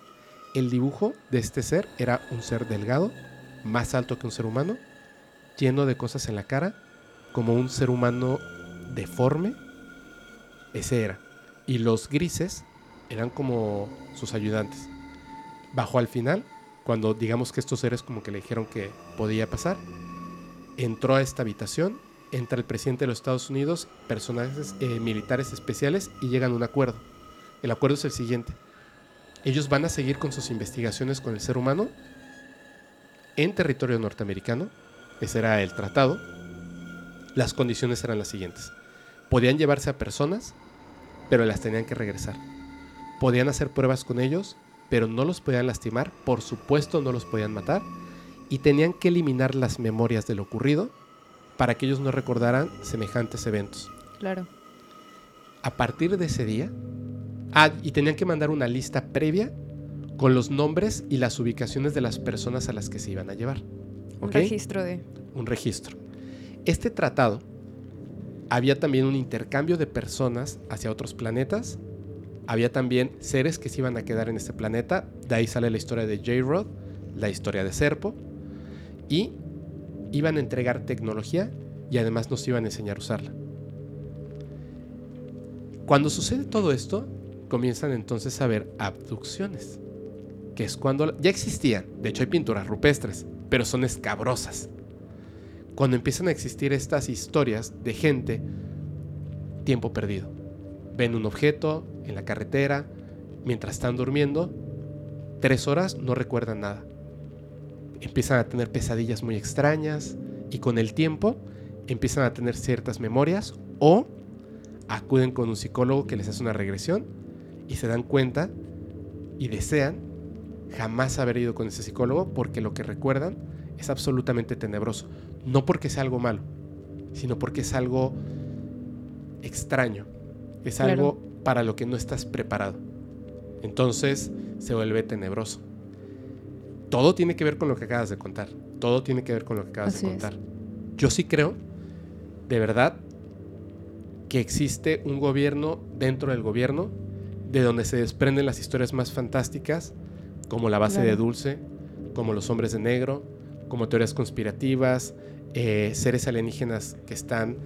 El dibujo de este ser era un ser delgado, más alto que un ser humano, lleno de cosas en la cara, como un ser humano deforme. Ese era. Y los grises eran como sus ayudantes. Bajó al final, cuando digamos que estos seres como que le dijeron que podía pasar, entró a esta habitación, entra el presidente de los Estados Unidos, personajes eh, militares especiales y llegan a un acuerdo. El acuerdo es el siguiente. Ellos van a seguir con sus investigaciones con el ser humano en territorio norteamericano. Ese era el tratado. Las condiciones eran las siguientes. Podían llevarse a personas, pero las tenían que regresar. Podían hacer pruebas con ellos, pero no los podían lastimar. Por supuesto, no los podían matar. Y tenían que eliminar las memorias de lo ocurrido para que ellos no recordaran semejantes eventos. Claro. a partir de ese día, ah, y tenían que mandar una lista previa con los nombres y las ubicaciones de las personas a las que se iban a llevar. Un ¿ok? registro de... un registro. Este tratado había también un intercambio de personas hacia otros planetas. Había también seres que se iban a quedar en este planeta. De ahí sale la historia de J-Rod, la historia de Serpo. Y iban a entregar tecnología y además nos iban a enseñar a usarla. Cuando sucede todo esto, comienzan entonces a haber abducciones. Que es cuando ya existían. De hecho, hay pinturas rupestres, pero son escabrosas cuando empiezan a existir estas historias de gente, tiempo perdido. Ven un objeto en la carretera, mientras están durmiendo, tres horas no recuerdan nada. Empiezan a tener pesadillas muy extrañas y con el tiempo empiezan a tener ciertas memorias o acuden con un psicólogo que les hace una regresión y se dan cuenta y desean jamás haber ido con ese psicólogo porque lo que recuerdan es absolutamente tenebroso. No porque sea algo malo, sino porque es algo extraño. Es Claro. algo para lo que no estás preparado. Entonces se vuelve tenebroso. Todo tiene que ver con lo que acabas de contar. Todo tiene que ver con lo que acabas Así de es. contar. Yo sí creo, de verdad, que existe un gobierno dentro del gobierno de donde se desprenden las historias más fantásticas, como la base de Claro. Dulce, como los hombres de negro, como teorías conspirativas, eh, seres alienígenas que están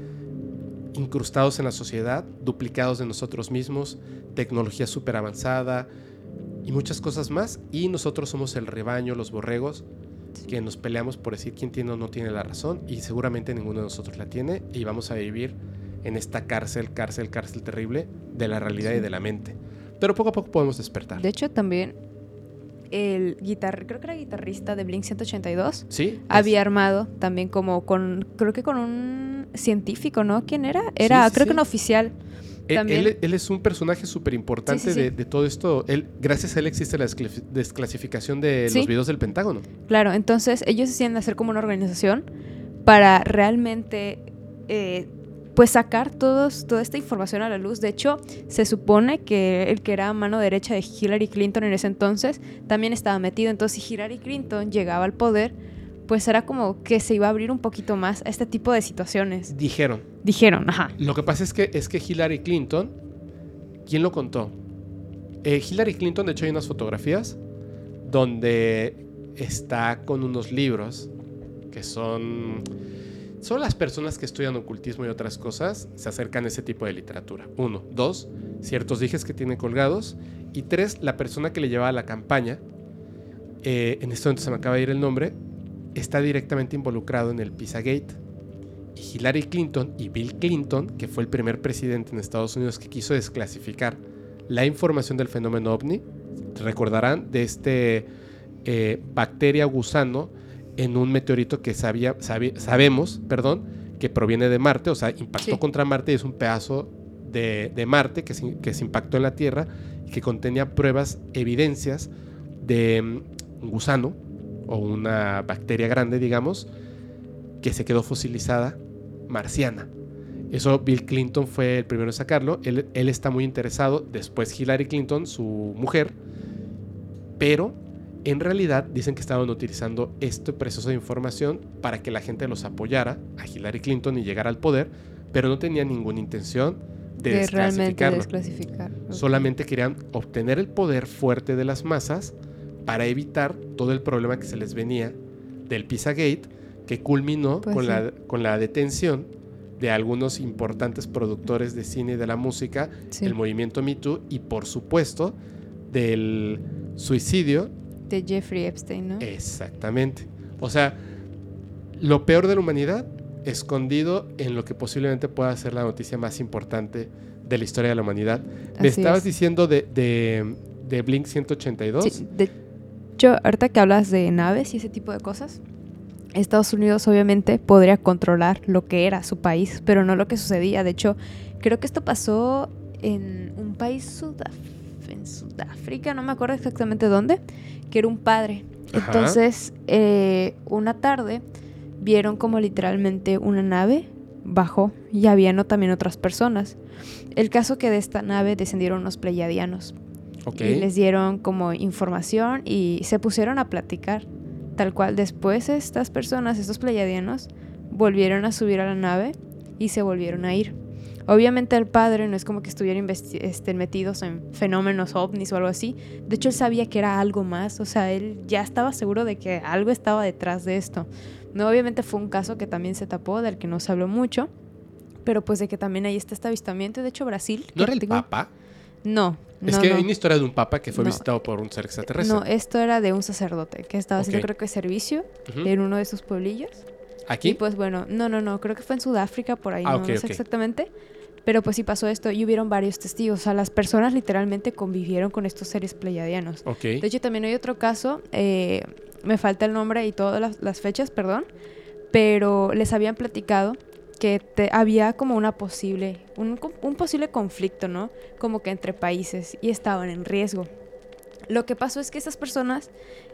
incrustados en la sociedad, duplicados de nosotros mismos, tecnología súper avanzada y muchas cosas más. Y nosotros somos el rebaño, los borregos, que nos peleamos por decir quién tiene o no tiene la razón y seguramente ninguno de nosotros la tiene y vamos a vivir en esta cárcel, cárcel, cárcel terrible de la realidad y Sí. de la mente. Pero poco a poco podemos despertar. De hecho, también el guitar creo que era guitarrista de Blink 182 ¿Sí? había armado también como con, creo que con un científico, ¿no? ¿Quién era? Era, Sí, sí, creo sí. que un oficial. Él, También- él- él es un personaje súper importante Sí, sí, sí. de, de todo esto. Él, gracias a él existe la desclasi- desclasificación de los videos del Pentágono. Claro, entonces ellos decían hacer como una organización para realmente eh, pues sacar todos, toda esta información a la luz. De hecho, se supone que el que era mano derecha de Hillary Clinton en ese entonces también estaba metido. Entonces, si Hillary Clinton llegaba al poder, pues era como que se iba a abrir un poquito más a este tipo de situaciones. Dijeron. Dijeron, ajá. Lo que pasa es que, es que Hillary Clinton, ¿quién lo contó? Eh, Hillary Clinton, de hecho, hay unas fotografías donde está con unos libros que son... Son las personas que estudian ocultismo y otras cosas, se acercan a ese tipo de literatura. Uno. Dos, ciertos dijes que tiene colgados. Y tres, la persona que le llevaba la campaña, eh, en este momento se me acaba de ir el nombre, está directamente involucrado en el Pizzagate. Y Hillary Clinton y Bill Clinton, que fue el primer presidente en Estados Unidos que quiso desclasificar la información del fenómeno ovni, recordarán de este eh, bacteria gusano en un meteorito que sabía, sabemos, perdón, que proviene de Marte, o sea, impactó Sí. contra Marte y es un pedazo de, de Marte que se, que se impactó en la Tierra y que contenía pruebas, evidencias de mm, un gusano o una bacteria grande, digamos, que se quedó fosilizada marciana. Eso Bill Clinton fue el primero en sacarlo. Él, él está muy interesado. Después Hillary Clinton, su mujer. Pero en realidad dicen que estaban utilizando este proceso de información para que la gente los apoyara a Hillary Clinton y llegara al poder, pero no tenían ninguna intención de, De desclasificarlo. desclasificar. Solamente querían obtener el poder fuerte de las masas para evitar todo el problema que se les venía del Pizzagate, que culminó Pues con, sí. la, con la detención de algunos importantes productores de cine y de la música, Sí, el movimiento Me Too y por supuesto del suicidio. De Jeffrey Epstein, ¿no? Exactamente. O sea, lo peor de la humanidad escondido en lo que posiblemente pueda ser la noticia más importante de la historia de la humanidad. Me estabas es. diciendo de, de, de Blink 182. Sí, de hecho, ahorita que hablas de naves y ese tipo de cosas, Estados Unidos obviamente podría controlar lo que era su país, pero no lo que sucedía. De hecho, creo que esto pasó en un país sudaf- en Sudáfrica, no me acuerdo exactamente dónde, que era un padre. Ajá. Entonces, eh, una tarde vieron como literalmente una nave bajó y había no, también otras personas. El caso que de esta nave descendieron unos pleiadianos Ok. y les dieron como información y se pusieron a platicar. Tal cual después estas personas, estos pleiadianos, volvieron a subir a la nave y se volvieron a ir. Obviamente el padre no es como que estuvieran investi- este, metidos en fenómenos ovnis o algo así. De hecho, él sabía que era algo más. O sea, él ya estaba seguro de que algo estaba detrás de esto. No, obviamente fue un caso que también se tapó, del que no se habló mucho. Pero pues de que también ahí está este avistamiento. De hecho, Brasil... ¿No era el tengo- papa? No. Es no, que no. hay una historia de un papa que fue No. visitado por un ser extraterrestre. No, esto era de un sacerdote que estaba haciendo creo que servicio en uno de sus pueblillos. ¿Aquí? Y pues bueno, no, no, no, creo que fue en Sudáfrica por ahí, Ah, no, ok, no sé exactamente. Pero pues sí pasó esto y hubieron varios testigos. O sea, las personas literalmente convivieron con estos seres pleiadianos. ok. De hecho, también hay otro caso, eh, me falta el nombre y todas las, las fechas, perdón, pero les habían platicado que te- había como una posible, un, un posible conflicto, ¿no? Como que entre países y estaban en riesgo. Lo que pasó es que estas personas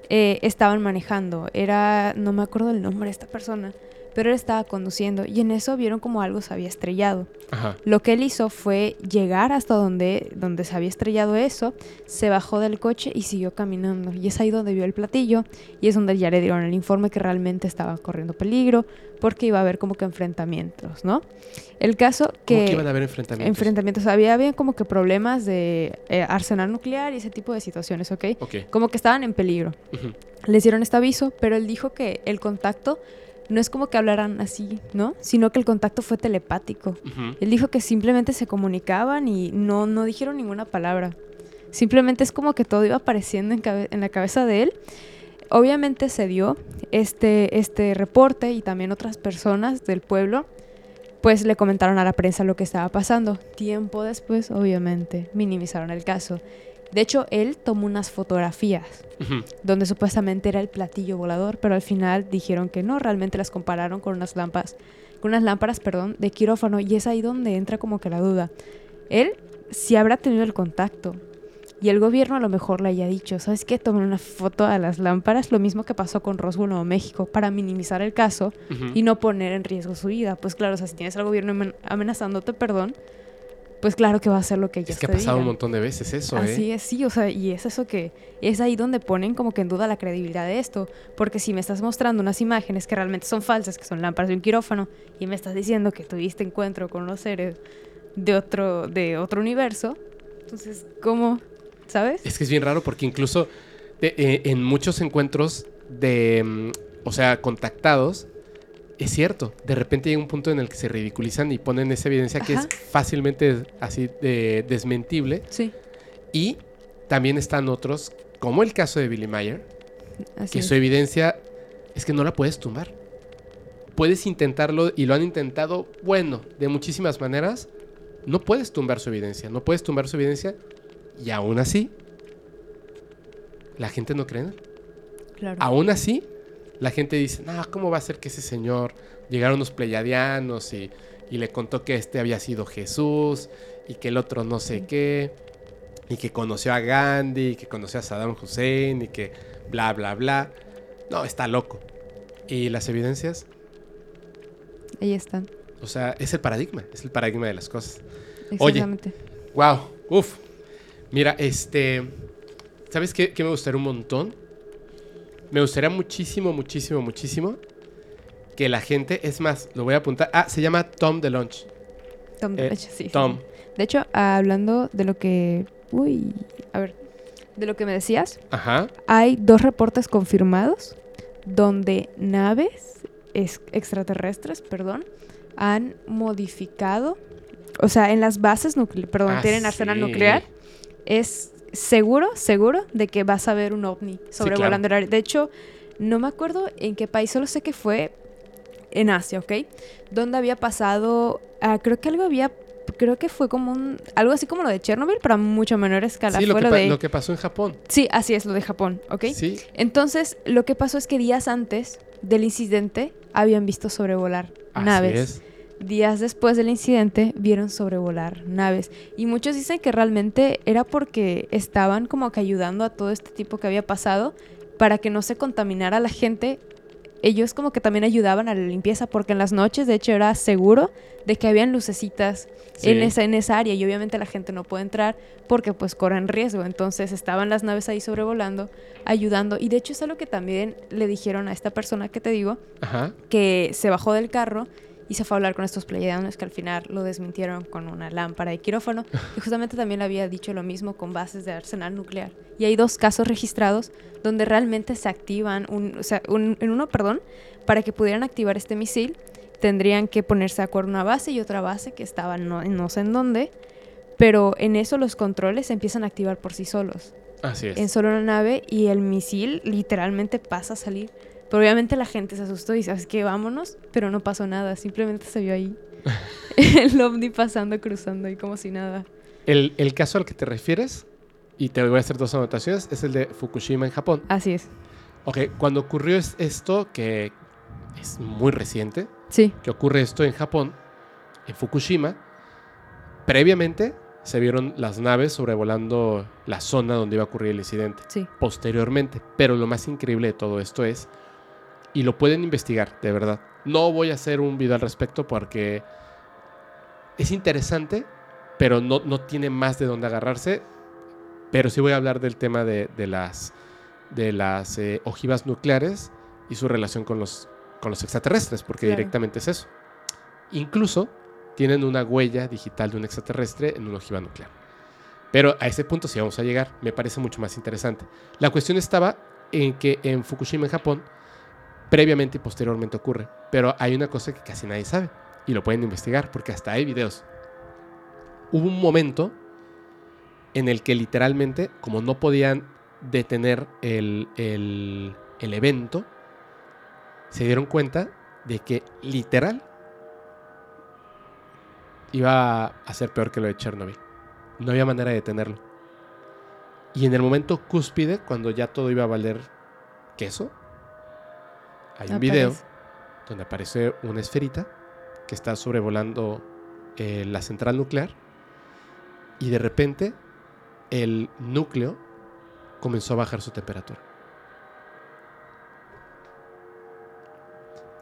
eh, estaban manejando, era, no me acuerdo el nombre de esta persona, pero él estaba conduciendo y en eso vieron como algo se había estrellado. Ajá. Lo que él hizo fue llegar hasta donde, donde se había estrellado eso, se bajó del coche y siguió caminando. Y es ahí donde vio el platillo y es donde ya le dieron el informe que realmente estaba corriendo peligro porque iba a haber como que enfrentamientos, ¿no? El caso ¿Cómo que... que iban a haber enfrentamientos? enfrentamientos, había, había como que problemas de eh, arsenal nuclear y ese tipo de situaciones, ¿ok? Ok. Como que estaban en peligro Ujú. les dieron este aviso, pero él dijo que el contacto no es como que hablaran así, ¿no? Sino que el contacto fue telepático. Ujú. Él dijo que simplemente se comunicaban y no, no dijeron ninguna palabra. Simplemente es como que todo iba apareciendo en, cabe- en la cabeza de él. Obviamente se dio este, este reporte y también otras personas del pueblo pues le comentaron a la prensa lo que estaba pasando. Tiempo después, obviamente, minimizaron el caso. De hecho, él tomó unas fotografías donde supuestamente era el platillo volador, pero al final dijeron que no, realmente las compararon con unas lámparas, con unas lámparas, perdón, de quirófano y es ahí donde entra como que la duda. Él sí habrá tenido el contacto y el gobierno a lo mejor le haya dicho, ¿sabes qué? Tomen una foto a las lámparas, lo mismo que pasó con Roswell, Nuevo México, para minimizar el caso y no poner en riesgo su vida. Pues claro, o sea, si tienes al gobierno amen- amenazándote, perdón, pues claro que va a hacer lo que ellos Es que ha pasado un montón de veces eso, ¿eh? Así es, sí, o sea, y es eso que es ahí donde ponen como que en duda la credibilidad de esto, porque si me estás mostrando unas imágenes que realmente son falsas, que son lámparas de un quirófano, y me estás diciendo que tuviste encuentro con unos seres de otro, de otro universo, entonces, ¿cómo? ¿Sabes? Es que es bien raro porque incluso de- eh, en muchos encuentros de, mm, o sea, contactados, es cierto, de repente llega un punto en el que se ridiculizan y ponen esa evidencia que es fácilmente así de desmentible. Sí, Y también están otros, como el caso de Billy Mayer, así que es. su evidencia es que no la puedes tumbar. Puedes intentarlo y lo han intentado, bueno, de muchísimas maneras. No puedes tumbar su evidencia, no puedes tumbar su evidencia y aún así la gente no cree. Claro. Aún así la gente dice, no, ¿cómo va a ser que ese señor llegaron los pleyadianos y, y le contó que este había sido Jesús y que el otro no sé qué y que conoció a Gandhi y que conoció a Saddam Hussein y que bla, bla, bla. No, está loco. ¿Y las evidencias? Ahí están. O sea, es el paradigma, es el paradigma de las cosas. Oye. Exactamente. Wow, uf. Mira, este, ¿sabes qué, qué me gustaría un montón? Me gustaría muchísimo, muchísimo, muchísimo que la gente, es más, lo voy a apuntar. Ah, se llama Tom DeLonge. Tom, Eh, de hecho, sí, sí, Tom. De hecho, hablando de lo que... Uy, a ver. De lo que me decías, Ajá. hay dos reportes confirmados donde naves es- extraterrestres, perdón, han modificado, o sea, en las bases nucleares, perdón, Ah, tienen arsenal sí. nuclear, es seguro, seguro de que vas a ver un ovni sobrevolando el área. De hecho, no me acuerdo en qué país, solo sé que fue en Asia, ¿ok? Donde había pasado, ah, creo que algo había, creo que fue como un, algo así como lo de Chernobyl, pero a mucho menor escala. Sí, lo fue que, lo pa- de... lo que pasó en Japón. Sí, así es, lo de Japón, ¿ok? Sí. Entonces, lo que pasó es que días antes del incidente habían visto sobrevolar Así naves. es. Días después del incidente vieron sobrevolar naves. Y muchos dicen que realmente era porque estaban como que ayudando a todo este tipo que había pasado para que no se contaminara la gente ellos como que también ayudaban a la limpieza porque en las noches de hecho era seguro de que habían lucecitas en, esa, en esa área y obviamente la gente no puede entrar porque pues corren riesgo. Entonces estaban las naves ahí sobrevolando, ayudando. Y de hecho es algo que también le dijeron a esta persona que te digo, Ajá. que se bajó del carro y se fue a hablar con estos pleiadianos que al final lo desmintieron con una lámpara de quirófano. <laughs> Y justamente también había dicho lo mismo con bases de arsenal nuclear. Y hay dos casos registrados donde realmente se activan, un, o sea, un- en uno, perdón, para que pudieran activar este misil, tendrían que ponerse de acuerdo una base y otra base que estaba no, no sé en dónde. Pero en eso los controles se empiezan a activar por sí solos Así es. en solo una nave y el misil literalmente pasa a salir. Pero obviamente la gente se asustó y sabes que vámonos, pero no pasó nada, simplemente se vio ahí <laughs> <laughs> el ovni pasando, cruzando ahí como si nada. El, el caso al que te refieres, y te voy a hacer dos anotaciones, es el de Fukushima en Japón. Así es. Ok, cuando ocurrió es- esto, que es muy reciente, Sí, que ocurre esto en Japón, en Fukushima, previamente se vieron las naves sobrevolando la zona donde iba a ocurrir el incidente. sí. posteriormente. Pero lo más increíble de todo esto es, y lo pueden investigar, de verdad. No voy a hacer un video al respecto porque es interesante, pero no, no tiene más de dónde agarrarse. Pero sí voy a hablar del tema de, de las, de las eh, ojivas nucleares y su relación con los, con los extraterrestres, porque Claro. directamente es eso. Incluso tienen una huella digital de un extraterrestre en una ojiva nuclear. Pero a ese punto sí vamos a llegar. Me parece mucho más interesante. La cuestión estaba en que en Fukushima, en Japón, previamente y posteriormente ocurre. Pero hay una cosa que casi nadie sabe. Y lo pueden investigar porque hasta hay videos. Hubo un momento en el que literalmente, como no podían detener el, el- evento, se dieron cuenta de que literal iba a ser peor que lo de Chernobyl. No había manera de detenerlo. Y en el momento cúspide, cuando ya todo iba a valer queso, hay un video donde aparece una esferita que está sobrevolando eh, la central nuclear y de repente el núcleo comenzó a bajar su temperatura.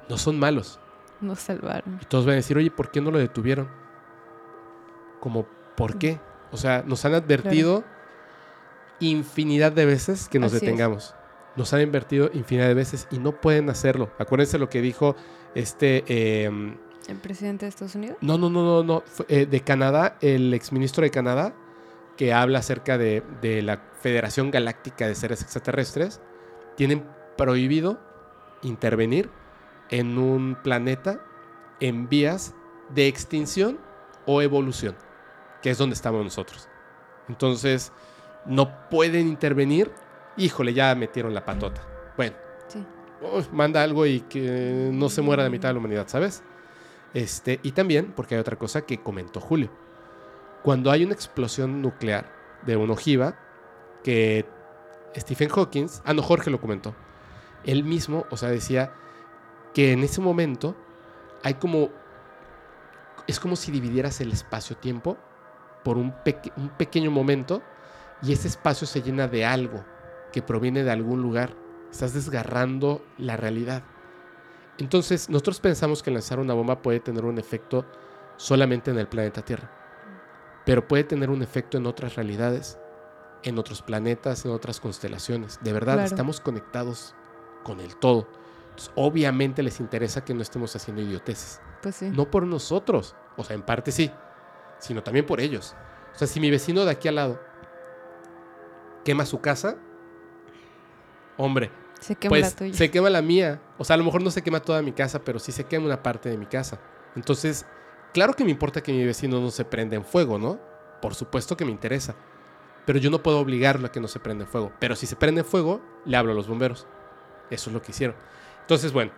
No son malos. Nos salvaron. Y todos van a decir, oye, ¿por qué no lo detuvieron? Como, ¿por qué? O sea, nos han advertido infinidad de veces que nos Así es. Nos han advertido infinidad de veces y no pueden hacerlo. Acuérdense lo que dijo este... eh, ¿El presidente de Estados Unidos? no, no, no, no, no. Eh, de Canadá, el exministro de Canadá, que habla acerca de, de la Federación Galáctica de Seres Extraterrestres, tienen prohibido intervenir en un planeta en vías de extinción o evolución, que es donde estamos nosotros. Entonces, no pueden intervenir. Híjole, ya metieron la patota. Bueno, Sí. Uy, manda algo y que no se muera la mitad de la humanidad, ¿sabes? Este, y también, porque hay otra cosa que comentó Julio. Cuando hay una explosión nuclear de una ojiva, que Stephen Hawking, ah, no, Jorge lo comentó, él mismo, o sea, decía que en ese momento hay como, es como si dividieras el espacio-tiempo por un pequeño momento y ese espacio se llena de algo que proviene de algún lugar. Estás desgarrando la realidad. Entonces, nosotros pensamos que lanzar una bomba puede tener un efecto solamente en el planeta Tierra, pero puede tener un efecto en otras realidades, en otros planetas, en otras constelaciones. De verdad, Claro. estamos conectados con el todo. Entonces, obviamente les interesa que no estemos haciendo idioteces. Pues sí. No por nosotros, o sea, en parte sí, sino también por ellos. O sea, si mi vecino de aquí al lado quema su casa, hombre, Se quema pues la tuya. se quema la mía. O sea, a lo mejor no se quema toda mi casa, pero sí se quema una parte de mi casa. Entonces, claro que me importa que mi vecino no se prenda en fuego, ¿no? Por supuesto que me interesa. Pero yo no puedo obligarlo a que no se prenda en fuego. Pero si se prende en fuego, le hablo a los bomberos. Eso es lo que hicieron. Entonces, bueno.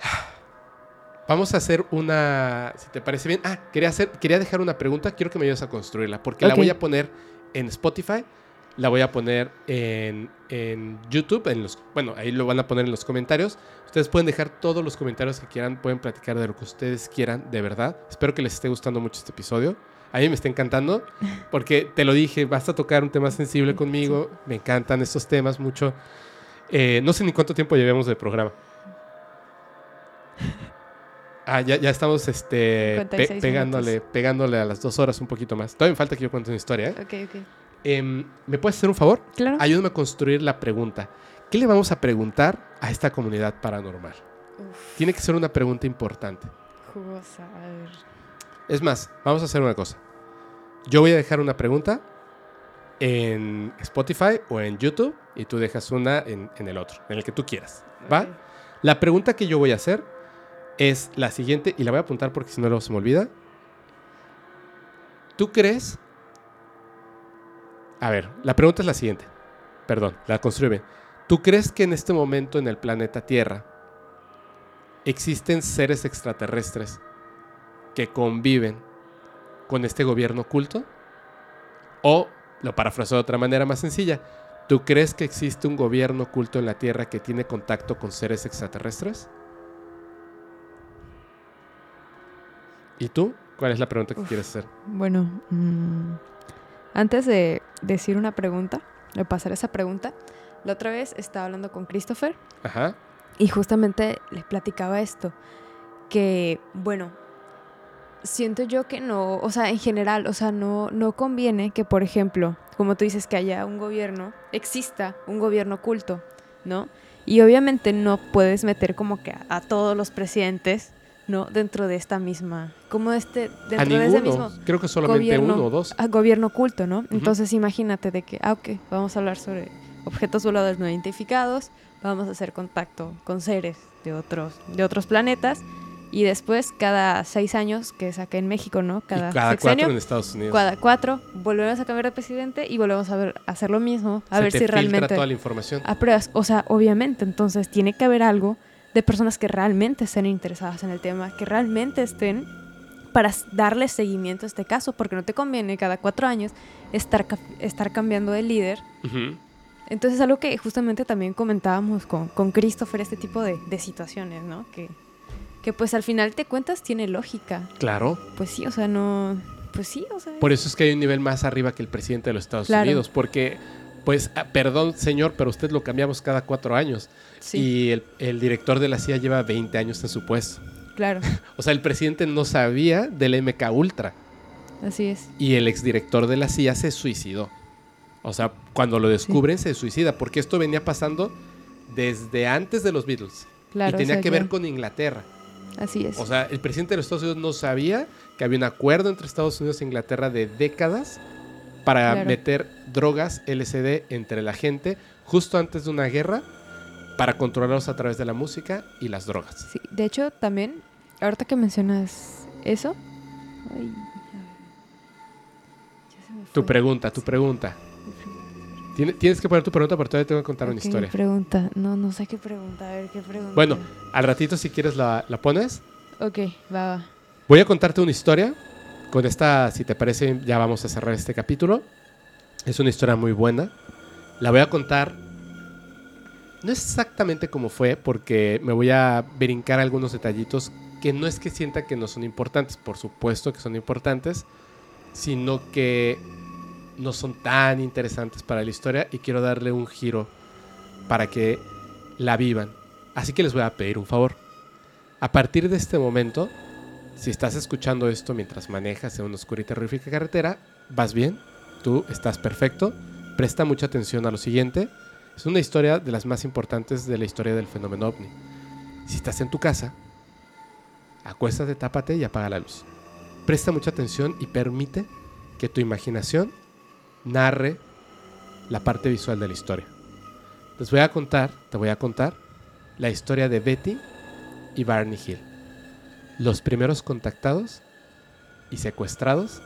<sighs> Vamos a hacer una. Si te parece bien. Ah, quería, hacer, quería dejar una pregunta. Quiero que me ayudes a construirla. Porque la voy a poner en Spotify. La voy a poner en, en YouTube. En los, bueno, ahí lo van a poner en los comentarios. Ustedes pueden dejar todos los comentarios que quieran. Pueden platicar de lo que ustedes quieran, de verdad. Espero que les esté gustando mucho este episodio. A mí me está encantando. <laughs> Porque te lo dije, vas a tocar un tema sensible conmigo. Me encantan estos temas mucho. Eh, no sé ni cuánto tiempo llevemos de programa. <laughs> Ah, ya, ya estamos este, pe- 56 pegándole, pegándole a las dos horas un poquito más. Todavía me falta que yo cuente una historia, ¿eh? Ok, ok. Em, ¿Me puedes hacer un favor? Claro. Ayúdame a construir la pregunta. ¿Qué le vamos a preguntar a esta comunidad paranormal? Uf, Tiene que ser una pregunta importante. jugosa, a ver. Es más, vamos a hacer una cosa. Yo voy a dejar una pregunta en Spotify o en YouTube y tú dejas una en, en el otro, en el que tú quieras. ¿Va? La pregunta que yo voy a hacer es la siguiente y la voy a apuntar porque si no luego se me olvida. ¿Tú crees? A ver, la pregunta es la siguiente. Perdón, la construye bien. ¿Tú crees que en este momento en el planeta Tierra existen seres extraterrestres que conviven con este gobierno oculto? O, lo parafraseo de otra manera más sencilla, ¿tú crees que existe un gobierno oculto en la Tierra que tiene contacto con seres extraterrestres? ¿Y tú? ¿Cuál es la pregunta que Uf. quieres hacer? Bueno, mm, antes de decir una pregunta, de pasar esa pregunta, la otra vez estaba hablando con Christopher Ajá. y justamente les platicaba esto, que bueno, siento yo que no, o sea, en general, o sea, no, no conviene que, por ejemplo, como tú dices, que haya un gobierno, exista un gobierno oculto, ¿no? Y obviamente no puedes meter como que a, a todos los presidentes, ¿no? Dentro de esta misma, como este, A dentro de ese mismo Creo que solamente gobierno, uno o dos. a gobierno oculto, ¿no? Entonces imagínate de que, ah, ok, vamos a hablar sobre objetos voladores no identificados, vamos a hacer contacto con seres de otros, de otros planetas y después cada seis años, que es acá en México, ¿no? Cada, y cada sexenio, cuatro en Estados Unidos. cada cuatro, volvemos a cambiar de presidente y volvemos a, ver, a hacer lo mismo, a Se ver te si realmente toda la información. apruebas. O sea, obviamente, entonces tiene que haber algo de personas que realmente estén interesadas en el tema, que realmente estén para darle seguimiento a este caso, porque no te conviene cada cuatro años estar, estar cambiando de líder. Ujú. Entonces, algo que justamente también comentábamos con, con Christopher, este tipo de, de situaciones, ¿no? Que, que pues al final te cuentas tiene lógica. Claro. Pues sí, o sea, no... Pues sí, o sea... Por eso es que hay un nivel más arriba que el presidente de los Estados Claro. Unidos. Porque, pues, ah, perdón, señor, pero usted lo cambiamos cada cuatro años. Sí, Y el, el director de la CIA lleva 20 años en su puesto. claro, <laughs> O sea, el presidente no sabía del MK Ultra. así es. Y el exdirector de la CIA se suicidó. O sea, cuando lo descubren se suicida. Porque esto venía pasando desde antes de los Beatles. Claro, y o tenía sea, que ver con Inglaterra. Así es. O sea, el presidente de los Estados Unidos no sabía que había un acuerdo entre Estados Unidos e Inglaterra de décadas para Claro. meter drogas LSD entre la gente justo antes de una guerra para controlarlos a través de la música y las drogas. Sí, de hecho, también, ahorita que mencionas eso. Ay, a ver. Ya se me Tu pregunta, tu pregunta. Tiene- Tienes que poner tu pregunta porque todavía tengo que contar una historia. pregunta. No, no sé qué pregunta. A ver, qué pregunta. Bueno, al ratito si quieres la, la pones. Ok, va, va. Voy a contarte una historia. Con esta, si te parece, ya vamos a cerrar este capítulo. Es una historia muy buena. La voy a contar. No exactamente como fue, porque me voy a brincar algunos detallitos que no es que sienta que no son importantes, por supuesto que son importantes, sino que no son tan interesantes para la historia y quiero darle un giro para que la vivan. Así que les voy a pedir un favor. A partir de este momento, si estás escuchando esto mientras manejas en una oscura y terrorífica carretera, vas bien, tú estás perfecto, presta mucha atención a lo siguiente. Es una historia de las más importantes de la historia del fenómeno ovni. Si estás en tu casa, acuéstate, tápate y apaga la luz. Presta mucha atención y permite que tu imaginación narre la parte visual de la historia. Les voy a contar, te voy a contar la historia de Betty y Barney Hill los primeros contactados y secuestrados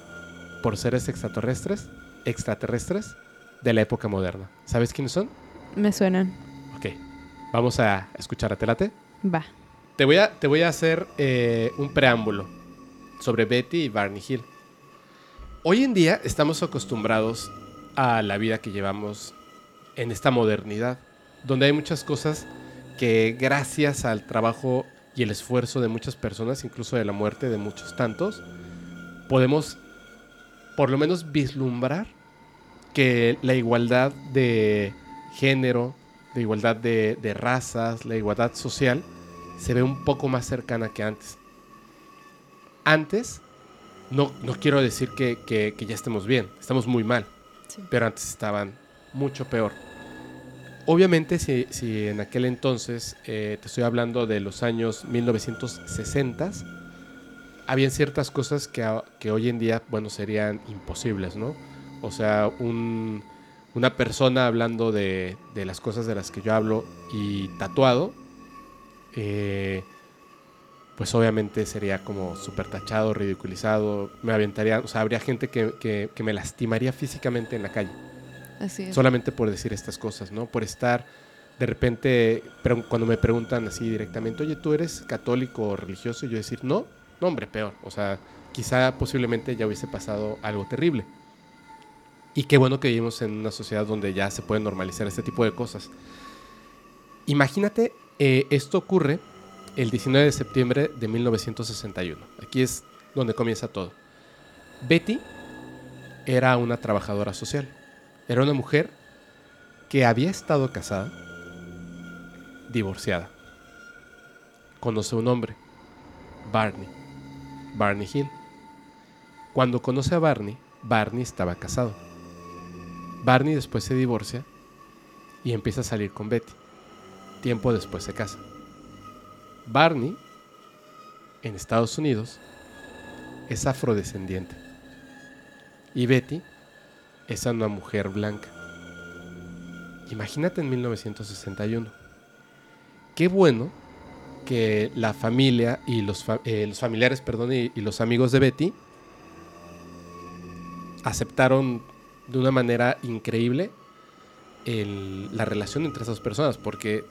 por seres extraterrestres, extraterrestres de la época moderna. ¿Sabes quiénes son? Me suenan. Ok, vamos a escuchar a Telate. Va. Te voy a, te voy a hacer eh, un preámbulo sobre Betty y Barney Hill. Hoy en día estamos acostumbrados a la vida que llevamos en esta modernidad, donde hay muchas cosas que gracias al trabajo y el esfuerzo de muchas personas, incluso de la muerte de muchos tantos, podemos por lo menos vislumbrar que la igualdad de género, la igualdad de, de razas, la igualdad social, se ve un poco más cercana que antes. antes, no, no quiero decir que, que- que ya estemos bien, estamos muy mal, Sí. pero antes estaban mucho peor. Obviamente, si, si en aquel entonces, eh, te estoy hablando de los años 1960, habían ciertas cosas que, que hoy en día, bueno, serían imposibles, ¿no? O sea, un- una persona hablando de, de las cosas de las que yo hablo y tatuado, eh, pues obviamente sería como súper tachado, ridiculizado, me aventaría, o sea, habría gente que, que- que me lastimaría físicamente en la calle Así es. solamente por decir estas cosas, ¿no? Por estar de repente, pero cuando me preguntan así directamente, oye, ¿tú eres católico o religioso? Y yo decir, no, no, hombre, peor. O sea, quizá posiblemente ya hubiese pasado algo terrible. Y qué bueno que vivimos en una sociedad donde ya se puede normalizar este tipo de cosas. Imagínate, eh, esto ocurre el 19 de septiembre de 1961. Aquí es donde comienza todo. Betty era una trabajadora social. Era una mujer que había estado casada, divorciada. Conoce a un hombre, Barney, Barney Hill. Cuando conoce a Barney, Barney estaba casado. Barney después se divorcia y empieza a salir con Betty. Tiempo después se casa. Barney, en Estados Unidos, es afrodescendiente. Y Betty es una mujer blanca. Imagínate en 1961. Qué bueno que la familia y los, eh, familiares, perdón, y los amigos de Betty aceptaron de una manera increíble el- la relación entre esas personas, porque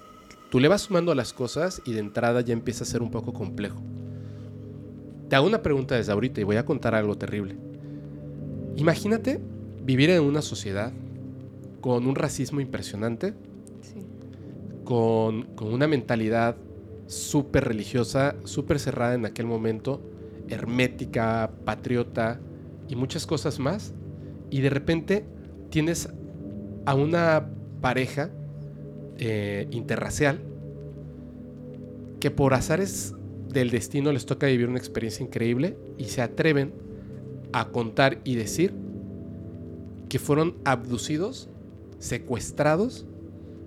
tú le vas sumando las cosas y de entrada ya empieza a ser un poco complejo. Te hago una pregunta desde ahorita y voy a contar algo terrible. Imagínate vivir en una sociedad con un racismo impresionante, Sí. con, con una mentalidad súper religiosa, súper cerrada en aquel momento, hermética, patriota y muchas cosas más. Y de repente tienes a una pareja eh, interracial que por azares del destino les toca vivir una experiencia increíble y se atreven a contar y decir que fueron abducidos, secuestrados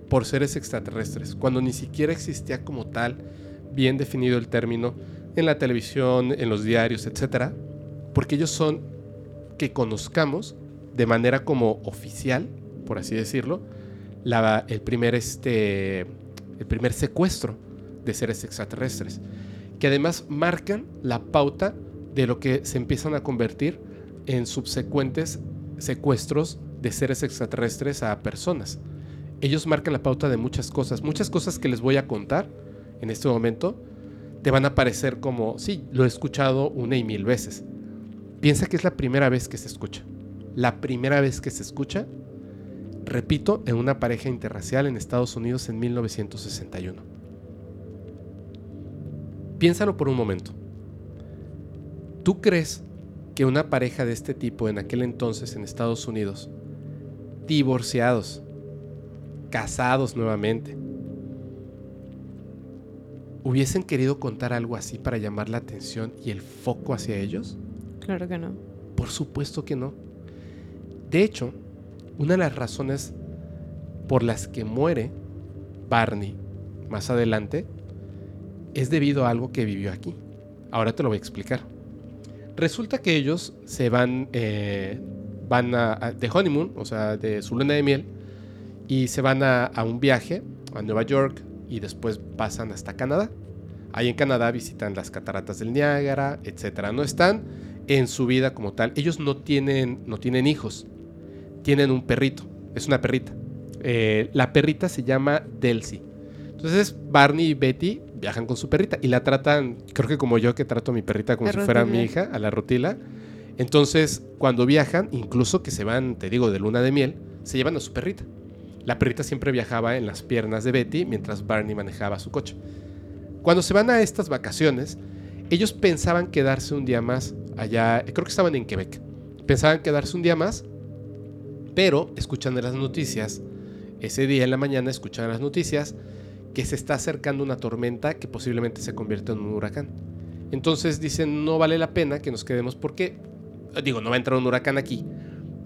por seres extraterrestres, cuando ni siquiera existía como tal bien definido el término en la televisión, en los diarios, etcétera, porque ellos son que conozcamos de manera como oficial, por así decirlo, el primer este el primer secuestro de seres extraterrestres, que además marcan la pauta de lo que se empiezan a convertir en subsecuentes secuestros de seres extraterrestres a personas. Ellos marcan la pauta de muchas cosas, muchas cosas que les voy a contar en este momento te van a parecer como, sí, lo he escuchado una y mil veces. Piensa que es la primera vez que se escucha. La primera vez que se escucha, repito, en una pareja interracial en Estados Unidos en 1961. Piénsalo por un momento. ¿Tú crees que una pareja de este tipo en aquel entonces en Estados Unidos, divorciados, casados nuevamente, hubiesen querido contar algo así para llamar la atención y el foco hacia ellos? Claro que no. Por supuesto que no. De hecho, una de las razones por las que muere Barney más adelante es debido a algo que vivió aquí. Ahora te lo voy a explicar. Resulta que ellos se van, eh, van a, de honeymoon, o sea, de su luna de miel, y se van a, a un viaje a Nueva York y después pasan hasta Canadá. Ahí en Canadá visitan las cataratas del Niágara, etcétera. No están en su vida como tal. Ellos no tienen, no tienen hijos. Tienen un perrito. Es una perrita. Eh, la perrita se llama Delcy. Entonces Barney y Betty viajan con su perrita y la tratan, creo que como yo que trato a mi perrita como La si fuera mi hija, a la rutila. Entonces, cuando viajan, incluso que se van, te digo, de luna de miel, se llevan a su perrita. La perrita siempre viajaba en las piernas de Betty mientras Barney manejaba su coche. Cuando se van a estas vacaciones, ellos pensaban quedarse un día más allá, creo que estaban en Quebec. Pensaban quedarse un día más, pero escuchan las noticias, ese día en la mañana escuchan las noticias que se está acercando una tormenta que posiblemente se convierta en un huracán. Entonces dicen, no vale la pena que nos quedemos porque, digo, no va a entrar un huracán aquí,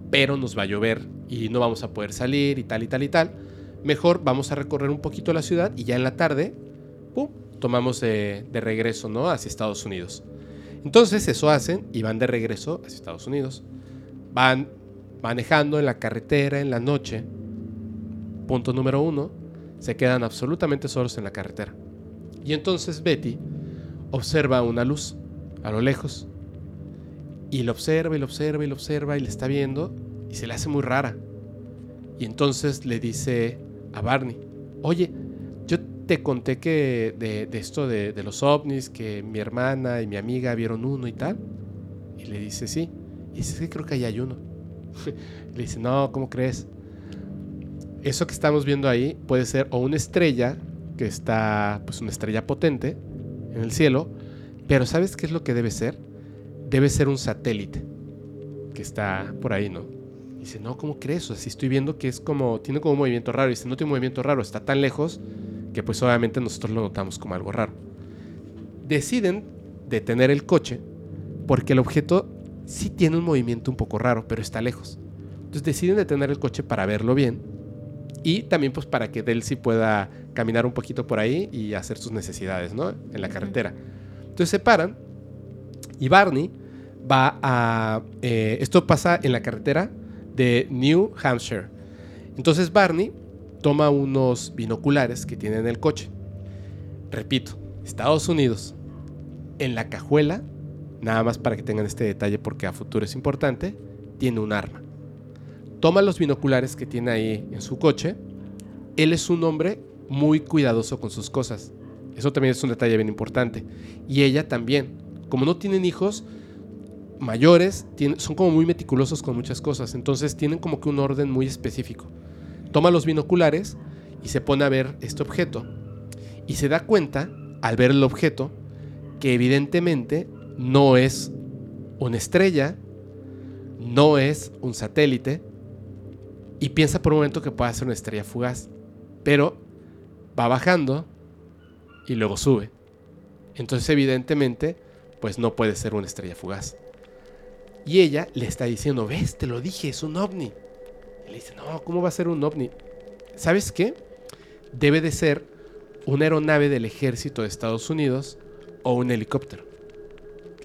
pero nos va a llover y no vamos a poder salir y tal y tal y tal. Mejor vamos a recorrer un poquito la ciudad y ya en la tarde, ¡pum!, tomamos de, de regreso, ¿no? Hacia Estados Unidos. Entonces eso hacen y van de regreso hacia Estados Unidos. Van manejando en la carretera en la noche. Punto número uno, se quedan absolutamente solos en la carretera. Y entonces Betty observa una luz a lo lejos. Y lo observa y lo observa y lo observa y le está viendo y se le hace muy rara. Y entonces le dice a Barney, oye, yo te conté que de, esto de, de, los ovnis, que mi hermana y mi amiga vieron uno y tal. Y le dice, sí. Y dice, que creo que ahí hay uno. <laughs> le dice, no, ¿cómo crees? Eso que estamos viendo ahí puede ser o una estrella, que está, pues una estrella potente en el cielo, pero ¿sabes qué es lo que debe ser? Debe ser un satélite que está por ahí, ¿no? dice, no, ¿cómo crees? O sea, si estoy viendo que es como, tiene como un movimiento raro. Y dice, no tiene un movimiento raro, está tan lejos que pues obviamente nosotros lo notamos como algo raro. Deciden detener el coche porque el objeto sí tiene un movimiento un poco raro, pero está lejos. Entonces deciden detener el coche para verlo bien y también pues para que Delcy pueda caminar un poquito por ahí y hacer sus necesidades, ¿no? En la carretera. Entonces se paran y Barney va a... Eh, esto pasa en la carretera de New Hampshire. Entonces Barney toma unos binoculares que tiene en el coche. Repito, Estados Unidos. En la cajuela, nada más para que tengan este detalle porque a futuro es importante, tiene un arma. Toma los binoculares que tiene ahí en su coche. Él es un hombre muy cuidadoso con sus cosas. Eso también es un detalle bien importante. Y ella también. Como no tienen hijos, mayores son como muy meticulosos con muchas cosas, entonces tienen como que un orden muy específico. Toma los binoculares y se pone a ver este objeto y se da cuenta, al ver el objeto, que evidentemente no es una estrella, no es un satélite, y piensa por un momento que puede ser una estrella fugaz, pero va bajando y luego sube. Entonces evidentemente, pues no puede ser una estrella fugaz. Y ella le está diciendo, ves, te lo dije, es un ovni. Y le dice, no, ¿cómo va a ser un ovni? ¿Sabes qué? Debe de ser una aeronave del ejército de Estados Unidos o un helicóptero.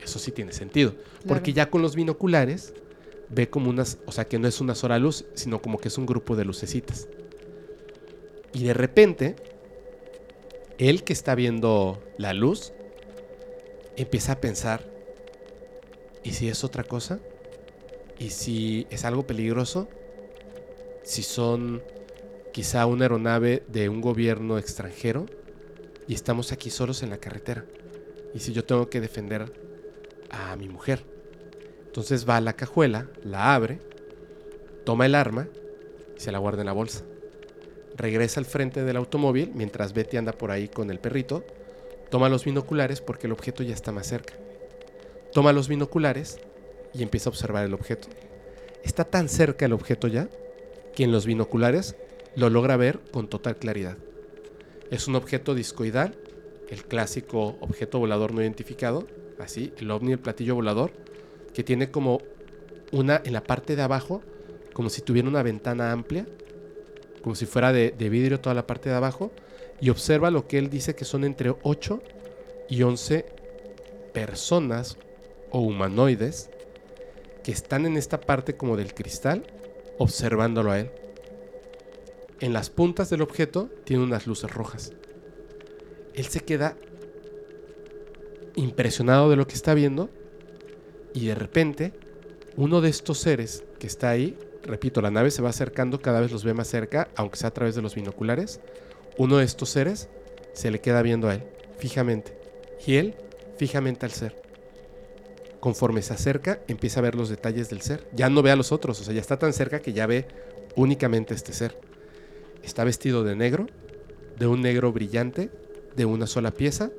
Eso sí tiene sentido. Porque ya con los binoculares ve como unas, o sea que no es una sola luz, sino como que es un grupo de lucecitas. Y de repente, él que está viendo la luz, empieza a pensar, ¿Y si es otra cosa? ¿Y si es algo peligroso? Si son quizá una aeronave de un gobierno extranjero y estamos aquí solos en la carretera. Y si yo tengo que defender a mi mujer. Entonces va a la cajuela, la abre, toma el arma y se la guarda en la bolsa. Regresa al frente del automóvil mientras Betty anda por ahí con el perrito. Toma los binoculares porque el objeto ya está más cerca. Toma los binoculares y empieza a observar el objeto. Está tan cerca el objeto ya que en los binoculares lo logra ver con total claridad. Es un objeto discoidal, el clásico objeto volador no identificado, así, el ovni, el platillo volador, que tiene como una en la parte de abajo, como si tuviera una ventana amplia, como si fuera de, vidrio toda la parte de abajo, y observa lo que él dice que son entre 8 y 11 personas o humanoides que están en esta parte como del cristal observándolo a él. En las puntas del objeto tiene unas luces rojas. Él se queda impresionado de lo que está viendo y de repente uno de estos seres que está ahí, repito, la nave se va acercando, cada vez los ve más cerca, aunque sea a través de los binoculares, uno de estos seres se le queda viendo a él, fijamente, y él fijamente al ser conforme se acerca, empieza a ver los detalles del ser. Ya no ve a los otros, o sea, ya está tan cerca que ya ve únicamente este ser. Está vestido de negro, de un negro brillante, de una sola pieza.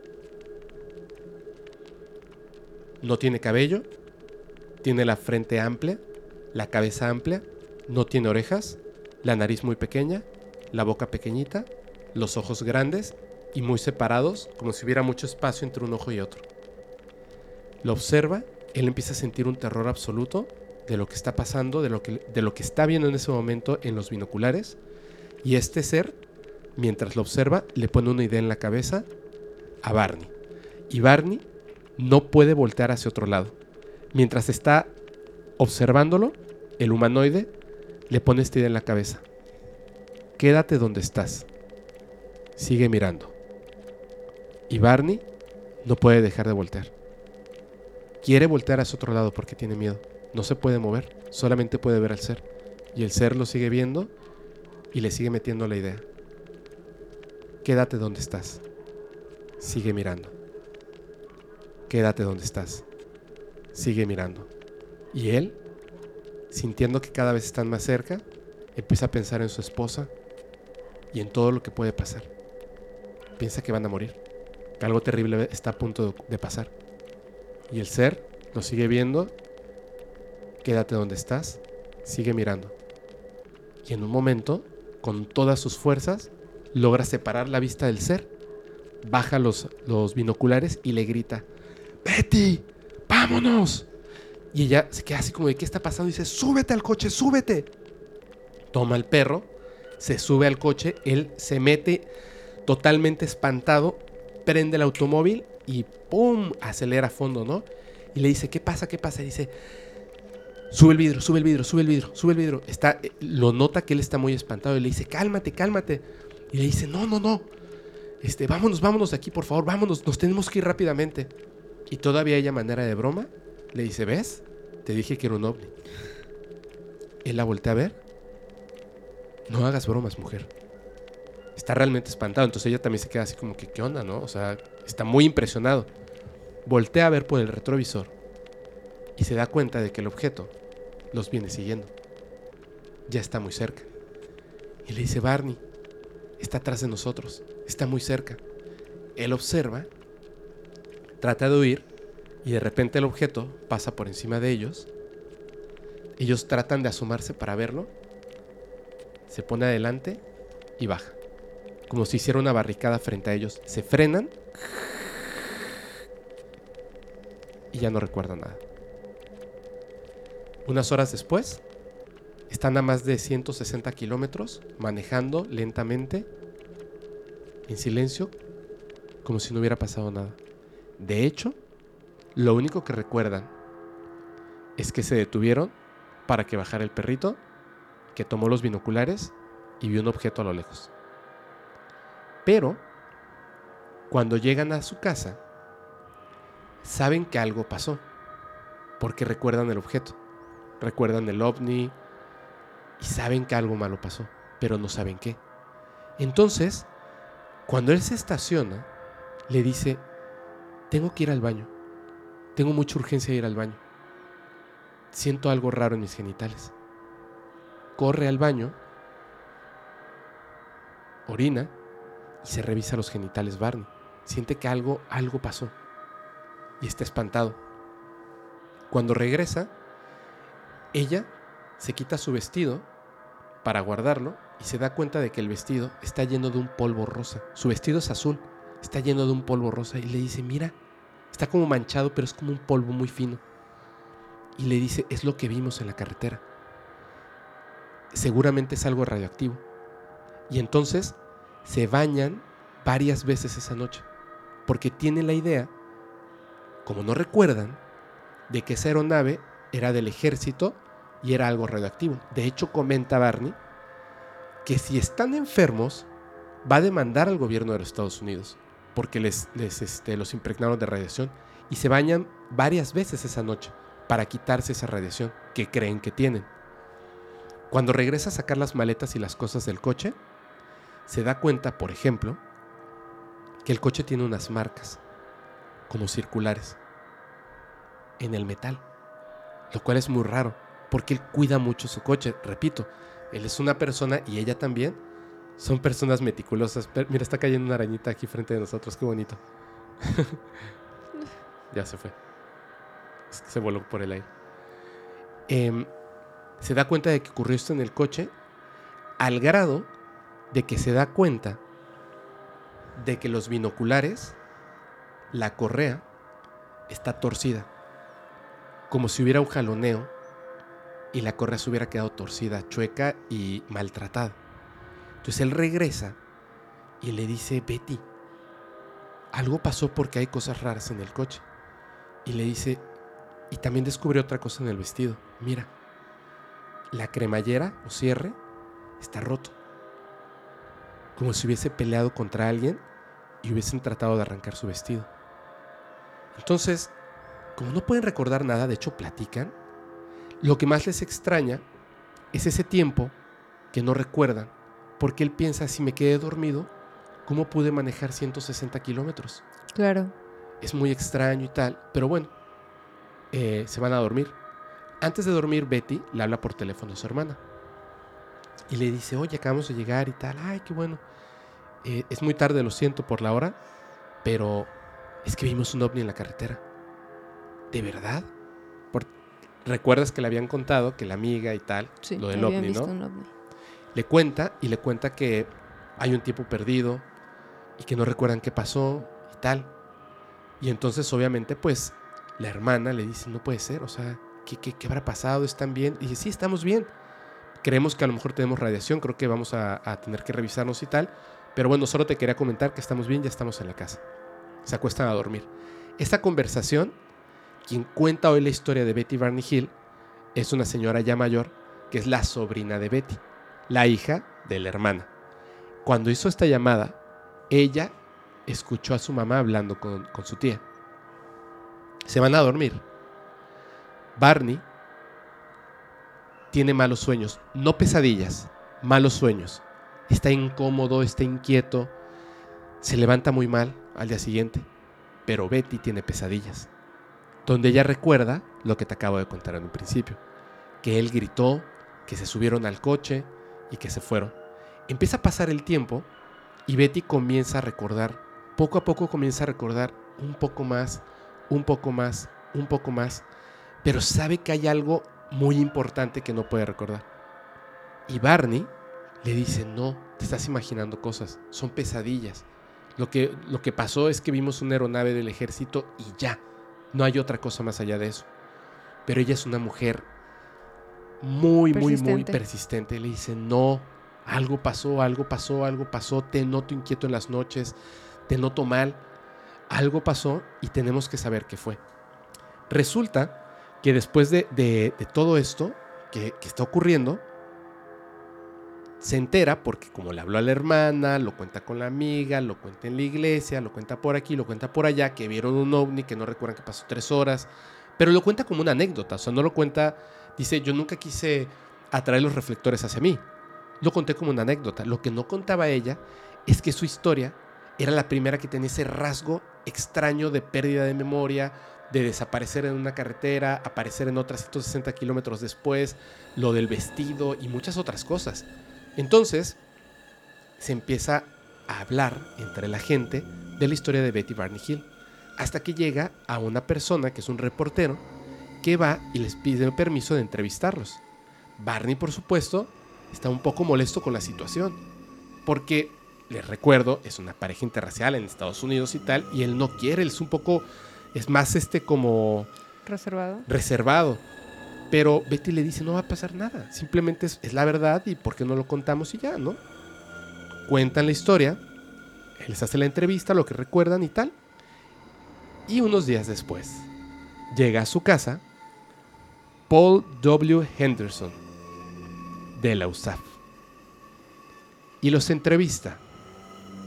No tiene cabello, tiene la frente amplia, la cabeza amplia, no tiene orejas, la nariz muy pequeña, la boca pequeñita, los ojos grandes y muy separados, como si hubiera mucho espacio entre un ojo y otro. lo observa, él empieza a sentir un terror absoluto de lo que está pasando, de lo que, de lo que está viendo en ese momento en los binoculares. Y este ser, mientras lo observa, le pone una idea en la cabeza a Barney. Y Barney no puede voltear hacia otro lado. Mientras está observándolo, el humanoide le pone esta idea en la cabeza. Quédate donde estás. Sigue mirando. Y Barney no puede dejar de voltear. Quiere voltear hacia otro lado porque tiene miedo. No se puede mover, solamente puede ver al ser. Y el ser lo sigue viendo y le sigue metiendo la idea. Quédate donde estás. Sigue mirando. Quédate donde estás. Sigue mirando. Y él, sintiendo que cada vez están más cerca, empieza a pensar en su esposa y en todo lo que puede pasar. Piensa que van a morir, que algo terrible está a punto de pasar. Y el ser lo sigue viendo. Quédate donde estás. Sigue mirando. Y en un momento, con todas sus fuerzas, logra separar la vista del ser. Baja los, los binoculares y le grita, Betty, vámonos. Y ella se queda así como de, ¿qué está pasando? Y dice, súbete al coche, súbete. Toma el perro, se sube al coche, él se mete totalmente espantado, prende el automóvil y ¡pum! acelera a fondo, ¿no? Y le dice, ¿qué pasa? ¿Qué pasa? Y dice, sube el vidrio, sube el vidrio, sube el vidrio, sube el vidrio. Está, eh, lo nota que él está muy espantado y le dice, cálmate, cálmate. Y le dice, no, no, no. Este, vámonos, vámonos de aquí, por favor, vámonos, nos tenemos que ir rápidamente. Y todavía ella, manera de broma, le dice, ¿ves? Te dije que era un ovni. Él la voltea a ver. No hagas bromas, mujer. Está realmente espantado. Entonces ella también se queda así como que, ¿qué onda, no? O sea, está muy impresionado. Voltea a ver por el retrovisor y se da cuenta de que el objeto los viene siguiendo. Ya está muy cerca. Y le dice, Barney, está atrás de nosotros, está muy cerca. Él observa, trata de huir y de repente el objeto pasa por encima de ellos. Ellos tratan de asomarse para verlo. Se pone adelante y baja. Como si hiciera una barricada frente a ellos. Se frenan y ya no recuerdan nada. Unas horas después, están a más de 160 kilómetros, manejando lentamente, en silencio, como si no hubiera pasado nada. De hecho, lo único que recuerdan es que se detuvieron para que bajara el perrito, que tomó los binoculares y vio un objeto a lo lejos. Pero, cuando llegan a su casa, saben que algo pasó, porque recuerdan el objeto, recuerdan el ovni y saben que algo malo pasó, pero no saben qué. Entonces, cuando él se estaciona, le dice, tengo que ir al baño, tengo mucha urgencia de ir al baño, siento algo raro en mis genitales. Corre al baño, orina y se revisa los genitales Barney. Siente que algo, algo pasó y está espantado. Cuando regresa, ella se quita su vestido para guardarlo y se da cuenta de que el vestido está lleno de un polvo rosa. Su vestido es azul, está lleno de un polvo rosa y le dice, mira, está como manchado, pero es como un polvo muy fino. Y le dice, es lo que vimos en la carretera. Seguramente es algo radioactivo. Y entonces se bañan varias veces esa noche, porque tienen la idea como no recuerdan, de que esa aeronave era del ejército y era algo radioactivo. De hecho, comenta Barney que si están enfermos, va a demandar al gobierno de los Estados Unidos porque les, este, los impregnaron de radiación y se bañan varias veces esa noche para quitarse esa radiación que creen que tienen. Cuando regresa a sacar las maletas y las cosas del coche, se da cuenta, por ejemplo, que el coche tiene unas marcas como circulares en el metal, lo cual es muy raro, porque él cuida mucho su coche, repito, él es una persona y ella también son personas meticulosas. Mira, está cayendo una arañita aquí frente de nosotros, qué bonito. <laughs> ya se fue. Se voló por el aire. Em, se da cuenta de que ocurrió esto en el coche al grado de que se da cuenta de que los binoculares la correa está torcida, como si hubiera un jaloneo y la correa se hubiera quedado torcida, chueca y maltratada. Entonces él regresa y le dice, Betty, algo pasó porque hay cosas raras en el coche. Y le dice, y también descubrió otra cosa en el vestido. Mira, la cremallera o cierre está roto. Como si hubiese peleado contra alguien y hubiesen tratado de arrancar su vestido. Entonces, como no pueden recordar nada, de hecho platican, lo que más les extraña es ese tiempo que no recuerdan, porque él piensa, si me quedé dormido, ¿cómo pude manejar 160 kilómetros? Claro. Es muy extraño y tal, pero bueno, eh, se van a dormir. Antes de dormir, Betty le habla por teléfono a su hermana y le dice, oye, acabamos de llegar y tal, ay, qué bueno. Eh, es muy tarde, lo siento por la hora, pero es que vimos un ovni en la carretera. ¿De verdad? ¿Recuerdas que le habían contado que la amiga y tal, lo del ovni, ¿no? Le cuenta y le cuenta que hay un tiempo perdido y que no recuerdan qué pasó y tal. Y entonces, obviamente, pues la hermana le dice, no puede ser, o sea, ¿qué, qué, habrá pasado? ¿Están bien? Y dice, sí, estamos bien. Creemos que a lo mejor tenemos radiación, creo que vamos a, a tener que revisarnos y tal. Pero bueno, solo te quería comentar que estamos bien, ya estamos en la casa. Se acuestan a dormir. Esta conversación quien cuenta hoy la historia de Betty Barney Hill es una señora ya mayor que es la sobrina de Betty, la hija de la hermana. Cuando hizo esta llamada, ella escuchó a su mamá hablando con, con su tía. Se van a dormir. Barney tiene malos sueños, no pesadillas, malos sueños. Está incómodo, está inquieto, se levanta muy mal al día siguiente, pero Betty tiene pesadillas donde ella recuerda lo que te acabo de contar en un principio, que él gritó, que se subieron al coche y que se fueron. Empieza a pasar el tiempo y Betty comienza a recordar, poco a poco comienza a recordar un poco más, un poco más, un poco más, pero sabe que hay algo muy importante que no puede recordar. Y Barney le dice, no, te estás imaginando cosas, son pesadillas. Lo que, lo que pasó es que vimos una aeronave del ejército y ya, no hay otra cosa más allá de eso. Pero ella es una mujer muy, muy, muy persistente. Le dice, no, algo pasó, algo pasó, algo pasó, te noto inquieto en las noches, te noto mal, algo pasó y tenemos que saber qué fue. Resulta que después de, todo esto que, que, está ocurriendo, se entera porque como le habló a la hermana, lo cuenta con la amiga, lo cuenta en la iglesia, lo cuenta por aquí, lo cuenta por allá, que vieron un ovni, que no recuerdan que pasó tres horas, pero lo cuenta como una anécdota, o sea, no lo cuenta, dice, yo nunca quise atraer los reflectores hacia mí, lo conté como una anécdota. Lo que no contaba ella es que su historia era la primera que tenía ese rasgo extraño de pérdida de memoria, de desaparecer en una carretera, aparecer en otras 160 kilómetros después, lo del vestido y muchas otras cosas. Entonces, se empieza a hablar entre la gente de la historia de Betty Barney Hill, hasta que llega a una persona que es un reportero que va y les pide permiso de entrevistarlos. Barney, por supuesto, está un poco molesto con la situación, porque, les recuerdo, es una pareja interracial en Estados Unidos y tal, y él no quiere, él es un poco, es más este como... Reservado. Reservado. Pero Betty le dice, no va a pasar nada, simplemente es, la verdad y por qué no lo contamos y ya, ¿no? Cuentan la historia, él les hace la entrevista, lo que recuerdan y tal. Y unos días después, llega a su casa Paul W. Henderson, de la USAF, y los entrevista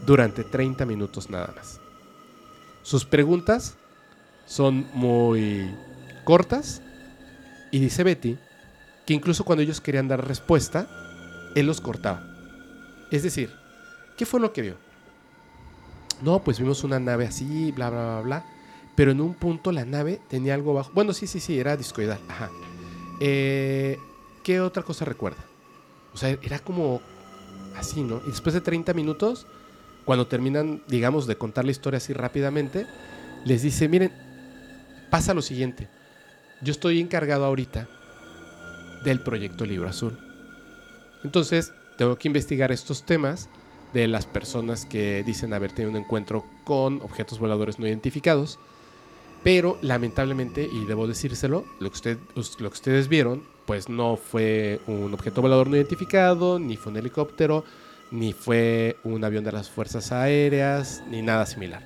durante 30 minutos nada más. Sus preguntas son muy cortas y dice Betty que incluso cuando ellos querían dar respuesta, él los cortaba. Es decir, ¿qué fue lo que vio? No, pues vimos una nave así, bla, bla, bla, bla. Pero en un punto la nave tenía algo bajo. Bueno, sí, sí, sí, era discoidal. Ajá. Eh, ¿Qué otra cosa recuerda? O sea, era como así, ¿no? Y después de 30 minutos, cuando terminan, digamos, de contar la historia así rápidamente, les dice, miren, pasa lo siguiente yo estoy encargado ahorita del proyecto Libro Azul. Entonces, tengo que investigar estos temas de las personas que dicen haber tenido un encuentro con objetos voladores no identificados. Pero lamentablemente, y debo decírselo, lo que, ustedes vieron, pues no fue un objeto volador no identificado, ni fue un helicóptero, ni fue un avión de las Fuerzas Aéreas, ni nada similar.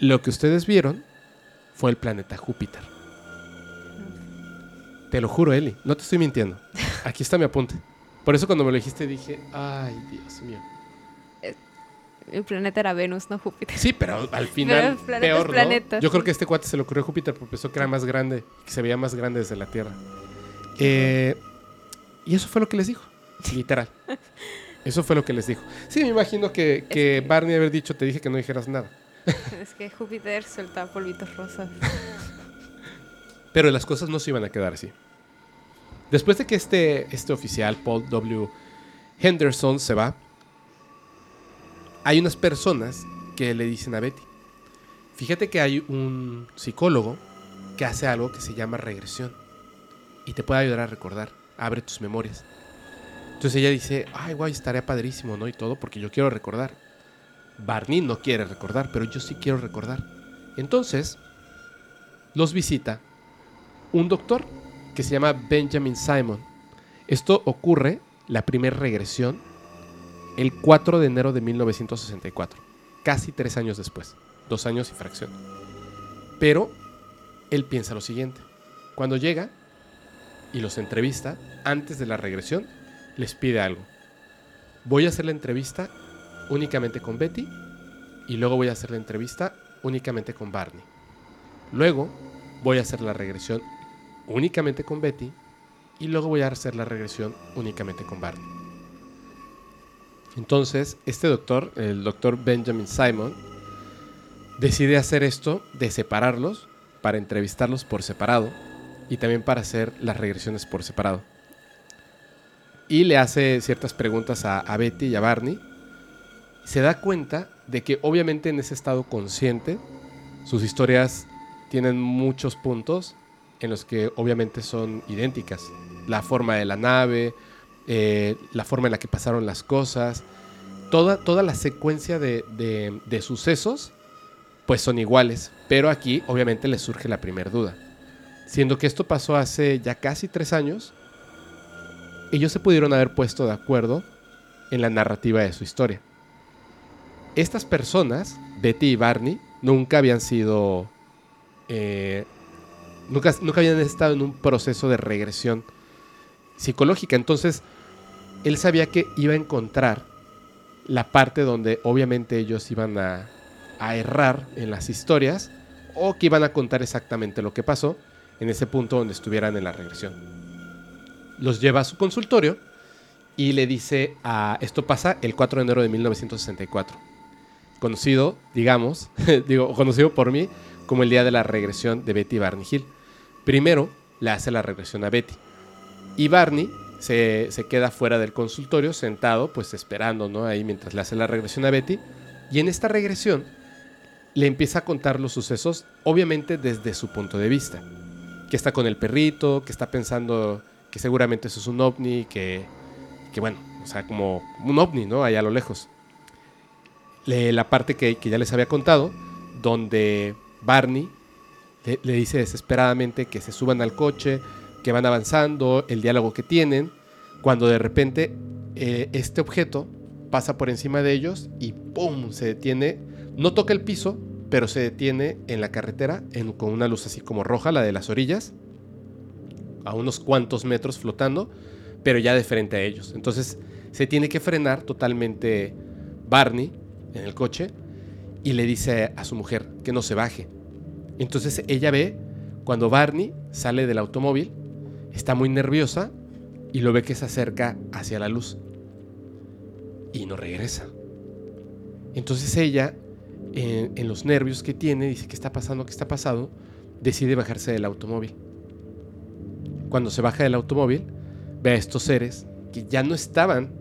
Lo que ustedes vieron fue el planeta Júpiter. Te lo juro, Eli, no te estoy mintiendo. Aquí está mi apunte. Por eso cuando me lo dijiste dije, ay, Dios mío. El planeta era Venus, no Júpiter. Sí, pero al final peor, ¿no? Yo creo que este cuate se le ocurrió a Júpiter porque pensó que era más grande, que se veía más grande desde la Tierra. Eh, y eso fue lo que les dijo, literal. <laughs> Eso fue lo que les dijo. Sí, me imagino que, que Barney haber dicho, te dije que no dijeras nada. <laughs> Es que Júpiter suelta polvitos rosas. <laughs> Pero las cosas no se iban a quedar así. Después de que este, este oficial, Paul W. Henderson, se va, hay unas personas que le dicen a Betty, fíjate que hay un psicólogo que hace algo que se llama regresión y te puede ayudar a recordar, abre tus memorias. Entonces ella dice, ay, guay, estaría padrísimo, ¿no? Y todo, porque yo quiero recordar. Barney no quiere recordar, pero yo sí quiero recordar. Entonces, los visita un doctor que se llama Benjamin Simon. Esto ocurre, la primera regresión, el 4 de enero de 1964, casi tres años después, dos años y fracción. Pero él piensa lo siguiente, cuando llega y los entrevista, antes de la regresión, les pide algo. Voy a hacer la entrevista únicamente con Betty y luego voy a hacer la entrevista únicamente con Barney. Luego voy a hacer la regresión únicamente con Betty y luego voy a hacer la regresión únicamente con Barney. Entonces, este doctor, el doctor Benjamin Simon, decide hacer esto de separarlos para entrevistarlos por separado y también para hacer las regresiones por separado. Y le hace ciertas preguntas a, Betty y a Barney. Se da cuenta de que obviamente en ese estado consciente sus historias tienen muchos puntos en los que obviamente son idénticas. La forma de la nave, eh, la forma en la que pasaron las cosas, toda, toda la secuencia de, de, sucesos, pues son iguales. Pero aquí obviamente les surge la primera duda. Siendo que esto pasó hace ya casi tres años, ellos se pudieron haber puesto de acuerdo en la narrativa de su historia. Estas personas, Betty y Barney, nunca habían sido eh, Nunca, habían estado en un proceso de regresión psicológica. Entonces, él sabía que iba a encontrar la parte donde obviamente ellos iban a, a errar en las historias o que iban a contar exactamente lo que pasó en ese punto donde estuvieran en la regresión. Los lleva a su consultorio y le dice a esto pasa el 4 de enero de 1964. Conocido, digamos, <laughs> digo, conocido por mí como el día de la regresión de Betty Barney Hill. Primero le hace la regresión a Betty. Y Barney se, queda fuera del consultorio, sentado, pues esperando, ¿no? Ahí mientras le hace la regresión a Betty. Y en esta regresión le empieza a contar los sucesos, obviamente desde su punto de vista. Que está con el perrito, que está pensando que seguramente eso es un ovni, que, que bueno, o sea, como un ovni, ¿no? Allá a lo lejos. la parte que, que ya les había contado, donde Barney le, dice desesperadamente que se suban al coche, que van avanzando, el diálogo que tienen, cuando de repente eh, este objeto pasa por encima de ellos y ¡pum! se detiene, no toca el piso, pero se detiene en la carretera con una luz así como roja, la de las orillas, a unos cuantos metros flotando, pero ya de frente a ellos. Entonces se tiene que frenar totalmente Barney en el coche y le dice a su mujer que no se baje. Entonces ella ve cuando Barney sale del automóvil, está muy nerviosa y lo ve que se acerca hacia la luz y no regresa. Entonces ella, en, los nervios que tiene, dice, ¿qué está pasando? ¿Qué está pasando? Decide bajarse del automóvil. Cuando se baja del automóvil, ve a estos seres que ya no estaban,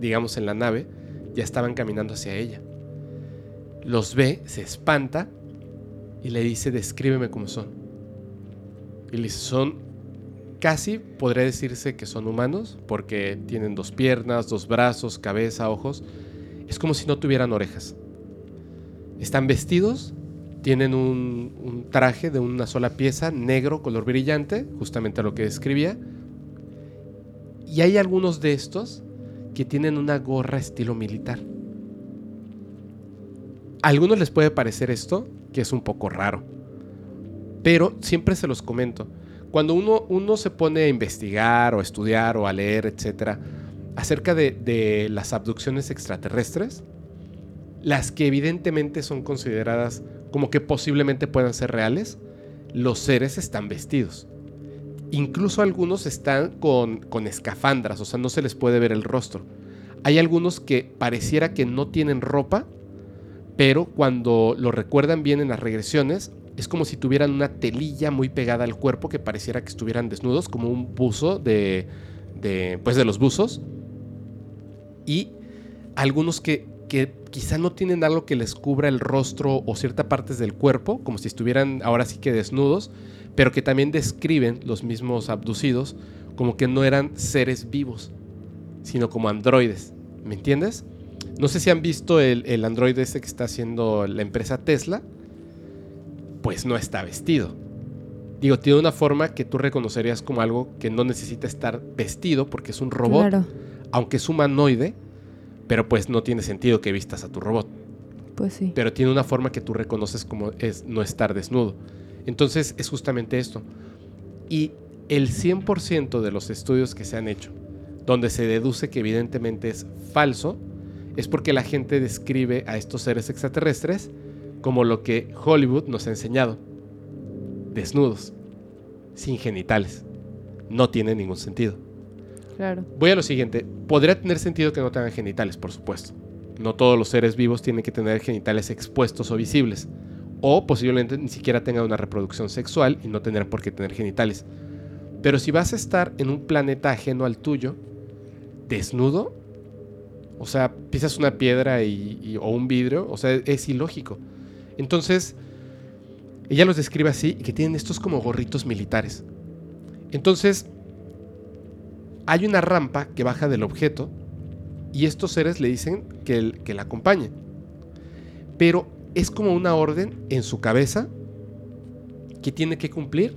digamos, en la nave, ya estaban caminando hacia ella. Los ve, se espanta y le dice, descríbeme cómo son. Y le dice, son casi, podría decirse que son humanos, porque tienen dos piernas, dos brazos, cabeza, ojos. Es como si no tuvieran orejas. Están vestidos tienen un, traje de una sola pieza, negro, color brillante, justamente lo que describía. Y hay algunos de estos que tienen una gorra estilo militar. A algunos les puede parecer esto, que es un poco raro. Pero siempre se los comento. Cuando uno, uno se pone a investigar o a estudiar o a leer, etcétera, acerca de, de las abducciones extraterrestres, las que evidentemente son consideradas como que posiblemente puedan ser reales, los seres están vestidos. Incluso algunos están con, con escafandras, o sea, no se les puede ver el rostro. Hay algunos que pareciera que no tienen ropa, pero cuando lo recuerdan bien en las regresiones, es como si tuvieran una telilla muy pegada al cuerpo que pareciera que estuvieran desnudos, como un buzo de, de pues de los buzos. Y algunos que, que quizá no tienen algo que les cubra el rostro o ciertas partes del cuerpo, como si estuvieran ahora sí que desnudos, pero que también describen los mismos abducidos como que no eran seres vivos, sino como androides. ¿Me entiendes? No sé si han visto el, el androide este que está haciendo la empresa Tesla. Pues no está vestido. Digo, tiene una forma que tú reconocerías como algo que no necesita estar vestido porque es un robot, Claro, aunque es humanoide, pero pues no tiene sentido que vistas a tu robot pues sí. pero tiene una forma que tú reconoces como es no estar desnudo. Entonces es justamente esto. Y el 100% de los estudios que se han hecho, donde se deduce que evidentemente es falso, es porque la gente describe a estos seres extraterrestres como lo que Hollywood nos ha enseñado. Desnudos, sin genitales. No tiene ningún sentido. Claro. Voy a lo siguiente. Podría tener sentido que no tengan genitales, por supuesto. No todos los seres vivos tienen que tener genitales expuestos o visibles. O posiblemente ni siquiera tengan una reproducción sexual y no tener por qué tener genitales. Pero si vas a estar en un planeta ajeno al tuyo, desnudo, o sea, pisas una piedra y- y- o un vidrio, o sea, es ilógico. Entonces, ella los describe así y que tienen estos como gorritos militares. Entonces, hay una rampa que baja del objeto y estos seres le dicen que, el- que la acompañen. Pero es como una orden en su cabeza que tiene que cumplir,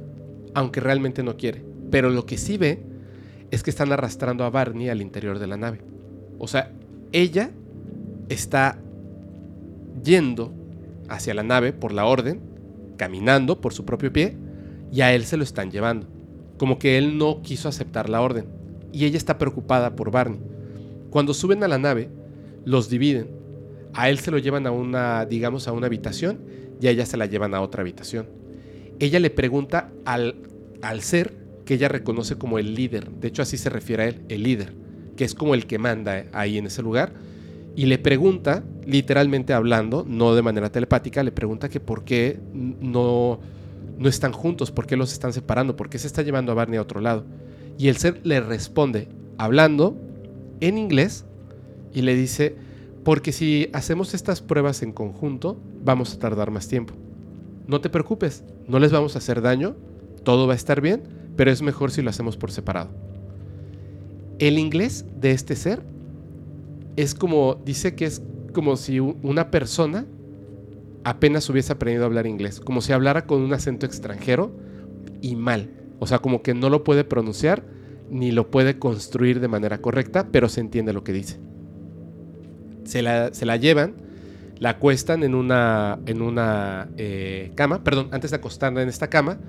aunque realmente no quiere. Pero lo que sí ve es que están arrastrando a Barney al interior de la nave. O sea, ella está yendo hacia la nave por la orden, caminando por su propio pie, y a él se lo están llevando. Como que él no quiso aceptar la orden. Y ella está preocupada por Barney. Cuando suben a la nave, los dividen. A él se lo llevan a una, digamos, a una habitación y a ella se la llevan a otra habitación. Ella le pregunta al, al ser que ella reconoce como el líder, de hecho así se refiere a él, el líder, que es como el que manda ahí en ese lugar, y le pregunta, literalmente hablando, no de manera telepática, le pregunta que por qué no, no están juntos, por qué los están separando, por qué se está llevando a Barney a otro lado. Y el ser le responde, hablando en inglés, y le dice, porque si hacemos estas pruebas en conjunto, vamos a tardar más tiempo. No te preocupes, no les vamos a hacer daño, todo va a estar bien, pero es mejor si lo hacemos por separado. El inglés de este ser es como, dice que es como si una persona apenas hubiese aprendido a hablar inglés, como si hablara con un acento extranjero y mal. O sea, como que no lo puede pronunciar ni lo puede construir de manera correcta, pero se entiende lo que dice. Se la, se la llevan, la acuestan en una, en una eh, cama, perdón, antes de acostarla en esta cama,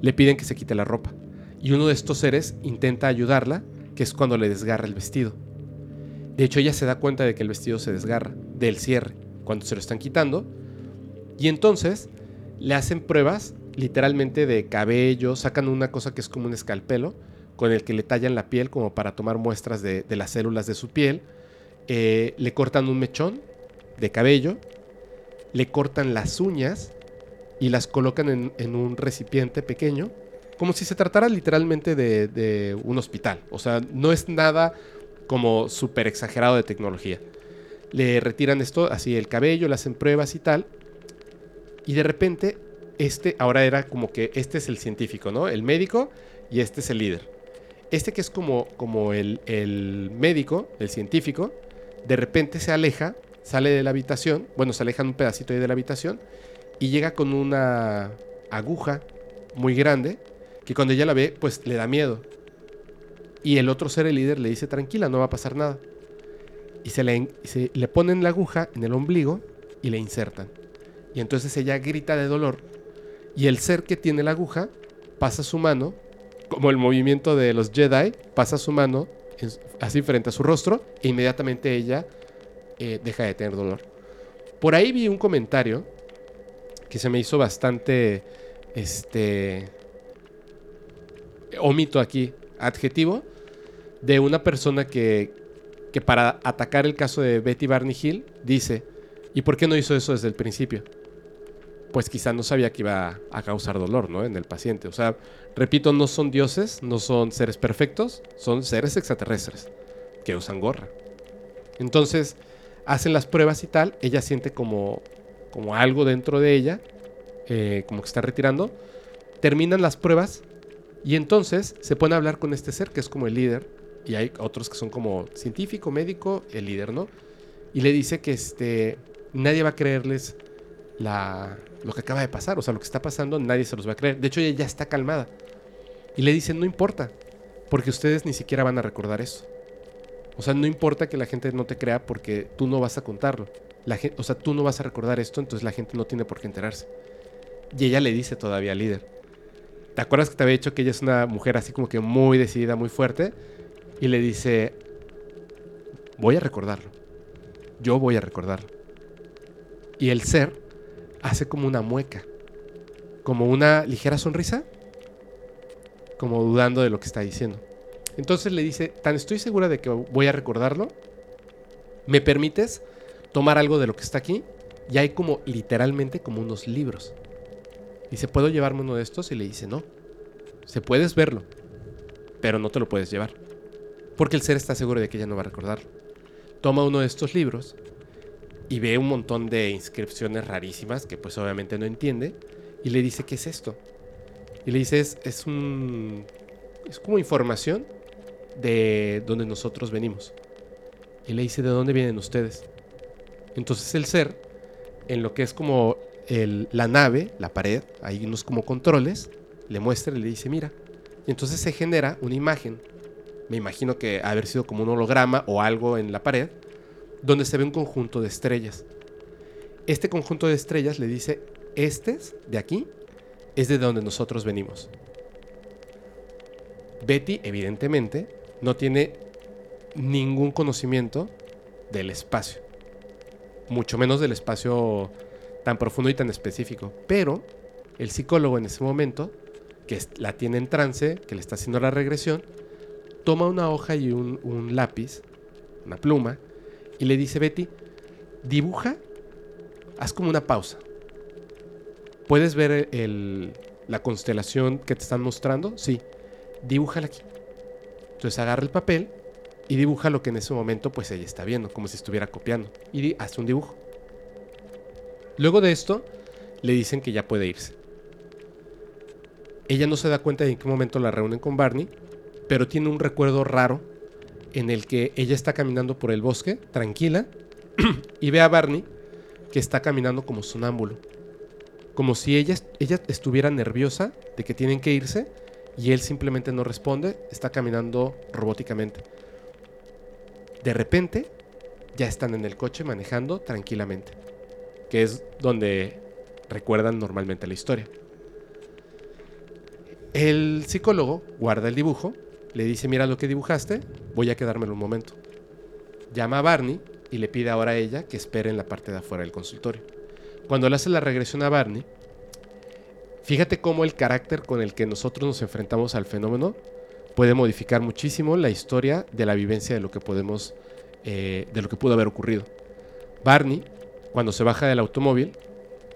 le piden que se quite la ropa. Y uno de estos seres intenta ayudarla, que es cuando le desgarra el vestido. De hecho, ella se da cuenta de que el vestido se desgarra del cierre cuando se lo están quitando. Y entonces le hacen pruebas literalmente de cabello, sacan una cosa que es como un escalpelo, con el que le tallan la piel como para tomar muestras de, las células de su piel. Eh, le cortan un mechón de cabello, le cortan las uñas y las colocan en, en un recipiente pequeño, como si se tratara literalmente de, de un hospital. O sea, no es nada como súper exagerado de tecnología. Le retiran esto, así el cabello, le hacen pruebas y tal. Y de repente, este ahora era como que este es el científico, ¿no? El médico y este es el líder. Este que es como, como el, el médico, el científico, de repente se aleja, sale de la habitación, bueno, se alejan un pedacito ahí de la habitación y llega con una aguja muy grande que cuando ella la ve, pues le da miedo. Y el otro ser, el líder, le dice, tranquila, no va a pasar nada. Y se le, le ponen la aguja en el ombligo y le insertan. Y entonces ella grita de dolor. Y el ser que tiene la aguja pasa su mano, como el movimiento de los Jedi, pasa su mano así frente a su rostro e inmediatamente ella eh, deja de tener dolor. Por ahí vi un comentario que se me hizo bastante, este, omito aquí, adjetivo, de una persona que, que para atacar el caso de Betty Barney Hill dice, ¿y por qué no hizo eso desde el principio? Pues quizá no sabía que iba a causar dolor, ¿no? En el paciente. O sea, repito, no son dioses, no son seres perfectos, son seres extraterrestres que usan gorra. Entonces, hacen las pruebas y tal, ella siente como, como algo dentro de ella, eh, como que está retirando. Terminan las pruebas y entonces se pone a hablar con este ser que es como el líder. Y hay otros que son como científico, médico, el líder, ¿no? Y le dice que este, nadie va a creerles la, lo que acaba de pasar. O sea, lo que está pasando, nadie se los va a creer. De hecho, ella ya está calmada. Y le dice, no importa, porque ustedes ni siquiera van a recordar eso. O sea, no importa que la gente no te crea porque tú no vas a contarlo. La o sea, tú no vas a recordar esto, entonces la gente no tiene por qué enterarse. Y ella le dice todavía al líder. ¿Te acuerdas que te había dicho que ella es una mujer así como que muy decidida, muy fuerte? Y le dice, voy a recordarlo. Yo voy a recordarlo. Y el ser hace como una mueca, como una ligera sonrisa, como dudando de lo que está diciendo. Entonces le dice, tan estoy segura de que voy a recordarlo, ¿me permites tomar algo de lo que está aquí? Y hay como literalmente como unos libros. Dice, ¿puedo llevarme uno de estos? Y le dice, no. Se puedes verlo, pero no te lo puedes llevar. Porque el ser está seguro de que ella no va a recordarlo. Toma uno de estos libros y ve un montón de inscripciones rarísimas que pues obviamente no entiende. Y le dice, ¿qué es esto? Y le dice, es, es un... Es como información de donde nosotros venimos. Y le dice, ¿de dónde vienen ustedes? Entonces el ser, en lo que es como la nave, la pared, hay unos como controles, le muestra y le dice, mira. Y entonces se genera una imagen, me imagino que haber sido como un holograma o algo en la pared, donde se ve un conjunto de estrellas. Este conjunto de estrellas le dice, este de aquí es de donde nosotros venimos. Betty, evidentemente, no tiene ningún conocimiento del espacio, mucho menos del espacio tan profundo y tan específico. Pero el psicólogo en ese momento, que la tiene en trance, que le está haciendo la regresión, toma una hoja y un, lápiz, una pluma, y le dice, Betty, dibuja, haz como una pausa. ¿Puedes ver la constelación que te están mostrando? Sí, dibújala aquí. Entonces agarra el papel y dibuja lo que en ese momento pues ella está viendo, como si estuviera copiando. Y hace un dibujo. Luego de esto, le dicen que ya puede irse. Ella no se da cuenta de en qué momento la reúnen con Barney, pero tiene un recuerdo raro en el que ella está caminando por el bosque, tranquila, <clears throat> y ve a Barney que está caminando como sonámbulo. Como si ella, ella estuviera nerviosa de que tienen que irse y él simplemente no responde, está caminando robóticamente. De repente, ya están en el coche manejando tranquilamente, que es donde recuerdan normalmente la historia. El psicólogo guarda el dibujo, le dice, mira lo que dibujaste, voy a quedármelo un momento. Llama a Barney y le pide ahora a ella que espere en la parte de afuera del consultorio. Cuando le hace la regresión a Barney, Fíjate cómo el carácter con el que nosotros nos enfrentamos al fenómeno puede modificar muchísimo la historia de la vivencia de lo que podemos, eh, de lo que pudo haber ocurrido. Barney, cuando se baja del automóvil,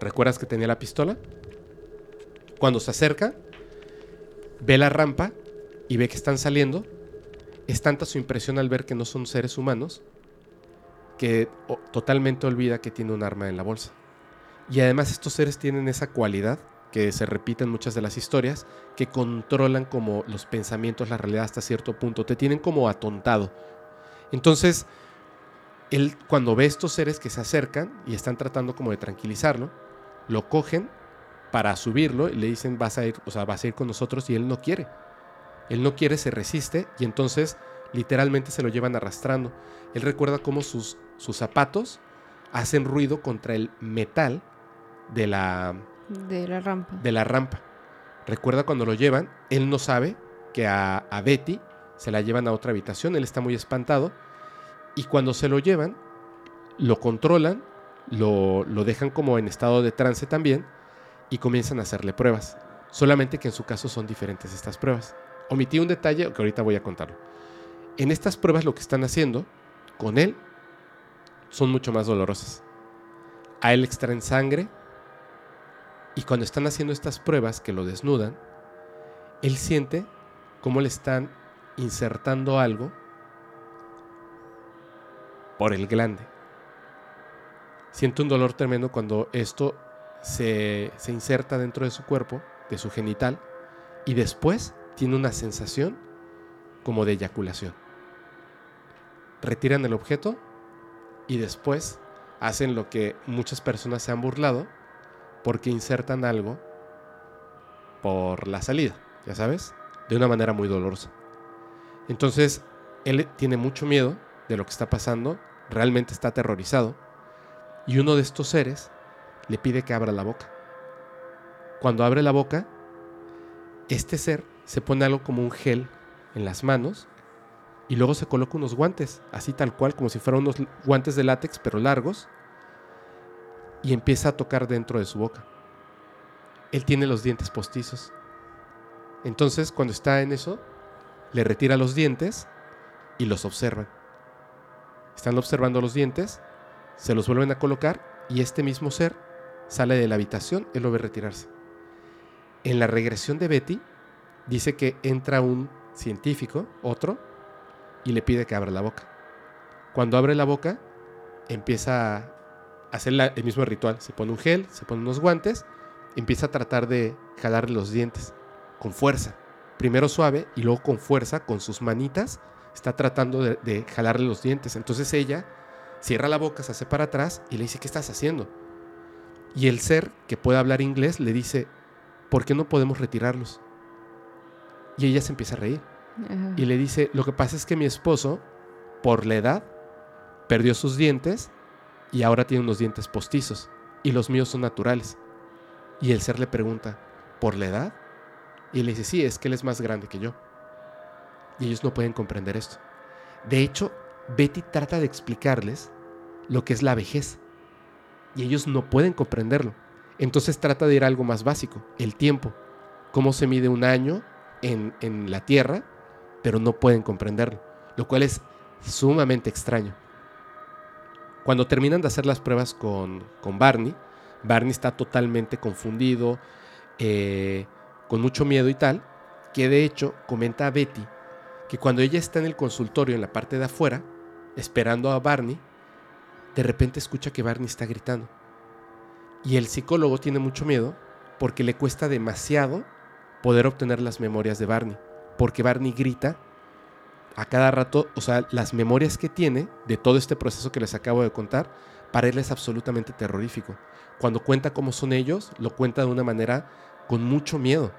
¿recuerdas que tenía la pistola? Cuando se acerca, ve la rampa y ve que están saliendo. Es tanta su impresión al ver que no son seres humanos que totalmente olvida que tiene un arma en la bolsa. Y además estos seres tienen esa cualidad que se repiten muchas de las historias, que controlan como los pensamientos, la realidad hasta cierto punto, te tienen como atontado. Entonces, él cuando ve estos seres que se acercan y están tratando como de tranquilizarlo, lo cogen para subirlo y le dicen vas a ir, o sea, vas a ir con nosotros y él no quiere. Él no quiere, se resiste y entonces literalmente se lo llevan arrastrando. Él recuerda cómo sus, sus zapatos hacen ruido contra el metal de la, De la rampa. de la rampa. Recuerda cuando lo llevan, él no sabe que a, a Betty se la llevan a otra habitación, él está muy espantado y cuando se lo llevan, lo controlan, lo, lo dejan como en estado de trance también y comienzan a hacerle pruebas. Solamente que en su caso son diferentes estas pruebas. Omití un detalle que ahorita voy a contarlo. En estas pruebas lo que están haciendo con él son mucho más dolorosas. A él extraen sangre y cuando están haciendo estas pruebas que lo desnudan, él siente cómo le están insertando algo por el glande. Siente un dolor tremendo cuando esto se, se inserta dentro de su cuerpo, de su genital, y después tiene una sensación como de eyaculación. Retiran el objeto y después hacen lo que muchas personas se han burlado porque insertan algo por la salida, ya sabes, de una manera muy dolorosa. Entonces, él tiene mucho miedo de lo que está pasando, realmente está aterrorizado, y uno de estos seres le pide que abra la boca. Cuando abre la boca, este ser se pone algo como un gel en las manos y luego se coloca unos guantes, así tal cual, como si fueran unos guantes de látex, pero largos, y empieza a tocar dentro de su boca. Él tiene los dientes postizos. Entonces, cuando está en eso, le retira los dientes y los observan. Están observando los dientes, se los vuelven a colocar y este mismo ser sale de la habitación, él lo ve retirarse. En la regresión de Betty, dice que entra un científico, otro, y le pide que abra la boca. Cuando abre la boca, empieza a hacer el mismo ritual. Se pone un gel, se pone unos guantes, empieza a tratar de jalarle los dientes con fuerza. Primero suave y luego con fuerza, con sus manitas, está tratando de, de jalarle los dientes. Entonces ella cierra la boca, se hace para atrás y le dice, ¿qué estás haciendo? Y el ser que puede hablar inglés le dice, ¿por qué no podemos retirarlos? Y ella se empieza a reír Ajá. y le dice, lo que pasa es que mi esposo, por la edad, perdió sus dientes y ahora tiene unos dientes postizos y los míos son naturales. Y el ser le pregunta, ¿por la edad? Y le dice, sí, es que él es más grande que yo. Y ellos no pueden comprender esto. De hecho, Betty trata de explicarles lo que es la vejez. Y ellos no pueden comprenderlo. Entonces trata de ir a algo más básico, el tiempo. Cómo se mide un año en, la Tierra, pero no pueden comprenderlo. Lo cual es sumamente extraño. Cuando terminan de hacer las pruebas con, con Barney, Barney está totalmente confundido, eh, con mucho miedo y tal, que de hecho comenta a Betty que cuando ella está en el consultorio en la parte de afuera, esperando a Barney, de repente escucha que Barney está gritando. Y el psicólogo tiene mucho miedo porque le cuesta demasiado poder obtener las memorias de Barney, porque Barney grita a cada rato, o sea, las memorias que tiene de todo este proceso que les acabo de contar, para él es absolutamente terrorífico. Cuando cuenta cómo son ellos, lo cuenta de una manera con mucho miedo.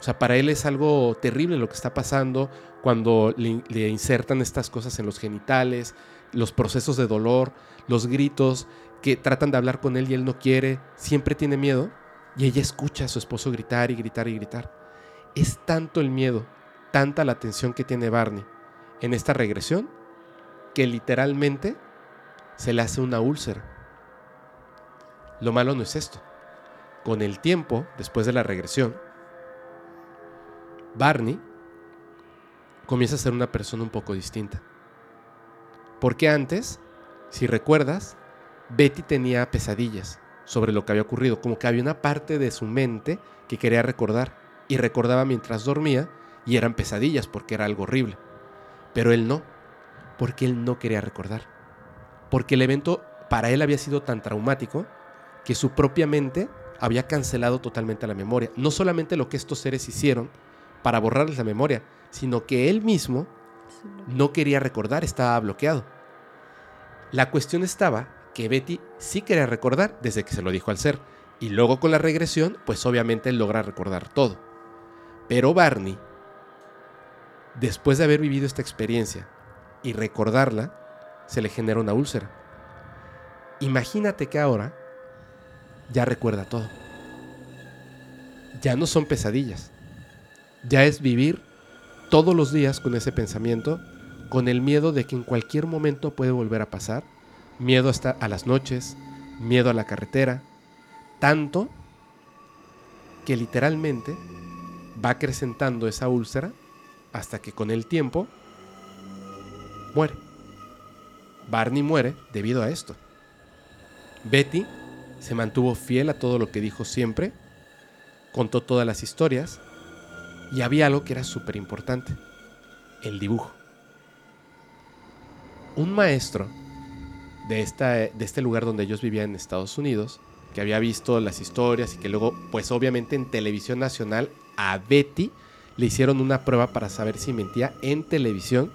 O sea, para él es algo terrible lo que está pasando cuando le, le insertan estas cosas en los genitales, los procesos de dolor, los gritos, que tratan de hablar con él y él no quiere, siempre tiene miedo. Y ella escucha a su esposo gritar y gritar y gritar. Es tanto el miedo, tanta la tensión que tiene Barney en esta regresión, que literalmente se le hace una úlcera. Lo malo no es esto. Con el tiempo, después de la regresión, Barney comienza a ser una persona un poco distinta. Porque antes, si recuerdas, Betty tenía pesadillas sobre lo que había ocurrido, como que había una parte de su mente que quería recordar y recordaba mientras dormía y eran pesadillas porque era algo horrible. Pero él no, porque él no quería recordar. Porque el evento para él había sido tan traumático que su propia mente había cancelado totalmente la memoria. No solamente lo que estos seres hicieron para borrarles la memoria, sino que él mismo no quería recordar, estaba bloqueado. La cuestión estaba que Betty sí quería recordar desde que se lo dijo al ser. Y luego con la regresión, pues obviamente logra recordar todo. Pero Barney, después de haber vivido esta experiencia y recordarla, se le genera una úlcera. Imagínate que ahora ya recuerda todo. Ya no son pesadillas. Ya es vivir todos los días con ese pensamiento, con el miedo de que en cualquier momento puede volver a pasar, miedo hasta a las noches, miedo a la carretera, tanto que literalmente va acrecentando esa úlcera hasta que con el tiempo muere. Barney muere debido a esto. Betty se mantuvo fiel a todo lo que dijo siempre, contó todas las historias y había algo que era súper importante, el dibujo. Un maestro de, esta, de este lugar donde ellos vivían en Estados Unidos, que había visto las historias y que luego, pues obviamente en televisión nacional, a Betty le hicieron una prueba para saber si mentía en televisión.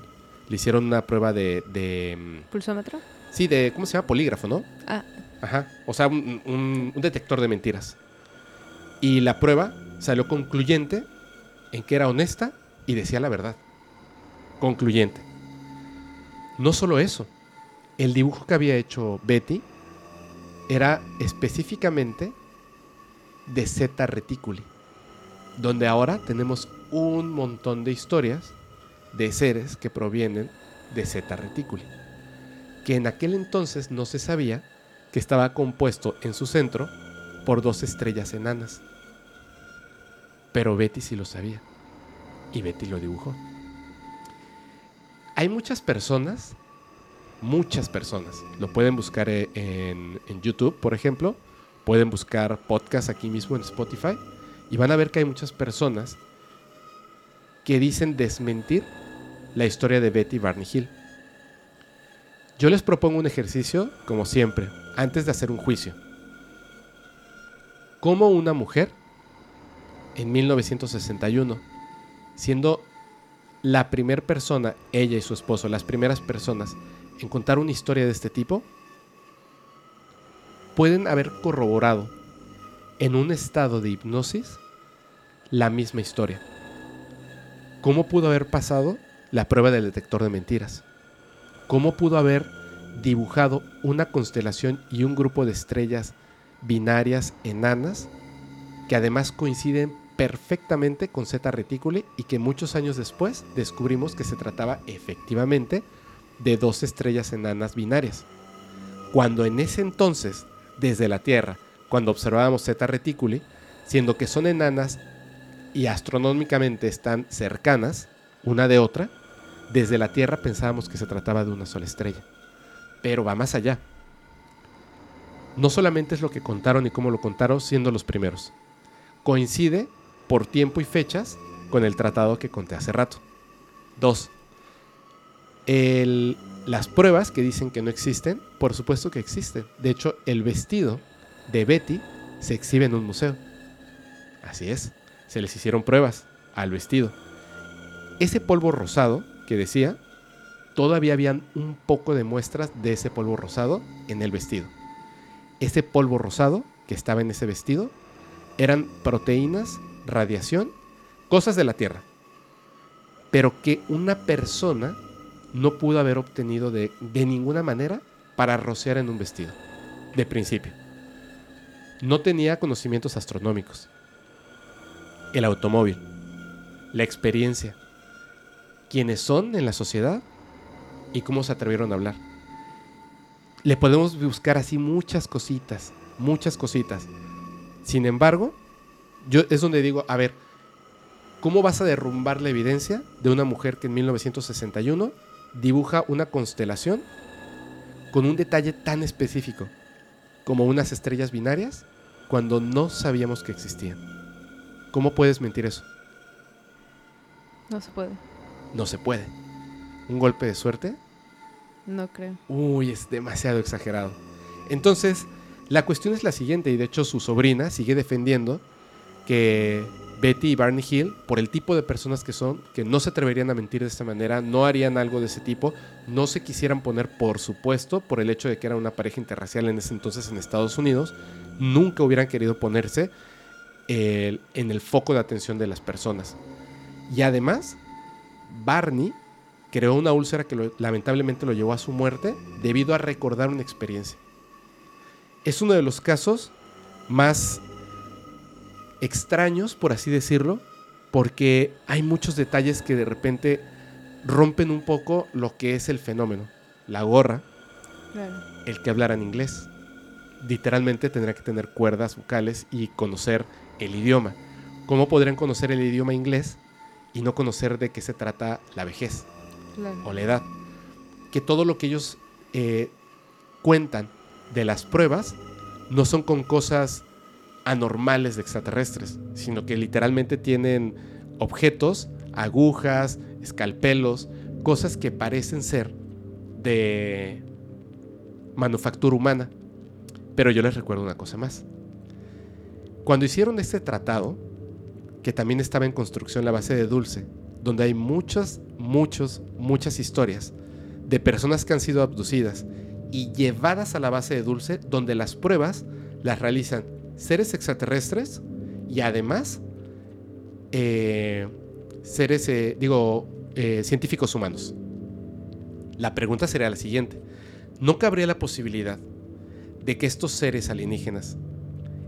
Le hicieron una prueba de... de mm, ¿Pulsómetro? sí, de... ¿Cómo se llama? Polígrafo, ¿no? Ah, Ajá. O sea, un, un- un detector de mentiras. Y la prueba salió concluyente en que era honesta y decía la verdad. Concluyente. No solo eso. El dibujo que había hecho Betty era específicamente de Zeta Reticuli. Donde ahora tenemos un montón de historias de seres que provienen de Zeta Reticuli. Que en aquel entonces no se sabía que estaba compuesto en su centro por dos estrellas enanas. Pero Betty sí lo sabía. Y Betty lo dibujó. Hay muchas personas, muchas personas, lo pueden buscar eh, en, en YouTube, por ejemplo, pueden buscar podcast aquí mismo en Spotify y van a ver que hay muchas personas que dicen desmentir la historia de Betty Barney Hill. Yo les propongo un ejercicio, como siempre, antes de hacer un juicio. ¿Cómo una mujer en 1961, siendo la primera persona, ella y su esposo, las primeras personas en contar una historia de este tipo, pueden haber corroborado en un estado de hipnosis la misma historia? ¿Cómo pudo haber pasado la prueba del detector de mentiras? ¿Cómo pudo haber dibujado una constelación y un grupo de estrellas binarias enanas que además coinciden perfectamente con Zeta Reticuli y que muchos años después descubrimos que se trataba efectivamente de dos estrellas enanas binarias. Cuando en ese entonces, desde la Tierra, cuando observábamos Zeta Reticuli, siendo que son enanas y astronómicamente están cercanas una de otra, desde la Tierra pensábamos que se trataba de una sola estrella. Pero va más allá. No solamente es lo que contaron y cómo lo contaron siendo los primeros. Coincide por tiempo y fechas con el tratado que conté hace rato. Dos. el- las pruebas que dicen que no existen, por supuesto que existen. De hecho, el vestido de Betty se exhibe en un museo. Así es, se les hicieron pruebas al vestido. Ese polvo rosado que decía, todavía habían un poco de muestras de ese polvo rosado en el vestido. Ese polvo rosado que estaba en ese vestido eran proteínas, radiación, cosas de la Tierra. Pero que una persona no pudo haber obtenido de, de ninguna manera para rociar en un vestido, de principio. No tenía conocimientos astronómicos. El automóvil, la experiencia, quiénes son en la sociedad y cómo se atrevieron a hablar. Le podemos buscar así muchas cositas, muchas cositas. Sin embargo, yo es donde digo, a ver, ¿cómo vas a derrumbar la evidencia de una mujer que en 1961 dibuja una constelación con un detalle tan específico como unas estrellas binarias cuando no sabíamos que existían? ¿Cómo puedes mentir eso? No se puede. No se puede. ¿Un golpe de suerte? No creo. Uy, es demasiado exagerado. Entonces, la cuestión es la siguiente, y de hecho su sobrina sigue defendiendo que Betty y Barney Hill, por el tipo de personas que son, que no se atreverían a mentir de esta manera, no harían algo de ese tipo, no se quisieran poner, por supuesto, por el hecho de que era una pareja interracial en ese entonces en Estados Unidos, nunca hubieran querido ponerse en el foco de atención de las personas. Y además, Barney creó una úlcera que lamentablemente lo llevó a su muerte debido a recordar una experiencia. Es uno de los casos más extraños, por así decirlo, porque hay muchos detalles que de repente rompen un poco lo que es el fenómeno. La gorra, el que hablara en inglés. Literalmente tendría que tener cuerdas vocales y conocer el idioma. ¿Cómo podrían conocer el idioma inglés y no conocer de qué se trata la vejez o la edad? Que todo lo que ellos eh, cuentan de las pruebas no son con cosas anormales de extraterrestres, sino que literalmente tienen objetos, agujas, escalpelos, cosas que parecen ser de manufactura humana. Pero yo les recuerdo una cosa más. Cuando hicieron este tratado, que también estaba en construcción la base de Dulce, donde hay muchas, muchas, muchas historias de personas que han sido abducidas y llevadas a la base de Dulce, donde las pruebas las realizan seres extraterrestres y además eh, seres, eh, digo, eh, científicos humanos. La pregunta sería la siguiente. ¿No cabría la posibilidad de que estos seres alienígenas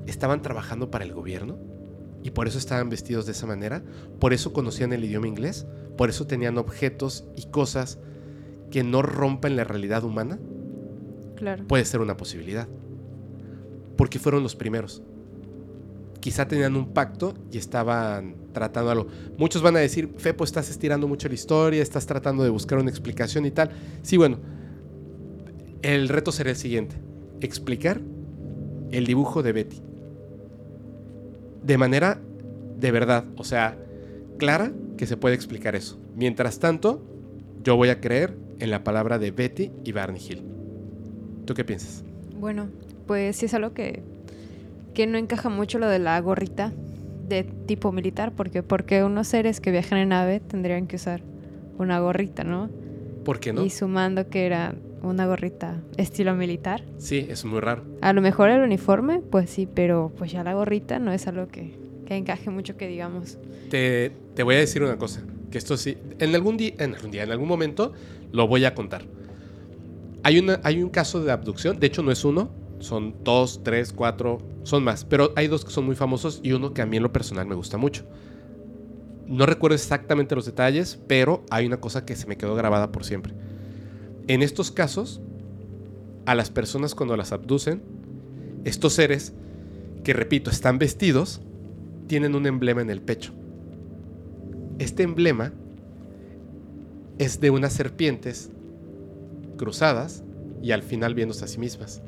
estaban trabajando para el gobierno? Y por eso estaban vestidos de esa manera, por eso conocían el idioma inglés, por eso tenían objetos y cosas que no rompen la realidad humana. Claro. Puede ser una posibilidad porque fueron los primeros. Quizá tenían un pacto y estaban tratando algo. Muchos van a decir, Fepo, estás estirando mucho la historia, estás tratando de buscar una explicación y tal. Sí, bueno, el reto sería el siguiente. Explicar el dibujo de Betty. De manera de verdad, o sea, clara que se puede explicar eso. Mientras tanto, yo voy a creer en la palabra de Betty y Barney Hill. ¿Tú qué piensas? Bueno, pues sí es algo que, que no encaja mucho lo de la gorrita de tipo militar, porque porque unos seres que viajan en nave tendrían que usar una gorrita, ¿no? ¿Por qué no? Y sumando que era una gorrita estilo militar. Sí, es muy raro. A lo mejor el uniforme, pues sí, pero pues ya la gorrita no es algo que, que encaje mucho que digamos. Te, te, voy a decir una cosa, que esto sí, en algún día, en algún día, en algún momento, lo voy a contar. Hay, una, hay un caso de abducción, de hecho no es uno, son dos, tres, cuatro, son más. Pero hay dos que son muy famosos y uno que a mí en lo personal me gusta mucho. No recuerdo exactamente los detalles, pero hay una cosa que se me quedó grabada por siempre. En estos casos, a las personas cuando las abducen, estos seres, que repito, están vestidos, tienen un emblema en el pecho. Este emblema es de unas serpientes cruzadas y al final viéndose a sí mismas.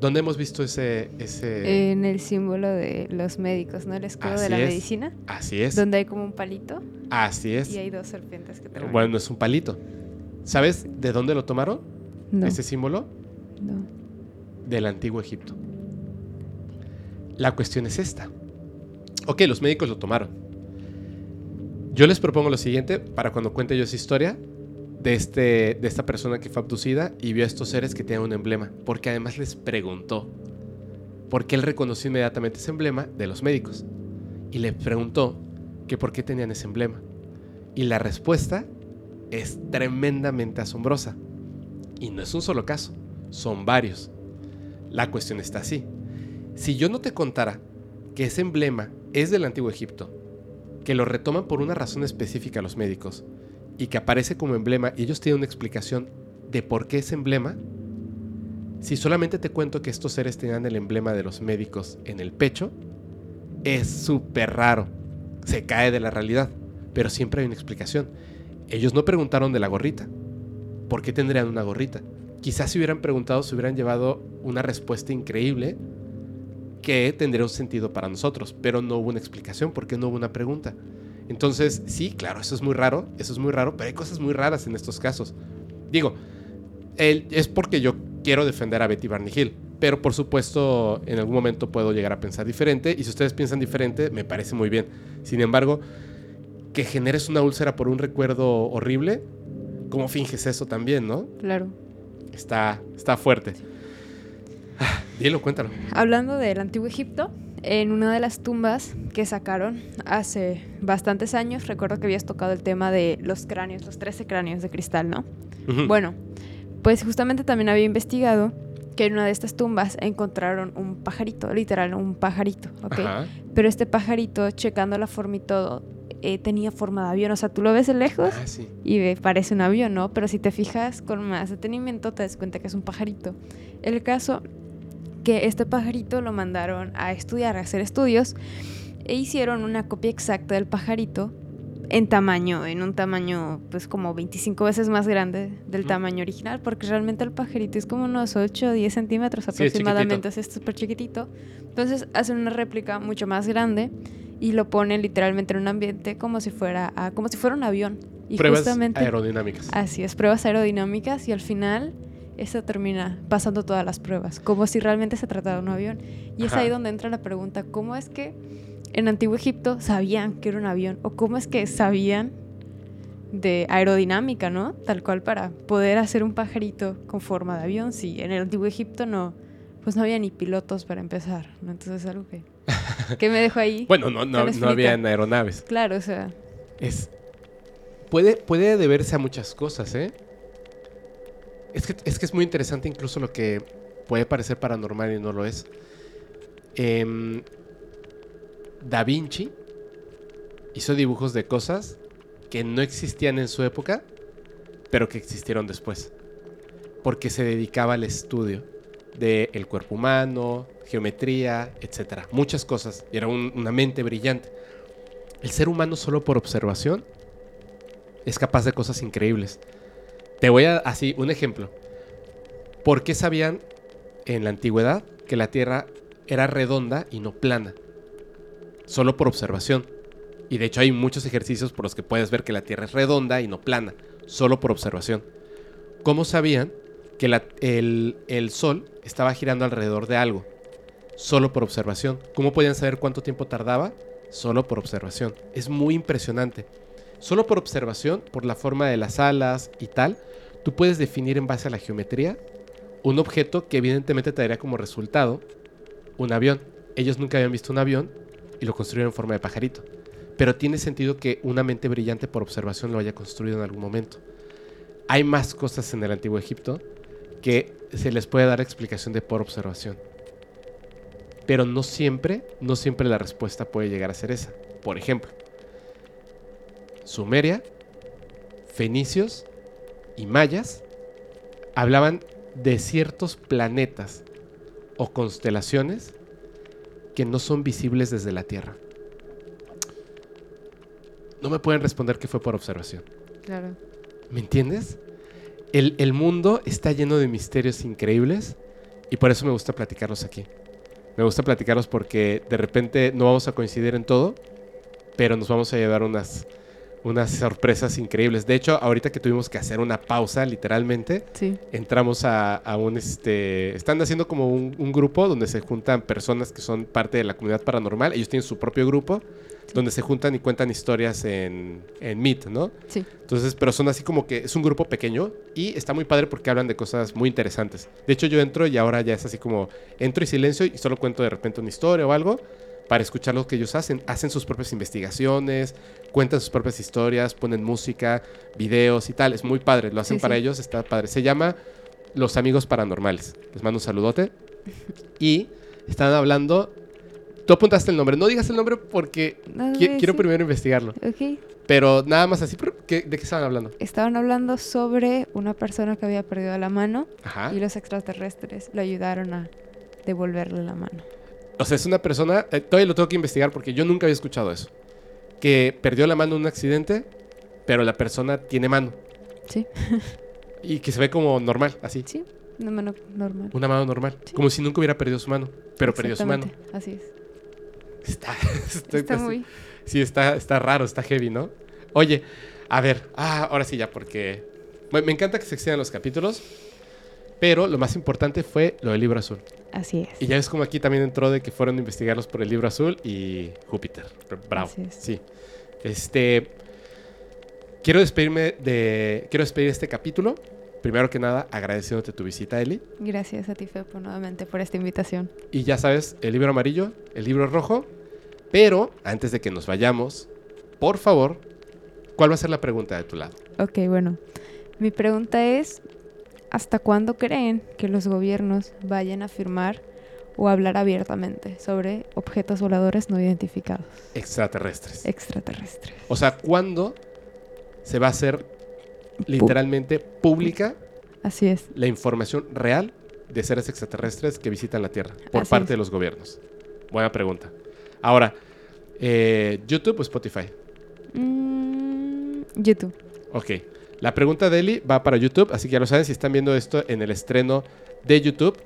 ¿Dónde hemos visto ese, ese...? En el símbolo de los médicos, ¿no? El escudo de la medicina. Así es. Donde hay como un palito. Así es. Y hay dos serpientes que traen. Bueno, no es un palito. ¿Sabes de dónde lo tomaron? No. Ese símbolo. No. Del antiguo Egipto. La cuestión es esta. Ok, los médicos lo tomaron. Yo les propongo lo siguiente para cuando cuente yo esa historia de, este, de esta persona que fue abducida y vio a estos seres que tenían un emblema, porque además les preguntó, porque él reconoció inmediatamente ese emblema de los médicos, y le preguntó que por qué tenían ese emblema. Y la respuesta es tremendamente asombrosa. Y no es un solo caso, son varios. La cuestión está así. Si yo no te contara que ese emblema es del antiguo Egipto, que lo retoman por una razón específica los médicos, y que aparece como emblema y ellos tienen una explicación de por qué ese emblema, si solamente te cuento que estos seres tenían el emblema de los médicos en el pecho, es súper raro. Se cae de la realidad, pero siempre hay una explicación. Ellos no preguntaron de la gorrita. ¿Por qué tendrían una gorrita? Quizás si hubieran preguntado, se hubieran llevado una respuesta increíble que tendría un sentido para nosotros, pero no hubo una explicación porque no hubo una pregunta. Entonces, sí, claro, eso es muy raro, eso es muy raro, pero hay cosas muy raras en estos casos. Digo, es porque yo quiero defender a Betty Barney Hill. pero por supuesto en algún momento puedo llegar a pensar diferente y si ustedes piensan diferente me parece muy bien. Sin embargo, que generes una úlcera por un recuerdo horrible, ¿cómo finges eso también, no? Claro. Está, está fuerte. Ah, dilo, cuéntalo. Hablando del antiguo Egipto, en una de las tumbas que sacaron hace bastantes años, recuerdo que habías tocado el tema de los cráneos, los 13 cráneos de cristal, ¿no? Bueno, pues justamente también había investigado que en una de estas tumbas encontraron un pajarito, literal, un pajarito, ¿ok? Ajá. Pero este pajarito, checando la forma y todo, eh, tenía forma de avión. O sea, tú lo ves de lejos Ah, sí. y ve- parece un avión, ¿no? Pero si te fijas con más detenimiento, te das cuenta que es un pajarito. El caso que este pajarito lo mandaron a estudiar, a hacer estudios, e hicieron una copia exacta del pajarito en tamaño, en un tamaño pues como 25 veces más grande del Ujú. tamaño original, porque realmente el pajarito es como unos 8 o 10 centímetros Sí, aproximadamente, es súper chiquitito. Entonces hacen una réplica mucho más grande y lo ponen literalmente en un ambiente como si fuera, ah, como si fuera un avión. Y Pruebas justamente aerodinámicas. Así es, pruebas aerodinámicas y al final eso termina pasando todas las pruebas, como si realmente se tratara de un avión. Y es ahí donde entra la pregunta, ¿cómo es que en Antiguo Egipto sabían que era un avión? ¿O cómo es que sabían de aerodinámica, ¿no? Tal cual para poder hacer un pajarito con forma de avión, si en el Antiguo Egipto no, pues no había ni pilotos para empezar, ¿no? Entonces es algo que, <laughs> que me dejó ahí. Bueno, no, no, no habían aeronaves. Claro, o sea, Es. Puede, puede deberse a muchas cosas, ¿eh? Es que, es que es muy interesante incluso lo que puede parecer paranormal y no lo es. Em, da Vinci hizo dibujos de cosas que no existían en su época, pero que existieron después. Porque se dedicaba al estudio del cuerpo humano, geometría, etcétera. Muchas cosas. Y era un- una mente brillante. El ser humano solo por observación es capaz de cosas increíbles. Te voy a así un ejemplo. ¿Por qué sabían en la antigüedad que la Tierra era redonda y no plana? Solo por observación. Y de hecho hay muchos ejercicios por los que puedes ver que la Tierra es redonda y no plana, solo por observación. ¿Cómo sabían que el Sol estaba girando alrededor de algo? Solo por observación. ¿Cómo podían saber cuánto tiempo tardaba? Solo por observación. Es muy impresionante. Solo por observación, por la forma de las alas y tal, tú puedes definir en base a la geometría un objeto que evidentemente te daría como resultado un avión. Ellos nunca habían visto un avión y lo construyeron en forma de pajarito. Pero tiene sentido que una mente brillante por observación lo haya construido en algún momento. Hay más cosas en el antiguo Egipto que se les puede dar explicación de por observación. Pero no siempre, no siempre la respuesta puede llegar a ser esa. Por ejemplo, Sumeria, fenicios y mayas hablaban de ciertos planetas o constelaciones que no son visibles desde la Tierra. No me pueden responder que fue por observación. claro. ¿Me entiendes? El, mundo está lleno de misterios increíbles y por eso me gusta platicarlos aquí. Me gusta platicarlos porque de repente no vamos a coincidir en todo, pero nos vamos a llevar unas, unas sorpresas increíbles. De hecho, ahorita que tuvimos que hacer una pausa, literalmente, Sí. entramos a, a un este están haciendo como un, un grupo donde se juntan personas que son parte de la comunidad paranormal ellos tienen su propio grupo donde se juntan y cuentan historias en, en Meet, ¿no? Sí. Entonces, pero son así como que es un grupo pequeño y está muy padre porque hablan de cosas muy interesantes. De hecho, yo entro y ahora ya es así como entro y silencio y solo cuento de repente una historia o algo para escuchar lo que ellos hacen. Hacen sus propias investigaciones, cuentan sus propias historias, ponen música, videos y tal. Es muy padre, lo hacen Sí, para sí. ellos, está padre. Se llama Los Amigos Paranormales. Les mando un saludote. <laughs> Y están hablando... Tú apuntaste el nombre. No digas el nombre porque No, qui- sí, quiero primero investigarlo. Ok. Pero nada más así. pero ¿qué- ¿De qué estaban hablando? Estaban hablando sobre una persona que había perdido la mano Ajá. y los extraterrestres le ayudaron a devolverle la mano. O sea, es una persona, eh, todavía lo tengo que investigar porque yo nunca había escuchado eso. Que perdió la mano en un accidente, pero la persona tiene mano. Sí. <laughs> Y que se ve como normal, así. Sí, una mano normal. Una mano normal. Sí. Como si nunca hubiera perdido su mano, pero perdió su mano. Así es. Está, <laughs> Está muy... Sí, está, está raro, está heavy, ¿no? Oye, a ver, ah, ahora sí ya, porque me, me encanta que se extiendan los capítulos. Pero lo más importante fue lo del libro azul. Así es. Y ya ves como aquí también entró de que fueron a investigarlos por el libro azul y Júpiter. Bravo. Así es. Sí. Este. Quiero despedirme de. Quiero despedir este capítulo. Primero que nada, agradeciéndote tu visita, Eli. Gracias a ti, Fepo, nuevamente por esta invitación. Y ya sabes, el libro amarillo, el libro rojo. Pero antes de que nos vayamos, por favor, ¿cuál va a ser la pregunta de tu lado? Ok, bueno. Mi pregunta es, ¿hasta cuándo creen que los gobiernos vayan a firmar o hablar abiertamente sobre objetos voladores no identificados Extraterrestres. extraterrestres? O sea, ¿cuándo se va a hacer literalmente pública Así es. la información real de seres extraterrestres que visitan la Tierra por Así parte es. de los gobiernos? Buena pregunta. Ahora, eh, ¿YouTube o Spotify? Mm, YouTube. Ok. La pregunta de Eli va para YouTube, así que ya lo saben, si están viendo esto en el estreno de YouTube,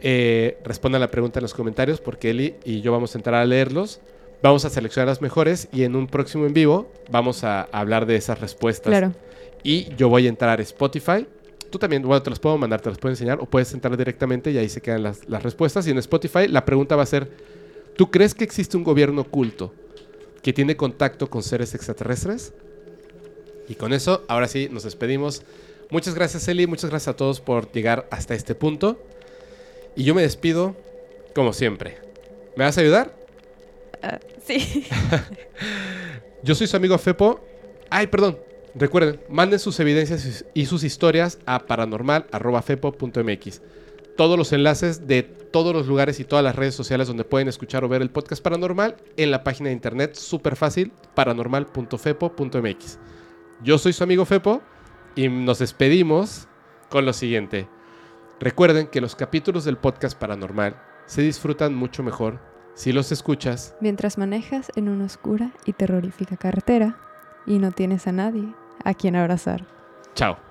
eh, respondan la pregunta en los comentarios porque Eli y yo vamos a entrar a leerlos. Vamos a seleccionar las mejores y en un próximo en vivo vamos a hablar de esas respuestas. Claro. Y yo voy a entrar a Spotify. Tú también, bueno, te las puedo mandar, te las puedo enseñar o puedes entrar directamente y ahí se quedan las, las respuestas. Y en Spotify la pregunta va a ser, ¿tú crees que existe un gobierno oculto que tiene contacto con seres extraterrestres? Y con eso, ahora sí, nos despedimos. Muchas gracias, Eli. Muchas gracias a todos por llegar hasta este punto. Y yo me despido, como siempre. ¿Me vas a ayudar? Ah, sí. <laughs> Yo soy su amigo Fepo. Ay, perdón. Recuerden, manden sus evidencias y sus historias a paranormal.fepo.mx. Todos los enlaces de todos los lugares y todas las redes sociales donde pueden escuchar o ver el podcast paranormal en la página de internet súper fácil paranormal.fepo.mx. Yo soy su amigo Fepo y nos despedimos con lo siguiente. Recuerden que los capítulos del podcast paranormal se disfrutan mucho mejor si los escuchas Mientras manejas en una oscura y terrorífica carretera y no tienes a nadie a quien abrazar. Chao.